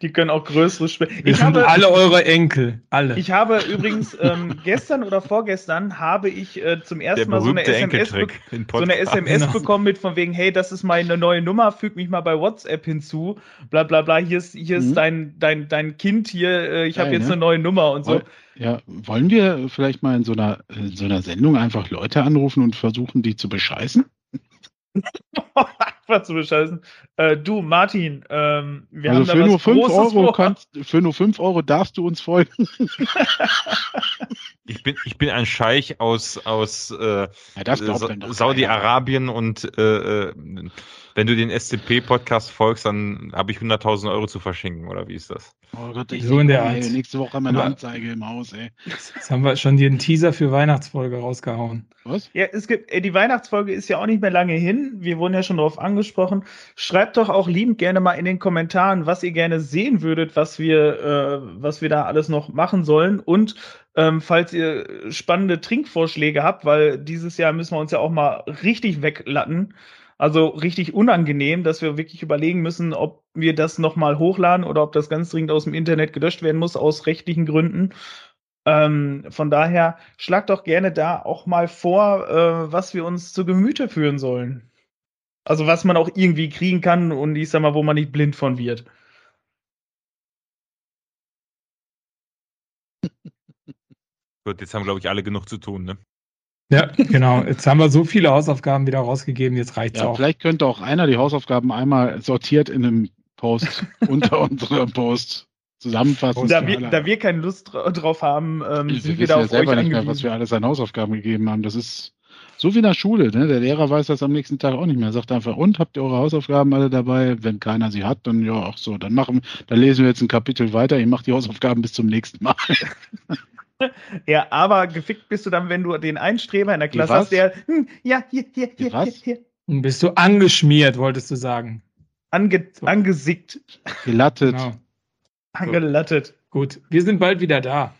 Die können auch größere Spiele.
Ich habe alle eure Enkel, alle.
Ich habe übrigens ähm, gestern oder vorgestern habe ich äh, zum ersten Mal so eine SMS, so eine SMS genau. bekommen mit von wegen, hey, das ist meine neue Nummer, füg mich mal bei WhatsApp hinzu, bla bla bla. Hier ist hier mhm. ist dein dein dein Kind hier. Äh, ich habe jetzt ne? eine neue Nummer und so.
Ja, wollen wir vielleicht mal in so einer in so einer Sendung einfach Leute anrufen und versuchen, die zu bescheißen?
Einfach zu bescheißen. Äh, du, Martin, ähm,
wir also haben für nur 5 Euro kannst, für nur 5 Euro darfst du uns folgen.
ich bin, ich bin ein Scheich aus, aus äh, ja, Saudi-Arabien und äh, äh wenn du den SCP-Podcast folgst, dann habe ich 100.000 Euro zu verschenken, oder wie ist das?
Oh Gott, ich so in der Art. Nächste Woche meine Anzeige im Haus, ey.
Jetzt haben wir schon den Teaser für Weihnachtsfolge rausgehauen.
Was? Ja, es gibt, ey, die Weihnachtsfolge ist ja auch nicht mehr lange hin. Wir wurden ja schon darauf angesprochen. Schreibt doch auch liebend gerne mal in den Kommentaren, was ihr gerne sehen würdet, was wir, äh, was wir da alles noch machen sollen. Und ähm, falls ihr spannende Trinkvorschläge habt, weil dieses Jahr müssen wir uns ja auch mal richtig weglatten. Also richtig unangenehm, dass wir wirklich überlegen müssen, ob wir das nochmal hochladen oder ob das ganz dringend aus dem Internet gelöscht werden muss, aus rechtlichen Gründen. Ähm, von daher schlag doch gerne da auch mal vor, äh, was wir uns zu Gemüte führen sollen. Also was man auch irgendwie kriegen kann und ich sag mal, wo man nicht blind von wird.
Gut, jetzt haben, glaube ich, alle genug zu tun, ne?
Ja, genau. Jetzt haben wir so viele Hausaufgaben wieder rausgegeben, jetzt reicht's ja, auch.
Vielleicht könnte auch einer die Hausaufgaben einmal sortiert in einem Post unter unserem Post zusammenfassen.
Da wir, da wir keine Lust drauf haben, ähm,
sind wir da ja auf selber euch nicht mehr, was wir alles an Hausaufgaben gegeben haben. Das ist so wie in der Schule, ne? Der Lehrer weiß das am nächsten Tag auch nicht mehr. Er sagt einfach, und habt ihr eure Hausaufgaben alle dabei? Wenn keiner sie hat, dann ja, auch so, dann machen, dann lesen wir jetzt ein Kapitel weiter. Ihr macht die Hausaufgaben bis zum nächsten Mal.
ja, aber gefickt bist du dann, wenn du den Einstreber in der Klasse hast, der, hm, ja, hier, hier, hier, hier, hier.
Bist du angeschmiert, wolltest du sagen.
Ange so. Angesickt.
Gelattet. Genau.
Angelattet.
Gut, wir sind bald wieder da.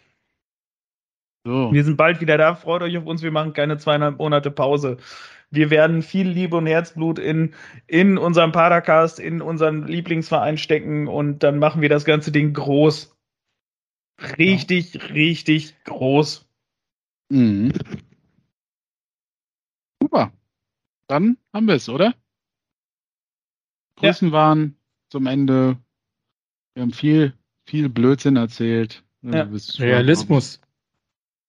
So. Wir sind bald wieder da. Freut euch auf uns. Wir machen keine zweieinhalb Monate Pause. Wir werden viel Liebe und Herzblut in, in unserem Padercast, in unseren Lieblingsverein stecken und dann machen wir das ganze Ding groß. Richtig, ja. richtig groß.
Mhm. Super. Dann haben wir es, oder? Grüßen ja. waren zum Ende. Wir haben viel, viel Blödsinn erzählt.
Ja. Realismus.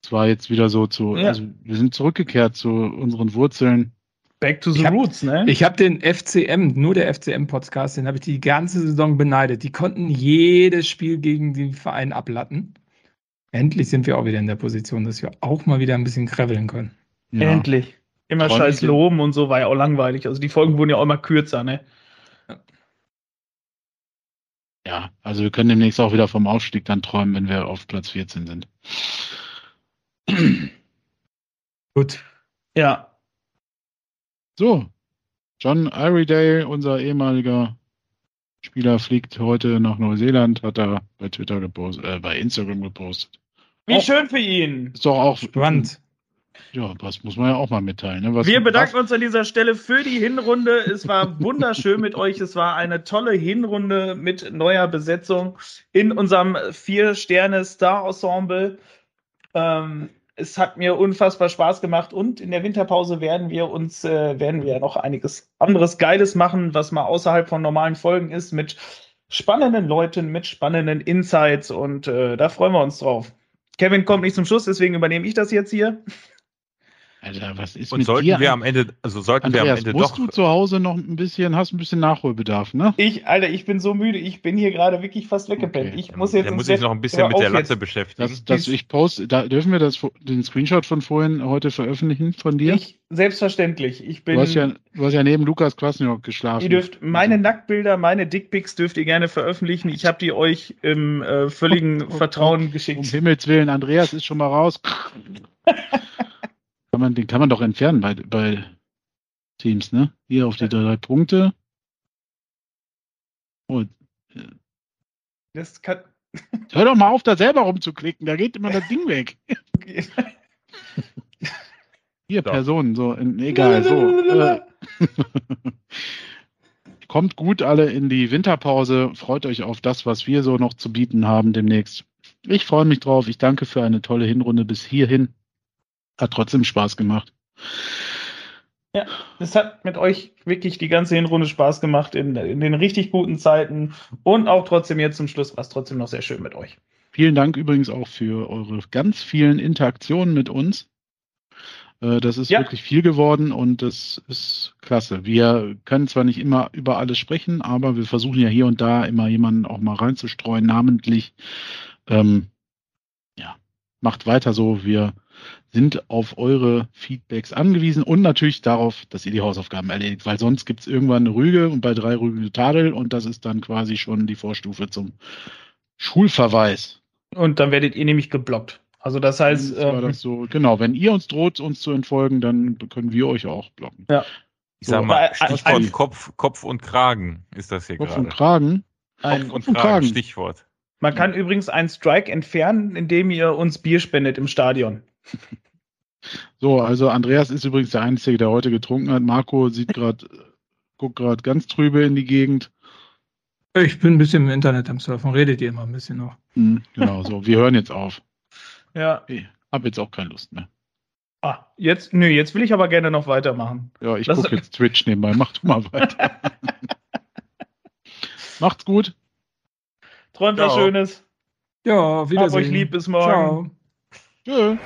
Es war jetzt wieder so zu, ja. also wir sind zurückgekehrt zu unseren Wurzeln.
Back to the
hab,
roots, ne?
Ich habe den FCM, nur der FCM-Podcast, den habe ich die ganze Saison beneidet. Die konnten jedes Spiel gegen den Verein ablatten. Endlich sind wir auch wieder in der Position, dass wir auch mal wieder ein bisschen kreveln können.
Ja. Endlich. Immer Träumen scheiß Loben und so war ja auch langweilig. Also die Folgen wurden ja auch immer kürzer, ne?
Ja, also wir können demnächst auch wieder vom Aufstieg dann träumen, wenn wir auf Platz 14 sind.
Gut. Ja.
So. John Irydale, unser ehemaliger Spieler, fliegt heute nach Neuseeland, hat er bei Twitter gepostet, äh, bei Instagram gepostet.
Wie auch, schön für ihn.
Ist doch auch spannend. Ja, das muss man ja auch mal mitteilen. Ne?
Was, Wir bedanken was? uns an dieser Stelle für die Hinrunde. Es war wunderschön mit euch. Es war eine tolle Hinrunde mit neuer Besetzung in unserem Vier-Sterne-Star-Ensemble. Ähm, es hat mir unfassbar Spaß gemacht und in der Winterpause werden wir uns, äh, werden wir noch einiges anderes Geiles machen, was mal außerhalb von normalen Folgen ist, mit spannenden Leuten, mit spannenden Insights und äh, da freuen wir uns drauf. Kevin kommt nicht zum Schluss, deswegen übernehme ich das jetzt hier.
Alter, was ist
Und mit sollten dir? wir am Ende, also sollten Andreas, wir am Ende
musst doch. du zu Hause noch ein bisschen, hast ein bisschen Nachholbedarf, ne?
Ich, Alter, ich bin so müde, ich bin hier gerade wirklich fast weggepennt. Okay. Ich muss jetzt.
Der muss sich noch ein bisschen mit der Latte jetzt. beschäftigen.
Das, das ich poste, da dürfen wir das, den Screenshot von vorhin heute veröffentlichen von dir? Ich,
selbstverständlich. Ich bin.
Du hast ja, du hast ja neben Lukas Kwasniok geschlafen.
Ihr dürft meine Nacktbilder, meine Dickpics dürft ihr gerne veröffentlichen. Ich habe die euch im äh, völligen um, Vertrauen um, geschickt. Um
Himmels Willen, Andreas ist schon mal raus. Kann man, den kann man doch entfernen bei, bei Teams, ne? Hier auf die drei Punkte. Und, äh,
das kann.
Hör doch mal auf, da selber rumzuklicken, da geht immer das Ding weg. Hier, so. Personen, so, in, egal, so. Äh, kommt gut alle in die Winterpause, freut euch auf das, was wir so noch zu bieten haben demnächst. Ich freue mich drauf, ich danke für eine tolle Hinrunde bis hierhin hat trotzdem Spaß gemacht.
Ja, es hat mit euch wirklich die ganze Hinrunde Spaß gemacht in, in den richtig guten Zeiten und auch trotzdem jetzt zum Schluss war es trotzdem noch sehr schön mit euch.
Vielen Dank übrigens auch für eure ganz vielen Interaktionen mit uns. Äh, das ist ja. wirklich viel geworden und das ist klasse. Wir können zwar nicht immer über alles sprechen, aber wir versuchen ja hier und da immer jemanden auch mal reinzustreuen, namentlich. Ähm, ja, macht weiter so. Wir sind auf eure Feedbacks angewiesen und natürlich darauf, dass ihr die Hausaufgaben erledigt, weil sonst gibt es irgendwann eine Rüge und bei drei Rügen eine Tadel und das ist dann quasi schon die Vorstufe zum Schulverweis.
Und dann werdet ihr nämlich geblockt. Also das heißt.
Ähm, das so, genau, wenn ihr uns droht, uns zu entfolgen, dann können wir euch auch blocken.
Ja.
Ich sag mal, Stichwort Kopf, Kopf und Kragen ist das hier
Kopf
gerade.
Und Kragen?
Kopf und, und Kragen, Stichwort.
Man kann übrigens einen Strike entfernen, indem ihr uns Bier spendet im Stadion.
So, also Andreas ist übrigens der Einzige, der heute getrunken hat. Marco sieht gerade, guckt gerade ganz trübe in die Gegend.
Ich bin ein bisschen im Internet am Surfen, redet ihr immer ein bisschen noch.
Mhm, genau, so, wir hören jetzt auf. Ja. Ich habe jetzt auch keine Lust mehr.
Ah, jetzt, nö, jetzt will ich aber gerne noch weitermachen.
Ja, ich gucke jetzt Twitch nebenbei, mach du mal weiter. Macht's gut.
Träumt was Schönes.
Ja, auf Wiedersehen.
Hab euch lieb, bis morgen. Ciao. 对。